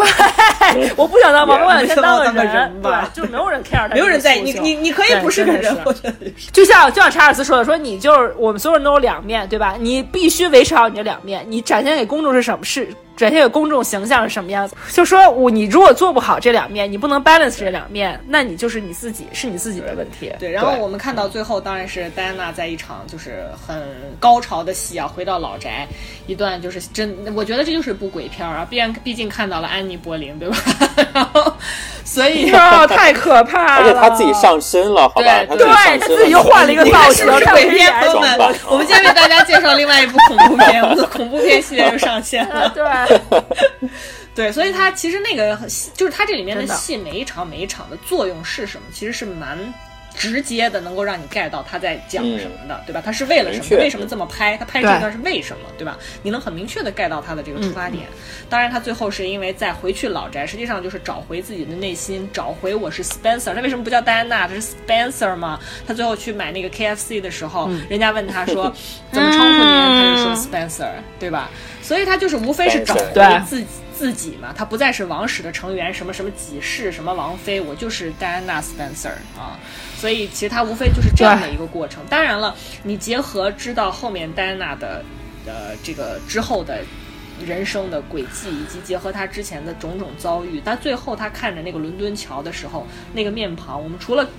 我不想当王妃，先当个人吧。就没有人 care 他，没有人在意你，你你可以不是个人，我觉得就像就像查尔斯说的，说你就是我们所有人都有两面对吧？你必须维持好你的两面，你展现给公众是什么是？展现给公众形象是什么样子？就说我你如果做不好这两面，你不能 balance 这两面，那你就是你自己是你自己的问题。对，然后我们看到最后当然是戴安娜在一场就是很高潮的戏啊，回到老宅，一段就是真，我觉得这就是部鬼片啊，毕竟毕竟看到了安妮柏林，对吧？然后所以太可怕了，而且他自己上身了，好吧？对，他自己又换了一个造型，鬼片朋友们，我们今天为大家介绍另外一部恐怖片，我们的恐怖片系列又上线了，对。对，所以他其实那个就是他这里面的戏，每一场每一场的作用是什么，其实是蛮直接的，能够让你 get 到他在讲什么的，对吧？他是为了什么？为什么这么拍？他拍这段是为什么？对吧？你能很明确的 get 到他的这个出发点。当然，他最后是因为再回去老宅，实际上就是找回自己的内心，找回我是 Spencer。他为什么不叫戴安娜？他是 Spencer 吗？他最后去买那个 KFC 的时候，人家问他说 怎么称呼您，他就说 Spencer，对吧？所以他就是无非是找回自己自己嘛，他不再是王室的成员，什么什么几世，什么王妃，我就是戴安娜·斯潘塞尔啊。所以其实他无非就是这样的一个过程。当然了，你结合知道后面戴安娜的呃这个之后的人生的轨迹，以及结合他之前的种种遭遇，但最后他看着那个伦敦桥的时候，那个面庞，我们除了。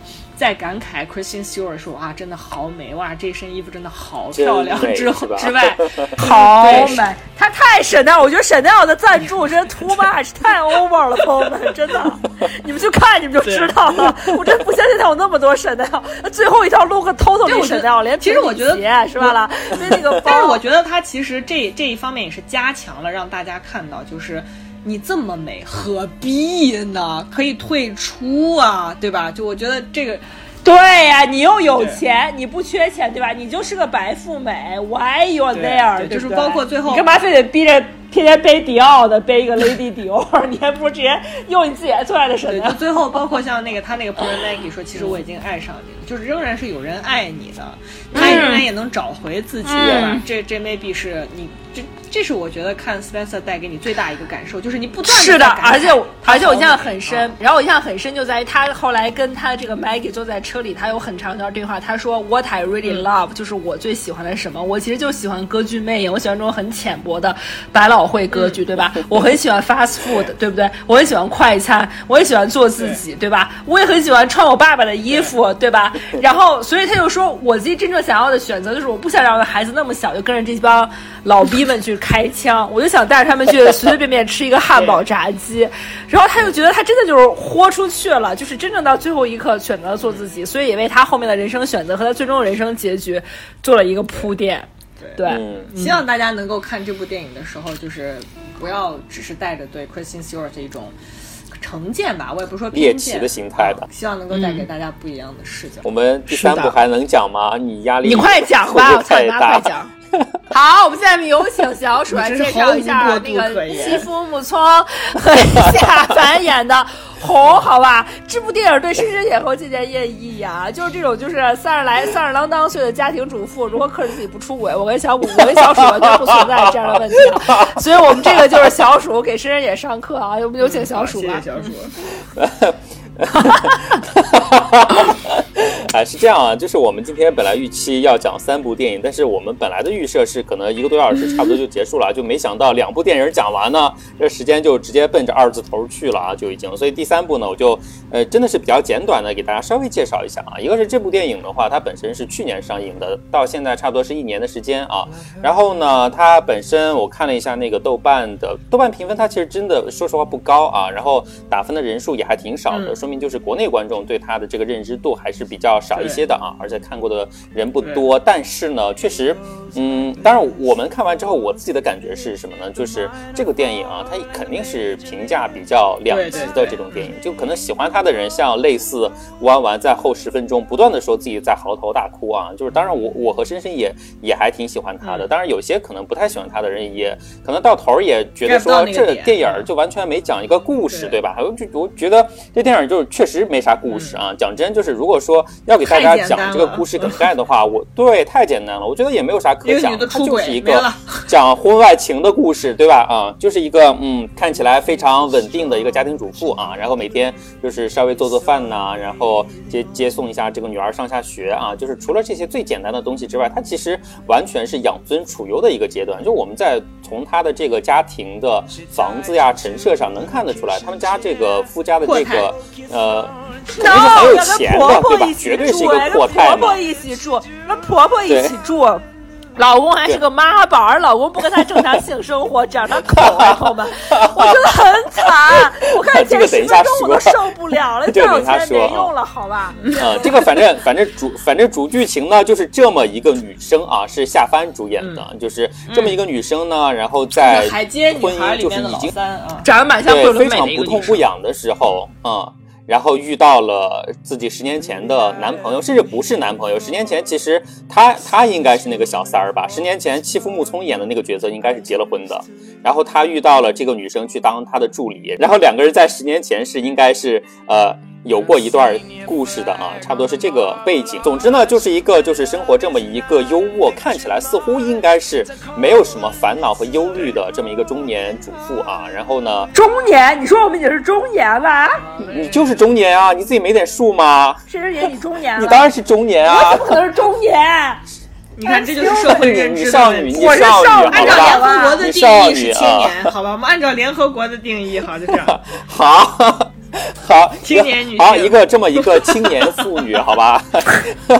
在感慨 Christian Stewart 说啊，真的好美哇，这身衣服真的好漂亮。之后之外，好美，他太神了。我觉得 Chanel 的赞助真 too much，太 over 了，朋友们，真的，你们去看你们就知道了。我真不相信他有那么多 Chanel。最后一条 look totally Chanel，连其实我觉得是吧啦？所以那个，但是我觉得他其实这这一方面也是加强了，让大家看到就是。你这么美，何必呢？可以退出啊，对吧？就我觉得这个，对呀，你又有钱，你不缺钱，对吧？你就是个白富美，Why you are there？就是包括最后，你干嘛非得逼着天天背迪奥的，背一个 Lady Dior，，你还不如直接用你自己最爱的神呢。最后，包括像那个他那个朋友 Maggie 说，其实我已经爱上你了，就是仍然是有人爱你的，他仍然也能找回自己。这这 maybe 是你这。这是我觉得看 Spencer 带给你最大一个感受，就是你不断是的，而且而且我印象很深。然后我印象很深就在于他后来跟他这个 Maggie 坐在车里，他有很长一段对话。他说 What I really love 就是我最喜欢的什么？我其实就喜欢歌剧魅影，我喜欢这种很浅薄的白老汇歌剧，对吧？我很喜欢 fast food，对不对？我很喜欢快餐，我也喜欢做自己，对吧？我也很喜欢穿我爸爸的衣服，对吧？然后所以他就说，我自己真正想要的选择就是我不想让孩子那么小就跟着这帮老逼们去。开枪，我就想带着他们去随随便便吃一个汉堡炸鸡，然后他就觉得他真的就是豁出去了，就是真正到最后一刻选择了做自己，所以也为他后面的人生选择和他最终的人生结局做了一个铺垫。对，希望大家能够看这部电影的时候，就是不要只是带着对 Kristen Stewart 一种成见吧，我也不说猎奇的心态吧，希望能够带给大家不一样的视角。我们第三部还能讲吗？你压力你快讲吧，我快快讲。好，我们现在有请小鼠来介绍一下那个西夫木聪和夏凡演的《红》，好吧？这部电影对深深姐和借鉴意义啊，就是这种就是三十来、三十郎当岁的家庭主妇如何克制自己不出轨。我跟小五，我跟小鼠完全不存在这样的问题，所以我们这个就是小鼠给深深姐上课啊，有有请小鼠吧。谢谢小鼠。是这样啊，就是我们今天本来预期要讲三部电影，但是我们本来的预设是可能一个多小时差不多就结束了，就没想到两部电影讲完呢，这时间就直接奔着二字头去了啊，就已经。所以第三部呢，我就呃真的是比较简短的给大家稍微介绍一下啊。一个是这部电影的话，它本身是去年上映的，到现在差不多是一年的时间啊。然后呢，它本身我看了一下那个豆瓣的豆瓣评分，它其实真的说实话不高啊。然后打分的人数也还挺少的，说明。就是国内观众对它的这个认知度还是比较少一些的啊，而且看过的人不多。但是呢，确实，嗯，当然我们看完之后，我自己的感觉是什么呢？就是这个电影啊，它肯定是评价比较两极的这种电影。就可能喜欢它的人，像类似弯弯在后十分钟不断的说自己在嚎啕大哭啊。就是当然我我和深深也也还挺喜欢他的。当然有些可能不太喜欢他的人，也可能到头也觉得说这电影就完全没讲一个故事，对吧？我就我觉得这电影就是。确实没啥故事啊！讲真，就是如果说要给大家讲这个故事梗概的话，我对太简单了，我觉得也没有啥可讲，它就是一个 讲婚外情的故事，对吧？啊，就是一个嗯，看起来非常稳定的一个家庭主妇啊，然后每天就是稍微做做饭呐，然后接接送一下这个女儿上下学啊，就是除了这些最简单的东西之外，它其实完全是养尊处优的一个阶段。就我们在从他的这个家庭的房子呀、陈设上能看得出来，他们家这个夫家的这个。呃，肯定是很有钱的，对吧？绝对是一个阔太婆婆一起住，跟婆婆一起住，老公还是个妈宝，而老公不跟她正常性生活，长着口，好吧？我觉得很惨。我看前十分钟我都受不了了，再有钱没用了，好吧？嗯，这个反正反正主反正主剧情呢，就是这么一个女生啊，是夏帆主演的，就是这么一个女生呢，然后在婚姻就是已经长得蛮像对非常不痛不痒的时候，嗯。然后遇到了自己十年前的男朋友，甚至不是男朋友。十年前其实他他应该是那个小三儿吧？十年前欺负木聪演的那个角色应该是结了婚的。然后他遇到了这个女生去当他的助理，然后两个人在十年前是应该是呃。有过一段故事的啊，差不多是这个背景。总之呢，就是一个就是生活这么一个优渥，看起来似乎应该是没有什么烦恼和忧虑的这么一个中年主妇啊。然后呢，中年？你说我们也是中年吧？你就是中年啊？你自己没点数吗？谁说你中年？你当然是中年啊！我怎么可能是中年？你看，这就是社会认知少女，我是少女，按照联合国的定义是青年，好吧？我们按照联合国的定义，好，就这样。好。好，青年女好一个这么一个青年妇女，好吧，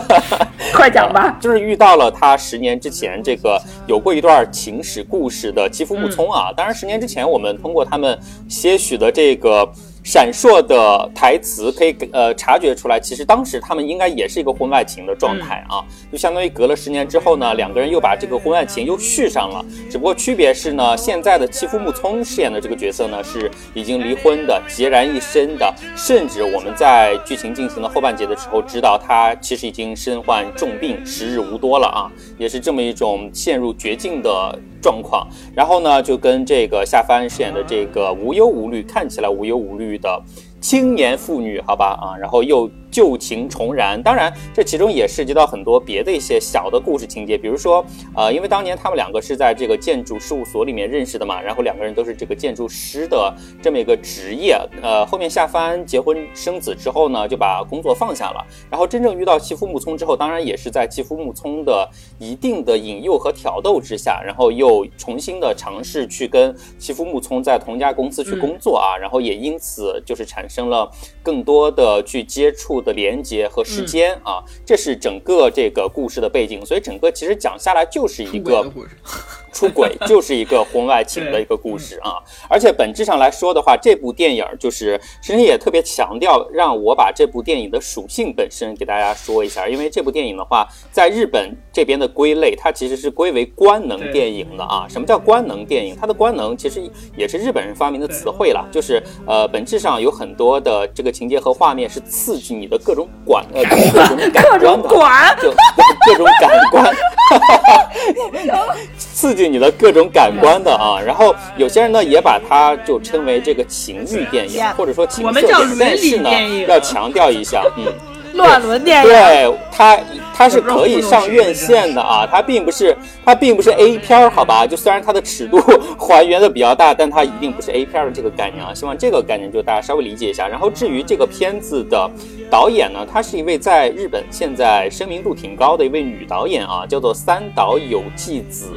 快讲吧。就是遇到了她十年之前这个有过一段情史故事的肌肤木聪啊。当然，十年之前我们通过他们些许的这个。闪烁的台词可以呃察觉出来，其实当时他们应该也是一个婚外情的状态啊，就相当于隔了十年之后呢，两个人又把这个婚外情又续上了。只不过区别是呢，现在的妻夫木聪饰演的这个角色呢是已经离婚的，孑然一身的，甚至我们在剧情进行的后半节的时候知道他其实已经身患重病，时日无多了啊，也是这么一种陷入绝境的。状况。然后呢，就跟这个夏帆饰演的这个无忧无虑，看起来无忧无虑的青年妇女，好吧啊，然后又。旧情重燃，当然这其中也涉及到很多别的一些小的故事情节，比如说，呃，因为当年他们两个是在这个建筑事务所里面认识的嘛，然后两个人都是这个建筑师的这么一个职业，呃，后面夏帆结婚生子之后呢，就把工作放下了，然后真正遇到妻夫木聪之后，当然也是在妻夫木聪的一定的引诱和挑逗之下，然后又重新的尝试去跟妻夫木聪在同家公司去工作啊，然后也因此就是产生了更多的去接触。的连接和时间啊，这是整个这个故事的背景，所以整个其实讲下来就是一个。出轨 就是一个婚外情的一个故事啊，而且本质上来说的话，这部电影就是其实也特别强调，让我把这部电影的属性本身给大家说一下，因为这部电影的话，在日本这边的归类，它其实是归为官能电影的啊。什么叫官能电影？它的官能其实也是日本人发明的词汇了，就是呃，本质上有很多的这个情节和画面是刺激你的各种管呃 各种感官的，就各种感官，刺激。你的各种感官的啊，然后有些人呢也把它就称为这个情欲电影，或者说情色电影，但是呢要强调一下，嗯。乱伦电影，对它，它是可以上院线的啊，它并不是，它并不是 A 片儿，好吧？就虽然它的尺度 还原的比较大，但它一定不是 A 片儿的这个概念啊。希望这个概念就大家稍微理解一下。然后至于这个片子的导演呢，她是一位在日本现在知名度挺高的一位女导演啊，叫做三岛有纪子。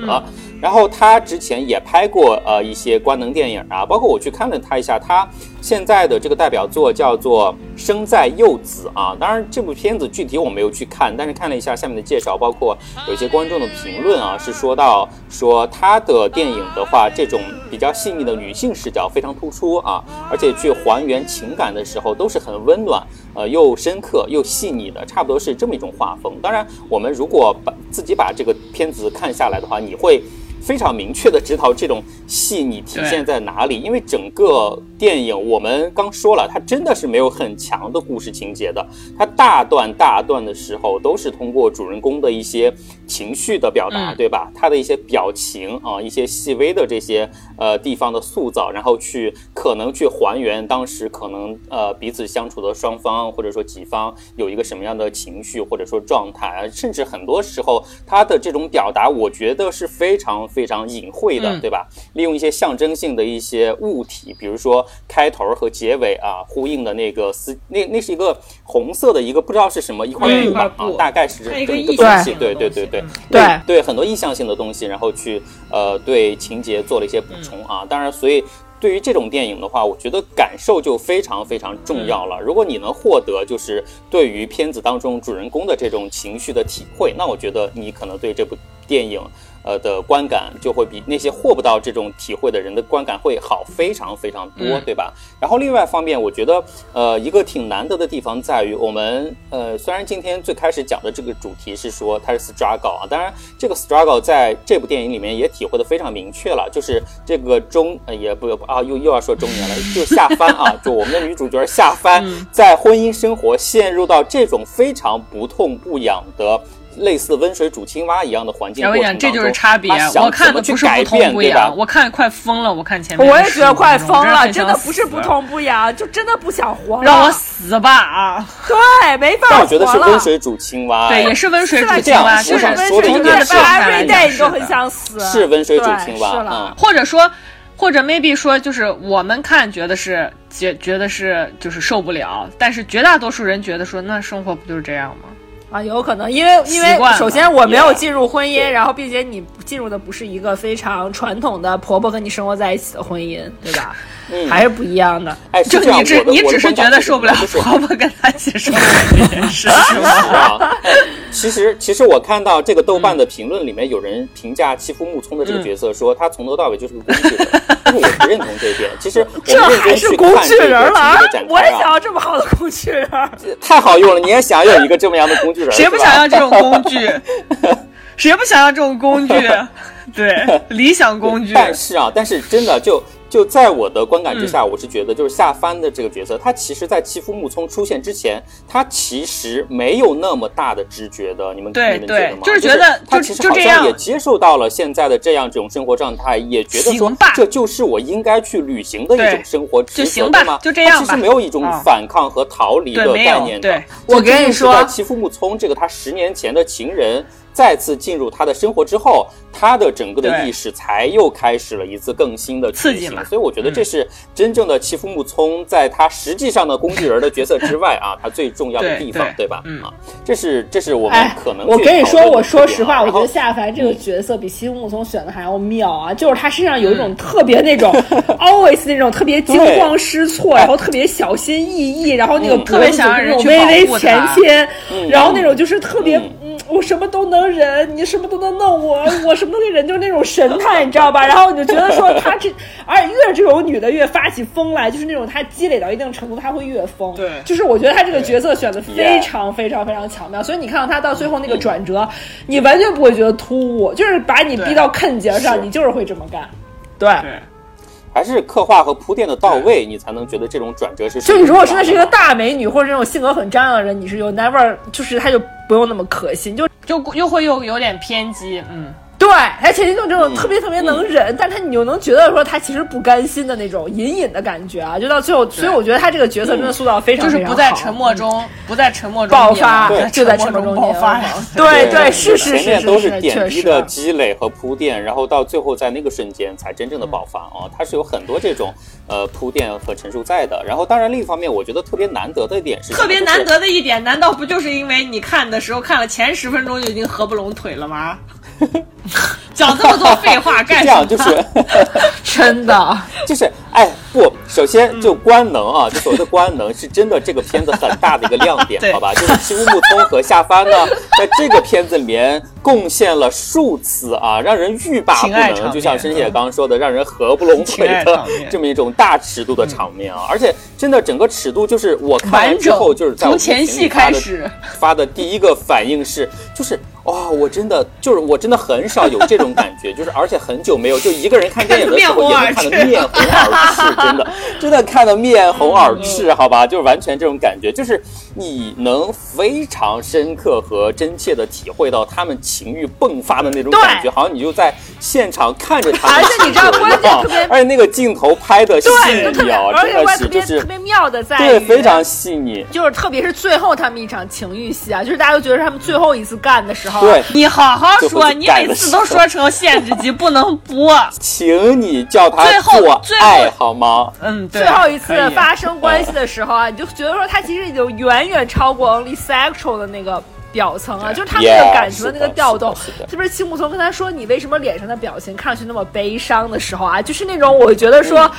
然后她之前也拍过呃一些官能电影啊，包括我去看了她一下，她现在的这个代表作叫做《生在幼子》啊。当然这部片子具体我没有去看，但是看了一下下面的介绍，包括有一些观众的评论啊，是说到说她的电影的话，这种比较细腻的女性视角非常突出啊，而且去还原情感的时候都是很温暖，呃又深刻又细腻的，差不多是这么一种画风。当然我们如果把自己把这个片子看下来的话，你会。非常明确的知道这种细腻体现在哪里，因为整个电影我们刚说了，它真的是没有很强的故事情节的，它大段大段的时候都是通过主人公的一些情绪的表达，对吧？他的一些表情啊，一些细微的这些呃地方的塑造，然后去可能去还原当时可能呃彼此相处的双方或者说几方有一个什么样的情绪或者说状态，甚至很多时候他的这种表达，我觉得是非常。非常隐晦的，对吧？利用一些象征性的一些物体，比如说开头和结尾啊，呼应的那个丝，那那是一个红色的一个不知道是什么一块布吧啊，大概是这么一个东西，对对对对对对，很多意象性的东西，然后去呃对情节做了一些补充啊。当然，所以对于这种电影的话，我觉得感受就非常非常重要了。如果你能获得就是对于片子当中主人公的这种情绪的体会，那我觉得你可能对这部电影。呃的观感就会比那些获不到这种体会的人的观感会好非常非常多，对吧？然后另外方面，我觉得呃一个挺难得的地方在于，我们呃虽然今天最开始讲的这个主题是说它是 struggle 啊，当然这个 struggle 在这部电影里面也体会的非常明确了，就是这个中呃也不啊又又要说中年了，就下翻啊，就我们的女主角下翻在婚姻生活陷入到这种非常不痛不痒的。类似温水煮青蛙一样的环境这就是差别。我看的不是不痛不痒，我看快疯了。我看前面，我也觉得快疯了，真的不是不痛不痒，就真的不想活了。让我死吧啊！对，没办法活了。我觉得是温水煮青蛙，对，也是温水煮青蛙。就是温水煮青蛙，every day 你都很想死。是温水煮青蛙，嗯。或者说，或者 maybe 说，就是我们看觉得是觉觉得是就是受不了，但是绝大多数人觉得说，那生活不就是这样吗？啊，有可能，因为因为首先我没有进入婚姻，然后并且你进入的不是一个非常传统的婆婆跟你生活在一起的婚姻，对吧？嗯还是不一样的。哎，就你只你只是觉得受不了婆婆跟她一起生活这件事，是吗？其实其实我看到这个豆瓣的评论里面有人评价欺负木聪的这个角色，说他从头到尾就是个工具人，但是我不认同这一点。其实这还是工具人了，我也想要这么好的工具人，太好用了！你也想有一个这么样的工具人？谁不想要这种工具？谁不想要这种工具？对，理想工具。但是啊，但是真的就。就在我的观感之下，我是觉得就是夏帆的这个角色，他其实，在欺负木聪出现之前，他其实没有那么大的知觉的。你们你们觉得吗？就是觉得他其实好像也接受到了现在的这样这种生活状态，也觉得说这就是我应该去履行的一种生活职责吗？就这样吧。其实没有一种反抗和逃离的概念的。我跟你说，欺负木聪这个他十年前的情人。再次进入他的生活之后，他的整个的意识才又开始了一次更新的刺激嘛。所以我觉得这是真正的欺负木聪，在他实际上的工具人的角色之外啊，他最重要的地方，对吧？嗯啊，这是这是我们可能。我跟你说，我说实话，我觉得夏凡这个角色比欺负木聪选的还要妙啊！就是他身上有一种特别那种 always 那种特别惊慌失措，然后特别小心翼翼，然后那个特别想让人微微前倾，然后那种就是特别嗯，我什么都能。人，你什么都能弄我，我什么都能忍，就是那种神态，你知道吧？然后你就觉得说他这，而且越这种女的越发起疯来，就是那种她积累到一定程度，她会越疯。对，就是我觉得她这个角色选的非常非常非常巧妙，所以你看到她到最后那个转折，你完全不会觉得突兀，就是把你逼到坑节上，你就是会这么干。对。还是刻画和铺垫的到位，你才能觉得这种转折是。就你如果真的是一个大美女，或者这种性格很张扬的人，你是有 never，就是他就不用那么可信，就就又会又有点偏激，嗯。对，他前期就这种特别特别能忍，但他你又能觉得说他其实不甘心的那种隐隐的感觉啊，就到最后，所以我觉得他这个角色真的塑造非常就是不在沉默中，不在沉默中爆发，就在沉默中爆发。对对，是是是，前面都是点滴的积累和铺垫，然后到最后在那个瞬间才真正的爆发啊，它是有很多这种呃铺垫和陈述在的。然后当然另一方面，我觉得特别难得的一点是，特别难得的一点，难道不就是因为你看的时候看了前十分钟就已经合不拢腿了吗？讲这么多废话 干什么？这样就是，真的就是，哎，不，首先就官能啊，就所谓的官能是真的，这个片子很大的一个亮点，好吧？就是欺负木通和夏帆呢，在这个片子里面贡献了数次啊，让人欲罢不能，就像申姐刚刚说的，让人合不拢腿的这么一种大尺度的场面啊！而且真的整个尺度，就是我看完之后，就是在从前戏开始发的第一个反应是，就是。哇，我真的就是我真的很少有这种感觉，就是而且很久没有就一个人看电影的时候 也能看得面红耳赤，真的 真的看得面红耳赤，好吧，就是完全这种感觉，就是你能非常深刻和真切的体会到他们情欲迸发的那种感觉，好像你就在现场看着他们，而且你知道关键特别，而且那个镜头拍的细腻啊，真的是就是特别妙的在对非常细腻，就是特别是最后他们一场情欲戏啊，就是大家都觉得是他们最后一次干的时候。对，你好好说，你每次都说成限制级不能播，请你叫他做爱好吗？嗯，最后一次发生关系的时候啊，你就觉得说他其实已经远远超过 only sexual 的那个表层啊，就是他们的感情的那个调动。特别是青木从跟他说你为什么脸上的表情看上去那么悲伤的时候啊，就是那种我觉得说，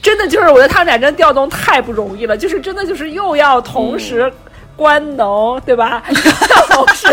真的就是我觉得他们俩真调动太不容易了，就是真的就是又要同时。官能对吧？同时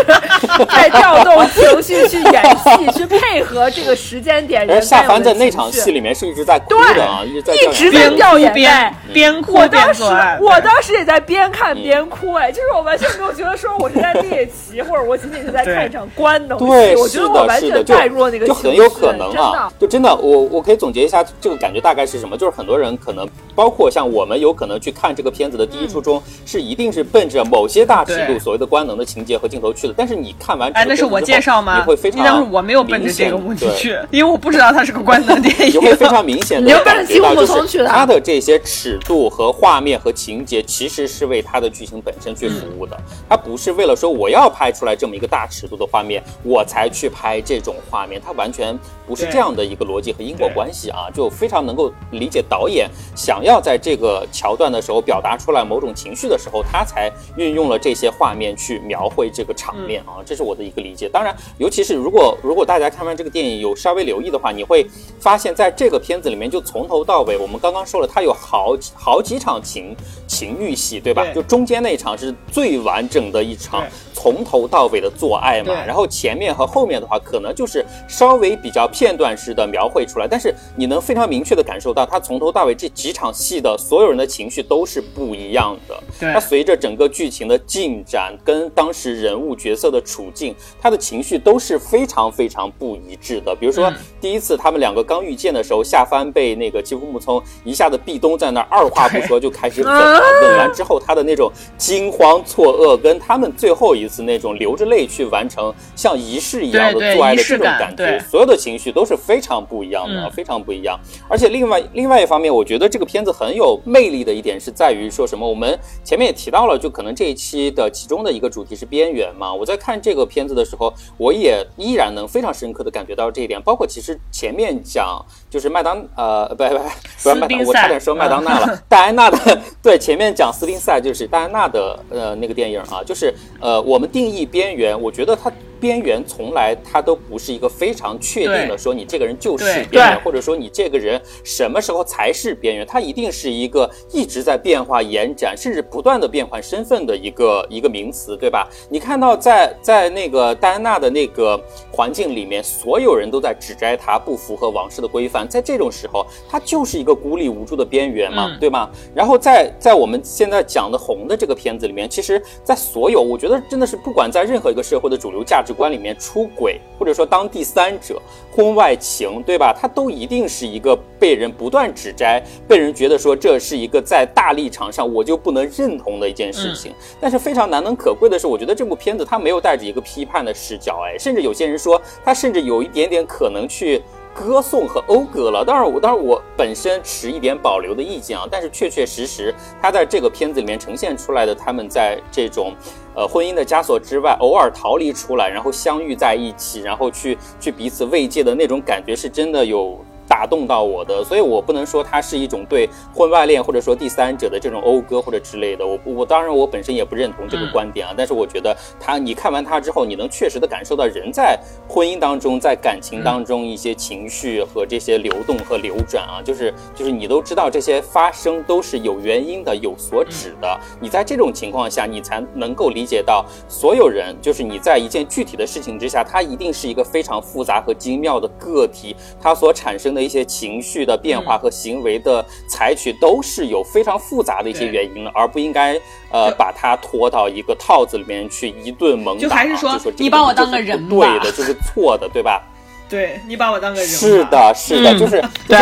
在调动情绪去演戏，去配合这个时间点。而夏凡在那场戏里面是一直在哭的啊，一直在一直在掉眼泪，边哭边做我当时也在边看边哭，哎，就是我完全没有觉得说我是在猎奇，或者我仅仅是在看一场官能戏。我觉得我完全带入了那个就很有可能啊，就真的，我我可以总结一下这个感觉大概是什么？就是很多人可能，包括像我们，有可能去看这个片子的第一初衷是一定是奔着。某些大尺度所谓的官能的情节和镜头去了，但是你看完，哎，那是我介绍吗？你会非常，但是我没有奔着这个目的去，因为我不知道它是个官能电影。你会非常明显的 感觉到，就是它的这些尺度和画面和情节，其实是为它的剧情本身去服务的。它不是为了说我要拍出来这么一个大尺度的画面，我才去拍这种画面。它完全不是这样的一个逻辑和因果关系啊，就非常能够理解导演想要在这个桥段的时候表达出来某种情绪的时候，他才。运用了这些画面去描绘这个场面啊，这是我的一个理解。当然，尤其是如果如果大家看完这个电影有稍微留意的话，你会发现在这个片子里面，就从头到尾，我们刚刚说了，它有好好几场情情欲戏，对吧？就中间那一场是最完整的一场。从头到尾的做爱嘛，然后前面和后面的话，可能就是稍微比较片段式的描绘出来，但是你能非常明确的感受到，他从头到尾这几场戏的所有人的情绪都是不一样的。对，他随着整个剧情的进展，跟当时人物角色的处境，他的情绪都是非常非常不一致的。比如说第一次他们两个刚遇见的时候，夏帆被那个吉夫木聪一下子壁咚在那儿，二话不说就开始吻，吻完之后他的那种惊慌错愕，跟他们最后一次那种流着泪去完成像仪式一样的做爱的这种感觉，所有的情绪都是非常不一样的，非常不一样。而且另外另外一方面，我觉得这个片子很有魅力的一点是在于说什么？我们前面也提到了，就可能这一期的其中的一个主题是边缘嘛。我在看这个片子的时候，我也依然能非常深刻的感觉到这一点。包括其实前面讲就是麦当呃不不不是麦当，我差点说麦当娜了，戴安娜的对前面讲斯宾塞就是戴安娜的呃那个电影啊，就是呃我们定义边缘，我觉得它。边缘从来它都不是一个非常确定的，说你这个人就是边缘，或者说你这个人什么时候才是边缘，它一定是一个一直在变化、延展，甚至不断的变换身份的一个一个名词，对吧？你看到在在那个戴安娜的那个环境里面，所有人都在指摘她不符合王室的规范，在这种时候，她就是一个孤立无助的边缘嘛，对吗？然后在在我们现在讲的红的这个片子里面，其实，在所有我觉得真的是不管在任何一个社会的主流价值。观里面出轨，或者说当第三者、婚外情，对吧？他都一定是一个被人不断指摘，被人觉得说这是一个在大立场上我就不能认同的一件事情。但是非常难能可贵的是，我觉得这部片子它没有带着一个批判的视角，哎，甚至有些人说它甚至有一点点可能去。歌颂和讴歌了，当然我当然我本身持一点保留的意见啊，但是确确实实，他在这个片子里面呈现出来的，他们在这种呃婚姻的枷锁之外，偶尔逃离出来，然后相遇在一起，然后去去彼此慰藉的那种感觉，是真的有。打动到我的，所以我不能说它是一种对婚外恋或者说第三者的这种讴歌或者之类的。我我当然我本身也不认同这个观点啊，但是我觉得他你看完他之后，你能确实的感受到人在婚姻当中，在感情当中一些情绪和这些流动和流转啊，就是就是你都知道这些发生都是有原因的，有所指的。你在这种情况下，你才能够理解到所有人，就是你在一件具体的事情之下，它一定是一个非常复杂和精妙的个体，它所产生的。一些情绪的变化和行为的采取都是有非常复杂的一些原因的，而不应该呃把它拖到一个套子里面去一顿猛打。就还是说你把我当个人对的，就是错的，对吧？对你把我当个人。是的，是的，就是对。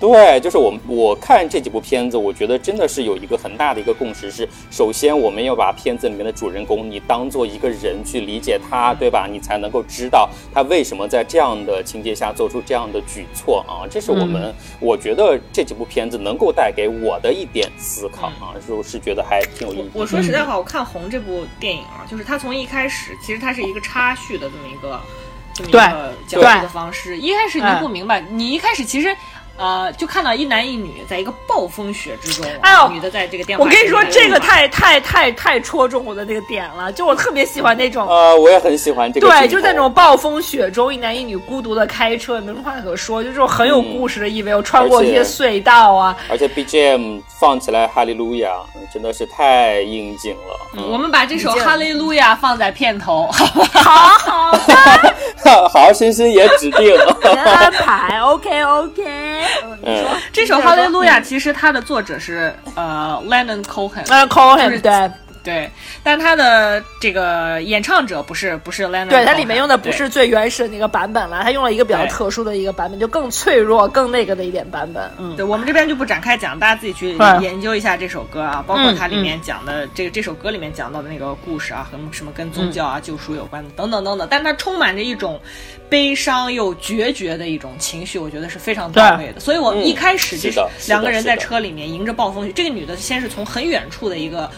对，就是我我看这几部片子，我觉得真的是有一个很大的一个共识，是首先我们要把片子里面的主人公你当做一个人去理解他，对吧？你才能够知道他为什么在这样的情节下做出这样的举措啊！这是我们我觉得这几部片子能够带给我的一点思考啊，就是觉得还挺有意义。我说实在话，我看《红》这部电影啊，就是它从一开始其实它是一个插叙的这么一个这么一个讲述的方式，一开始你不明白，你一开始其实。呃，就看到一男一女在一个暴风雪之中，哎呦，女的在这个电话。我跟你说，这个太太太太戳中我的那个点了，就我特别喜欢那种。呃，我也很喜欢这个。对，就在那种暴风雪中，一男一女孤独的开车，没什么话可说，就这种很有故事的意味。我穿过一些隧道啊，而且 BGM 放起来，哈利路亚，真的是太应景了。我们把这首哈利路亚放在片头，好好的，好，欣欣也指定。安排，OK OK。嗯，这首《哈利路亚》其实它的作者是呃，Lennon Cohen，Cohen 对。对，但他的这个演唱者不是不是 Lennon，对他里面用的不是最原始的那个版本了，他用了一个比较特殊的一个版本，就更脆弱、更那个的一点版本。嗯，对我们这边就不展开讲，大家自己去研究一下这首歌啊，包括它里面讲的这个这首歌里面讲到的那个故事啊，和什么跟宗教啊、救赎有关的等等等等，但它充满着一种悲伤又决绝的一种情绪，我觉得是非常到位的。所以我一开始就是两个人在车里面迎着暴风雨，这个女的先是从很远处的一个。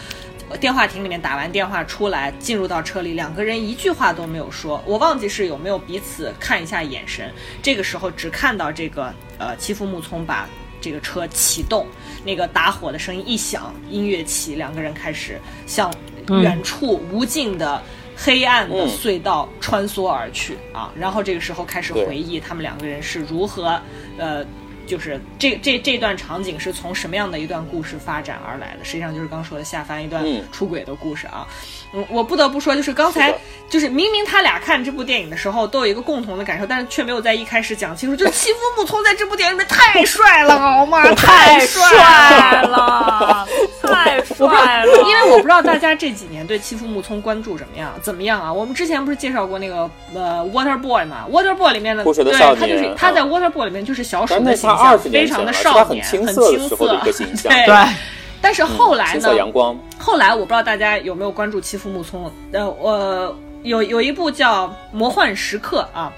电话亭里面打完电话出来，进入到车里，两个人一句话都没有说。我忘记是有没有彼此看一下眼神。这个时候只看到这个呃，欺负木聪把这个车启动，那个打火的声音一响，音乐起，两个人开始向远处无尽的黑暗的隧道穿梭而去啊。然后这个时候开始回忆他们两个人是如何呃。就是这这这段场景是从什么样的一段故事发展而来的？实际上就是刚说的下凡一段出轨的故事啊。嗯，我不得不说，就是刚才就是明明他俩看这部电影的时候都有一个共同的感受，但是却没有在一开始讲清楚，就是欺负木聪在这部电影里面太帅了，好吗？太帅了，太帅了！因为我不知道大家这几年对欺负木聪关注怎么样？怎么样啊？我们之前不是介绍过那个呃《Water Boy》嘛，《Water Boy》里面的对，他就是他在《Water Boy》里面就是小鼠的形象，非常的少年，很青涩，对。但是后来呢？后来我不知道大家有没有关注欺负木聪？呃，我有有一部叫《魔幻时刻》啊。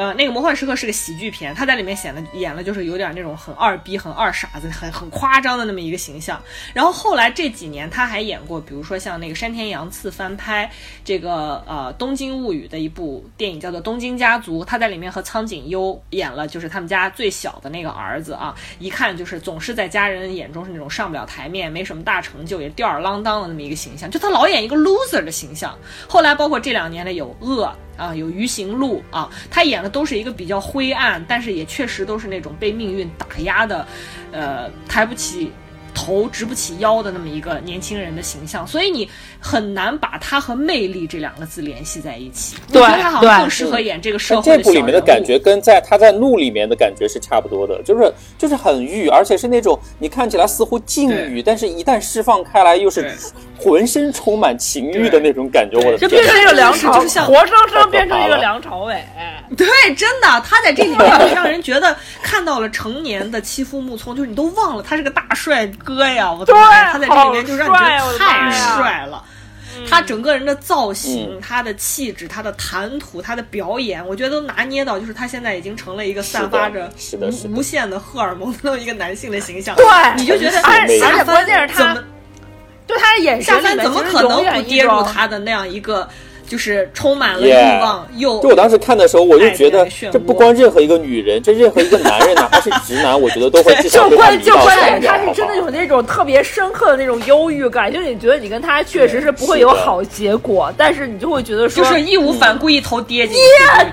呃，那个《魔幻时刻》是个喜剧片，他在里面显得演了就是有点那种很二逼、很二傻子、很很夸张的那么一个形象。然后后来这几年他还演过，比如说像那个山田洋次翻拍这个呃《东京物语》的一部电影，叫做《东京家族》，他在里面和苍井优演了，就是他们家最小的那个儿子啊，一看就是总是在家人眼中是那种上不了台面、没什么大成就、也吊儿郎当的那么一个形象，就他老演一个 loser 的形象。后来包括这两年的有恶。啊，有鱼行路啊，他演的都是一个比较灰暗，但是也确实都是那种被命运打压的，呃，抬不起。头直不起腰的那么一个年轻人的形象，所以你很难把他和魅力这两个字联系在一起。我觉得，他好像更适合演这个社会这部里面的感觉跟在他在怒里面的感觉是差不多的，就是就是很欲，而且是那种你看起来似乎禁欲，但是一旦释放开来又是浑身充满情欲的那种感觉。我的天就变成一个梁朝伟，活生生变成一个梁朝伟。对，真的，他在这里面让人觉得看到了成年的欺负木聪，就是你都忘了他是个大帅。哥呀，我的妈！他在这里面就让你觉得太帅了。他整个人的造型、他的气质、他的谈吐、他的表演，我觉得都拿捏到，就是他现在已经成了一个散发着无无限的荷尔蒙的那么一个男性的形象。对，你就觉得，而且关键是他，对他的眼神，怎么可能不跌入他的那样一个？就是充满了欲望，又就我当时看的时候，我就觉得这不光任何一个女人，这任何一个男人，哪怕是直男，我觉得都会至少就关就关键，他是真的有那种特别深刻的那种忧郁感，就是你觉得你跟他确实是不会有好结果，但是你就会觉得说，就是义无反顾一头跌进去。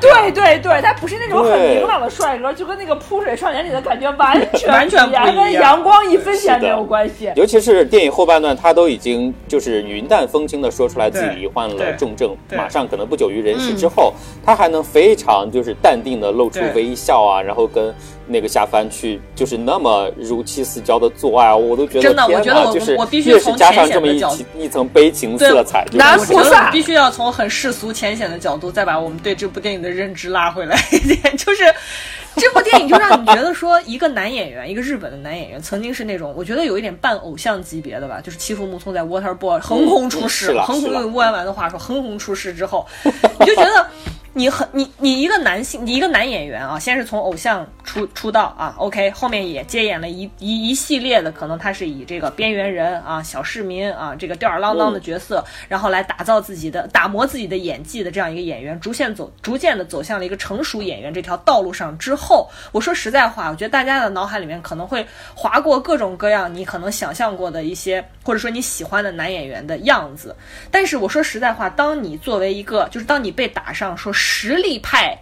对对对，他不是那种很明朗的帅哥，就跟那个扑水少年里的感觉完全完全不一样，跟阳光一分钱没有关系。尤其是电影后半段，他都已经就是云淡风轻的说出来自己罹患了重症。马上可能不久于人世之后，他还能非常就是淡定的露出微笑啊，然后跟那个下凡去就是那么如漆似胶的做爱，我都觉得真的，我觉得就是我必须越是加上这么一一层悲情色彩，男菩萨必须要从很世俗浅显的角度再把我们对这部电影的认知拉回来一点，就是。这部电影就让你觉得说，一个男演员，一个日本的男演员，曾经是那种我觉得有一点半偶像级别的吧，就是欺负木聪在 Water Boy 横空出世，横空用乌丸丸的话说，横空出世之后，你就觉得。你很你你一个男性，你一个男演员啊，先是从偶像出出道啊，OK，后面也接演了一一一系列的，可能他是以这个边缘人啊、小市民啊这个吊儿郎当的角色，然后来打造自己的、打磨自己的演技的这样一个演员，逐渐走、逐渐的走向了一个成熟演员这条道路上之后，我说实在话，我觉得大家的脑海里面可能会划过各种各样你可能想象过的一些，或者说你喜欢的男演员的样子，但是我说实在话，当你作为一个，就是当你被打上说。实力派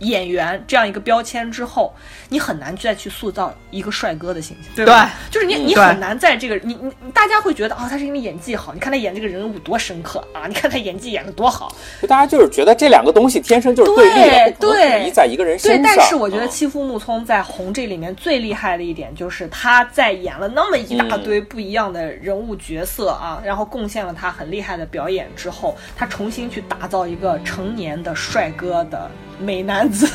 演员这样一个标签之后，你很难再去塑造一个帅哥的形象，对吧？就是你，你很难在这个你你大家会觉得啊，他是因为演技好，你看他演这个人物多深刻啊，你看他演技演的多好，就大家就是觉得这两个东西天生就是对立的，对，在一个人身上。对，但是我觉得欺负木聪在红这里面最厉害的一点，就是他在演了那么一大堆不一样的人物角色啊，然后贡献了他很厉害的表演之后，他重新去打造一个成年的帅哥的。美男子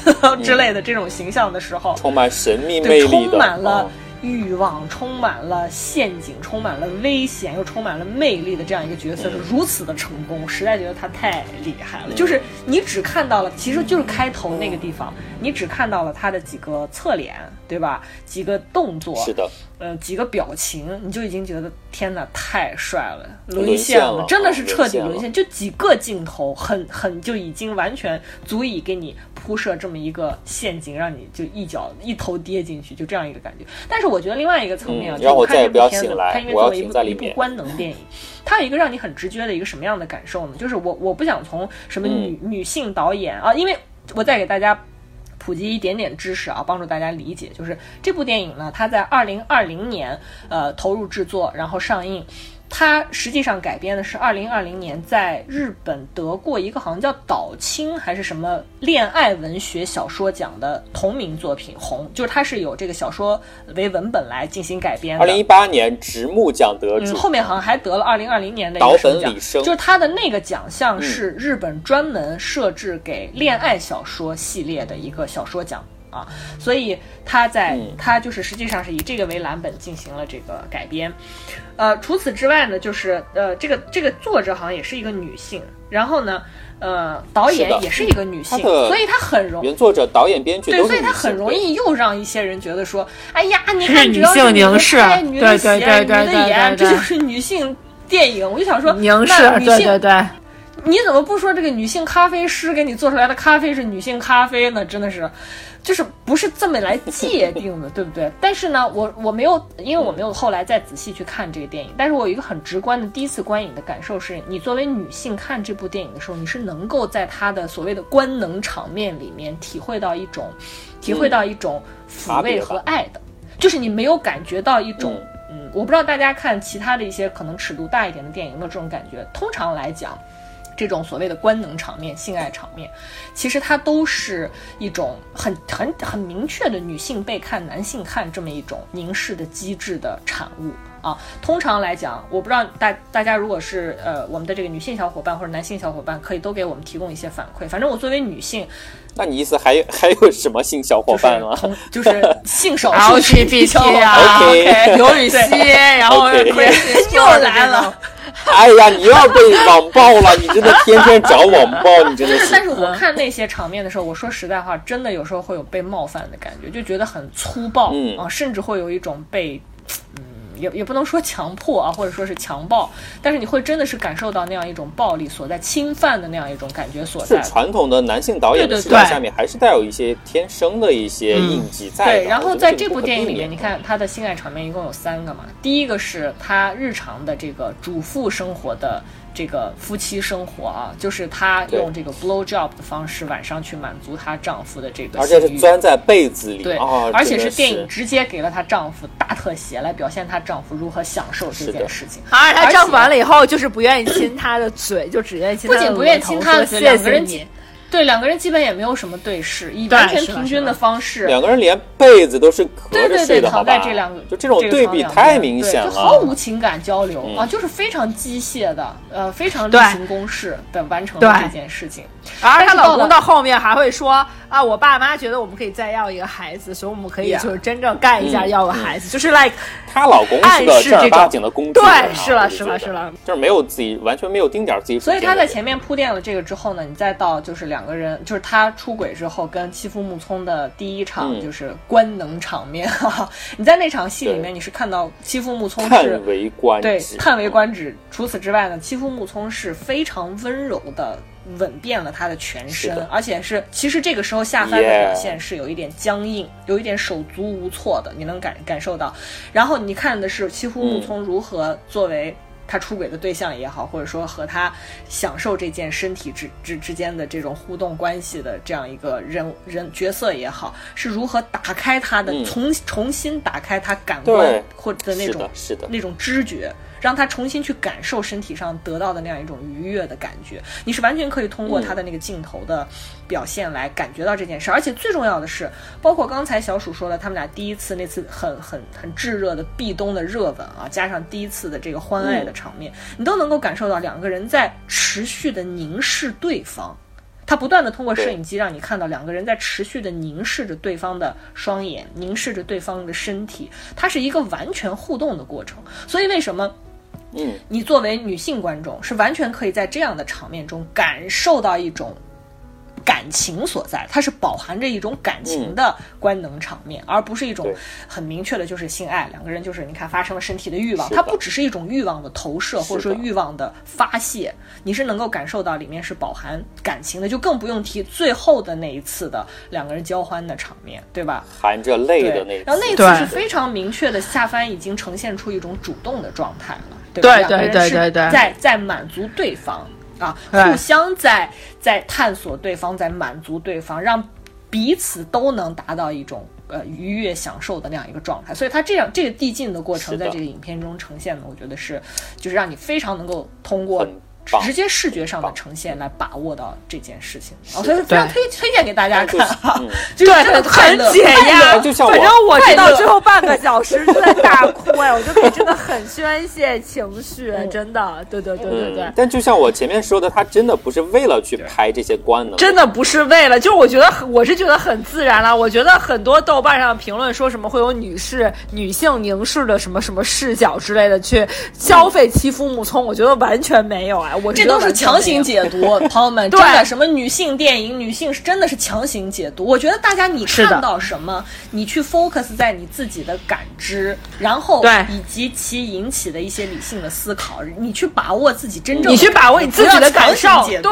之类的这种形象的时候，充满神秘魅力，充满了欲望，充满了陷阱，充满了危险，又充满了魅力的这样一个角色是如此的成功，实在觉得他太厉害了。就是你只看到了，其实就是开头那个地方，你只看到了他的几个侧脸，对吧？几个动作，是的。呃，几个表情你就已经觉得天哪，太帅了，沦陷了，真的是彻底沦陷。就几个镜头，很很就已经完全足以给你铺设这么一个陷阱，让你就一脚一头跌进去，就这样一个感觉。但是我觉得另外一个层面啊，就看这部片子，它因为作为一部一部官能电影，它有一个让你很直觉的一个什么样的感受呢？就是我我不想从什么女女性导演啊，因为我再给大家。普及一点点知识啊，帮助大家理解，就是这部电影呢，它在二零二零年呃投入制作，然后上映。它实际上改编的是二零二零年在日本得过一个好像叫岛青还是什么恋爱文学小说奖的同名作品《红》，就是它是有这个小说为文本来进行改编的。二零一八年直木奖得主，后面好像还得了二零二零年的一个奖，就是他的那个奖项是日本专门设置给恋爱小说系列的一个小说奖。啊，所以他在他就是实际上是以这个为蓝本进行了这个改编，呃，除此之外呢，就是呃，这个这个作者好像也是一个女性，然后呢，呃，导演也是一个女性，所以他很容原作者、导演、编剧对，所以他很容易又让一些人觉得说，哎呀，你看女性凝视，女的血，女的眼，这就是女性电影。我就想说，凝视，对对对，你怎么不说这个女性咖啡师给你做出来的咖啡是女性咖啡呢？真的是。就是不是这么来界定的，对不对？但是呢，我我没有，因为我没有后来再仔细去看这个电影。但是我有一个很直观的第一次观影的感受是，你作为女性看这部电影的时候，你是能够在她的所谓的官能场面里面体会到一种，体会到一种抚慰和爱的，就是你没有感觉到一种，嗯，我不知道大家看其他的一些可能尺度大一点的电影有没有这种感觉。通常来讲。这种所谓的官能场面、性爱场面，其实它都是一种很、很、很明确的女性被看、男性看这么一种凝视的机制的产物。啊。通常来讲，我不知道大大家如果是呃我们的这个女性小伙伴或者男性小伙伴，可以都给我们提供一些反馈。反正我作为女性，那你意思还有还有什么性小伙伴吗？就是性少数群体啊，OK，刘禹锡，然后又来了。哎呀，你又要被网暴了！你真的天天找网暴，你真的是。但是我看那些场面的时候，我说实在话，真的有时候会有被冒犯的感觉，就觉得很粗暴啊，甚至会有一种被，嗯。也也不能说强迫啊，或者说是强暴，但是你会真的是感受到那样一种暴力所在、侵犯的那样一种感觉所在。是传统的男性导演的视角下面，还是带有一些天生的一些印记在。对，然后在这部电影里面，你看他的性爱场面一共有三个嘛，第一个是他日常的这个主妇生活的。这个夫妻生活啊，就是她用这个 blow job 的方式晚上去满足她丈夫的这个，而且是钻在被子里，对，而且是电影直接给了她丈夫大特写来表现她丈夫如何享受这件事情。而她丈夫完了以后就是不愿意亲她的嘴，就只愿意亲。不仅不愿意亲她的嘴，两个人亲。对两个人基本也没有什么对视，以完全平均的方式。两个人连被子都是合着睡的，躺在这两个，就这种对比太明显了，就毫无情感交流啊，就是非常机械的，呃，非常例行公事的完成了这件事情。而她老公到后面还会说啊，我爸妈觉得我们可以再要一个孩子，所以我们可以就是真正干一下要个孩子，就是 like 她老公是个正儿八经的工具，对，是了是了是了，就是没有自己完全没有丁点自己。所以她在前面铺垫了这个之后呢，你再到就是两。个人就是她出轨之后跟欺负木聪的第一场就是官能场面哈，你在那场戏里面你是看到欺负木聪是叹为观止，对，叹为观止。除此之外呢，欺负木聪是非常温柔的吻遍了他的全身，而且是其实这个时候下翻的表现是有一点僵硬，有一点手足无措的，你能感感受到。然后你看的是几乎木聪如何作为。他出轨的对象也好，或者说和他享受这件身体之之之间的这种互动关系的这样一个人人角色也好，是如何打开他的重重新打开他感官或者那种是的那种知觉。让他重新去感受身体上得到的那样一种愉悦的感觉，你是完全可以通过他的那个镜头的表现来感觉到这件事。而且最重要的是，包括刚才小鼠说了，他们俩第一次那次很很很炙热的壁咚的热吻啊，加上第一次的这个欢爱的场面，你都能够感受到两个人在持续的凝视对方。他不断的通过摄影机让你看到两个人在持续的凝视着对方的双眼，凝视着对方的身体，它是一个完全互动的过程。所以为什么？嗯，你作为女性观众是完全可以在这样的场面中感受到一种感情所在，它是饱含着一种感情的官能场面，而不是一种很明确的就是性爱，两个人就是你看发生了身体的欲望，它不只是一种欲望的投射或者说欲望的发泄，你是能够感受到里面是饱含感情的，就更不用提最后的那一次的两个人交欢的场面，对吧？含着泪的那，然后那一次是非常明确的下翻已经呈现出一种主动的状态了。对对对对对，在在满足对方啊，互相在在探索对方，在满足对方，让彼此都能达到一种呃愉悦享受的那样一个状态。所以它这样这个递进的过程，在这个影片中呈现的，我觉得是就是让你非常能够通过。直接视觉上的呈现来把握到这件事情，所以非常推推荐给大家看 哈，对，很解压。反正我到最后半个小时就在大哭哎，我就可以真的很宣泄情绪，真的，对对对对对。但就像我前面说的，他真的不是为了去拍这些官能，真的不是为了，就是我觉得我是觉得很自然了。我觉得很多豆瓣上评论说什么会有女士女性凝视的什么什么视角之类的去消费欺夫木聪，我觉得完全没有哎。这都是强行解读，朋友们，真的什么女性电影，女性是真的是强行解读。我觉得大家你看到什么，你去 focus 在你自己的感知，然后以及其引起的一些理性的思考，你去把握自己真正，你去把握你自己的感受，对。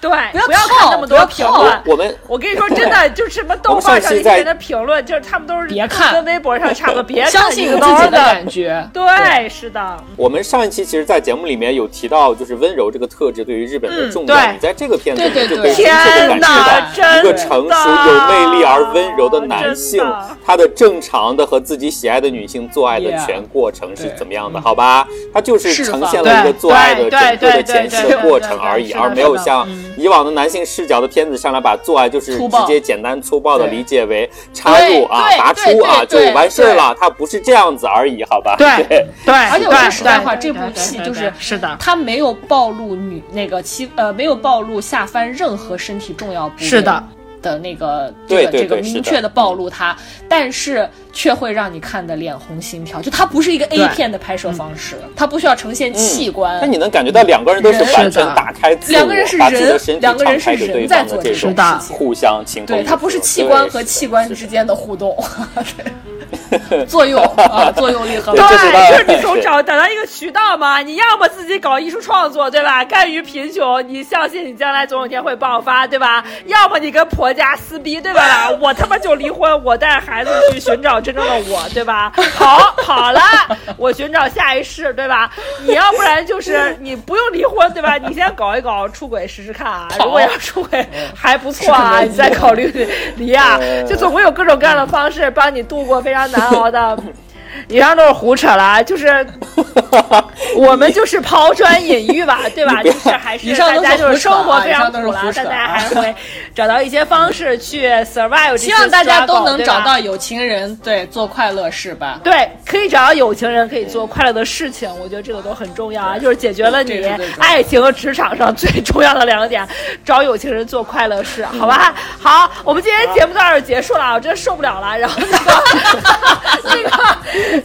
对，不要看那么多评论。我们，我跟你说，真的，就是什么豆瓣上一些人的评论，就是他们都是别看，跟微博上差不多。别相信自己的感觉。对，是的。我们上一期其实，在节目里面有提到，就是温柔这个特质对于日本的重要。你在这个片子里就可以明确的感受到，一个成熟、有魅力而温柔的男性，他的正常的和自己喜爱的女性做爱的全过程是怎么样的？好吧，他就是呈现了一个做爱的整个的前期的过程而已，而没有像。以往的男性视角的片子上来把做爱就是直接简单粗暴的理解为插入啊拔出啊就完事儿了，它不是这样子而已，好吧？对对，而且我说实在话，这部戏就是是的，它没有暴露女那个妻呃没有暴露下翻任何身体重要部位。是的。的那个这个这个明确的暴露他，但是却会让你看的脸红心跳。就它不是一个 A 片的拍摄方式，它不需要呈现器官。那你能感觉到两个人都是完全打开自我，两个人是人，两个人是人在做这种互相倾对，它不是器官和器官之间的互动。作用啊，作用力很对，就是你总找找到一个渠道嘛。你要么自己搞艺术创作，对吧？甘于贫穷，你相信你将来总有一天会爆发，对吧？要么你跟婆家撕逼，对吧？我他妈就离婚，我带着孩子去寻找真正的我，对吧？好，好了，我寻找下一世，对吧？你要不然就是你不用离婚，对吧？你先搞一搞出轨试试看啊。如果要出轨还不错啊，你再考虑离啊。就总会有各种各样的方式帮你度过非常难。难熬的，以上都是胡扯了，就是 我们就是抛砖引玉吧，对吧？就是还是大家就是生活非常苦了，但大家还是会找到一些方式去 survive。希望大家都能找到有情人，对，做快乐事吧。对，可以找到有情人，可以做快乐的事情，我觉得这个都很重要啊，就是解决了你爱情和职场上最重要的两个点，找有情人做快乐事，好吧？好，我们今天节目到这结束了，我真受不了了，然后那个 那个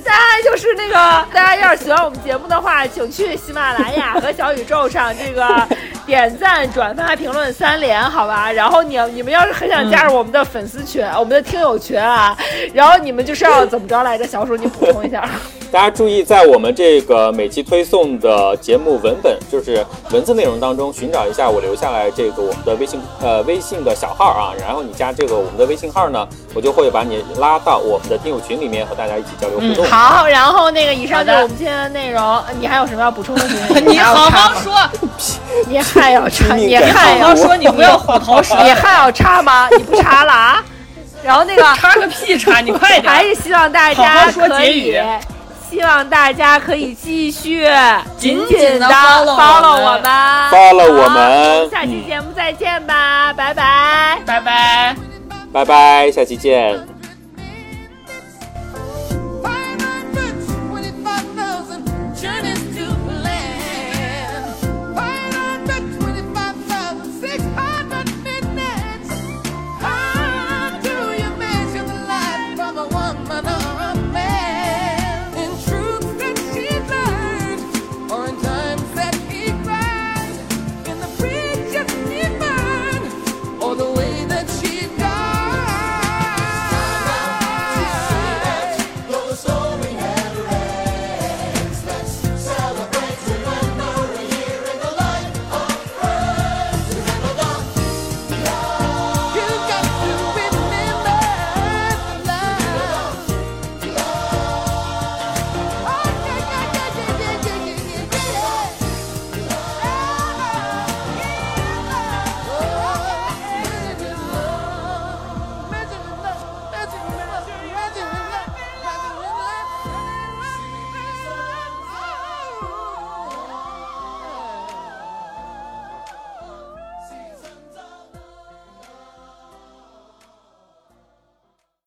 大家就是那个大家要是喜欢我们节目的话，请去喜马拉雅和小宇宙上这个点赞、转发、评论三连，好吧？然后你你们要是很想加入我们的粉丝群、我们的听友群啊，然后你们就是要怎么着来着？小鼠，你补充一下。大家注意，在我们这个每期推送的节目文本，就是文字内容当中，寻找一下我留下来这个我们的微信呃微信的小号啊，然后你加这个我们的微信号呢，我就会把你拉到我们的听友群里面和大家一起交流互动。好，然后那个以上就是我们今天的内容，你还有什么要补充的？你好好说，你还要插？你还要说？你不要 虎头蛇？你还要插吗？你不插了啊？然后那个插个屁插！你快点！还是希望大家可以。希望大家可以继续紧紧的 follow 我们，follow 我们，下期节目再见吧，拜拜，拜拜，拜拜，下期见。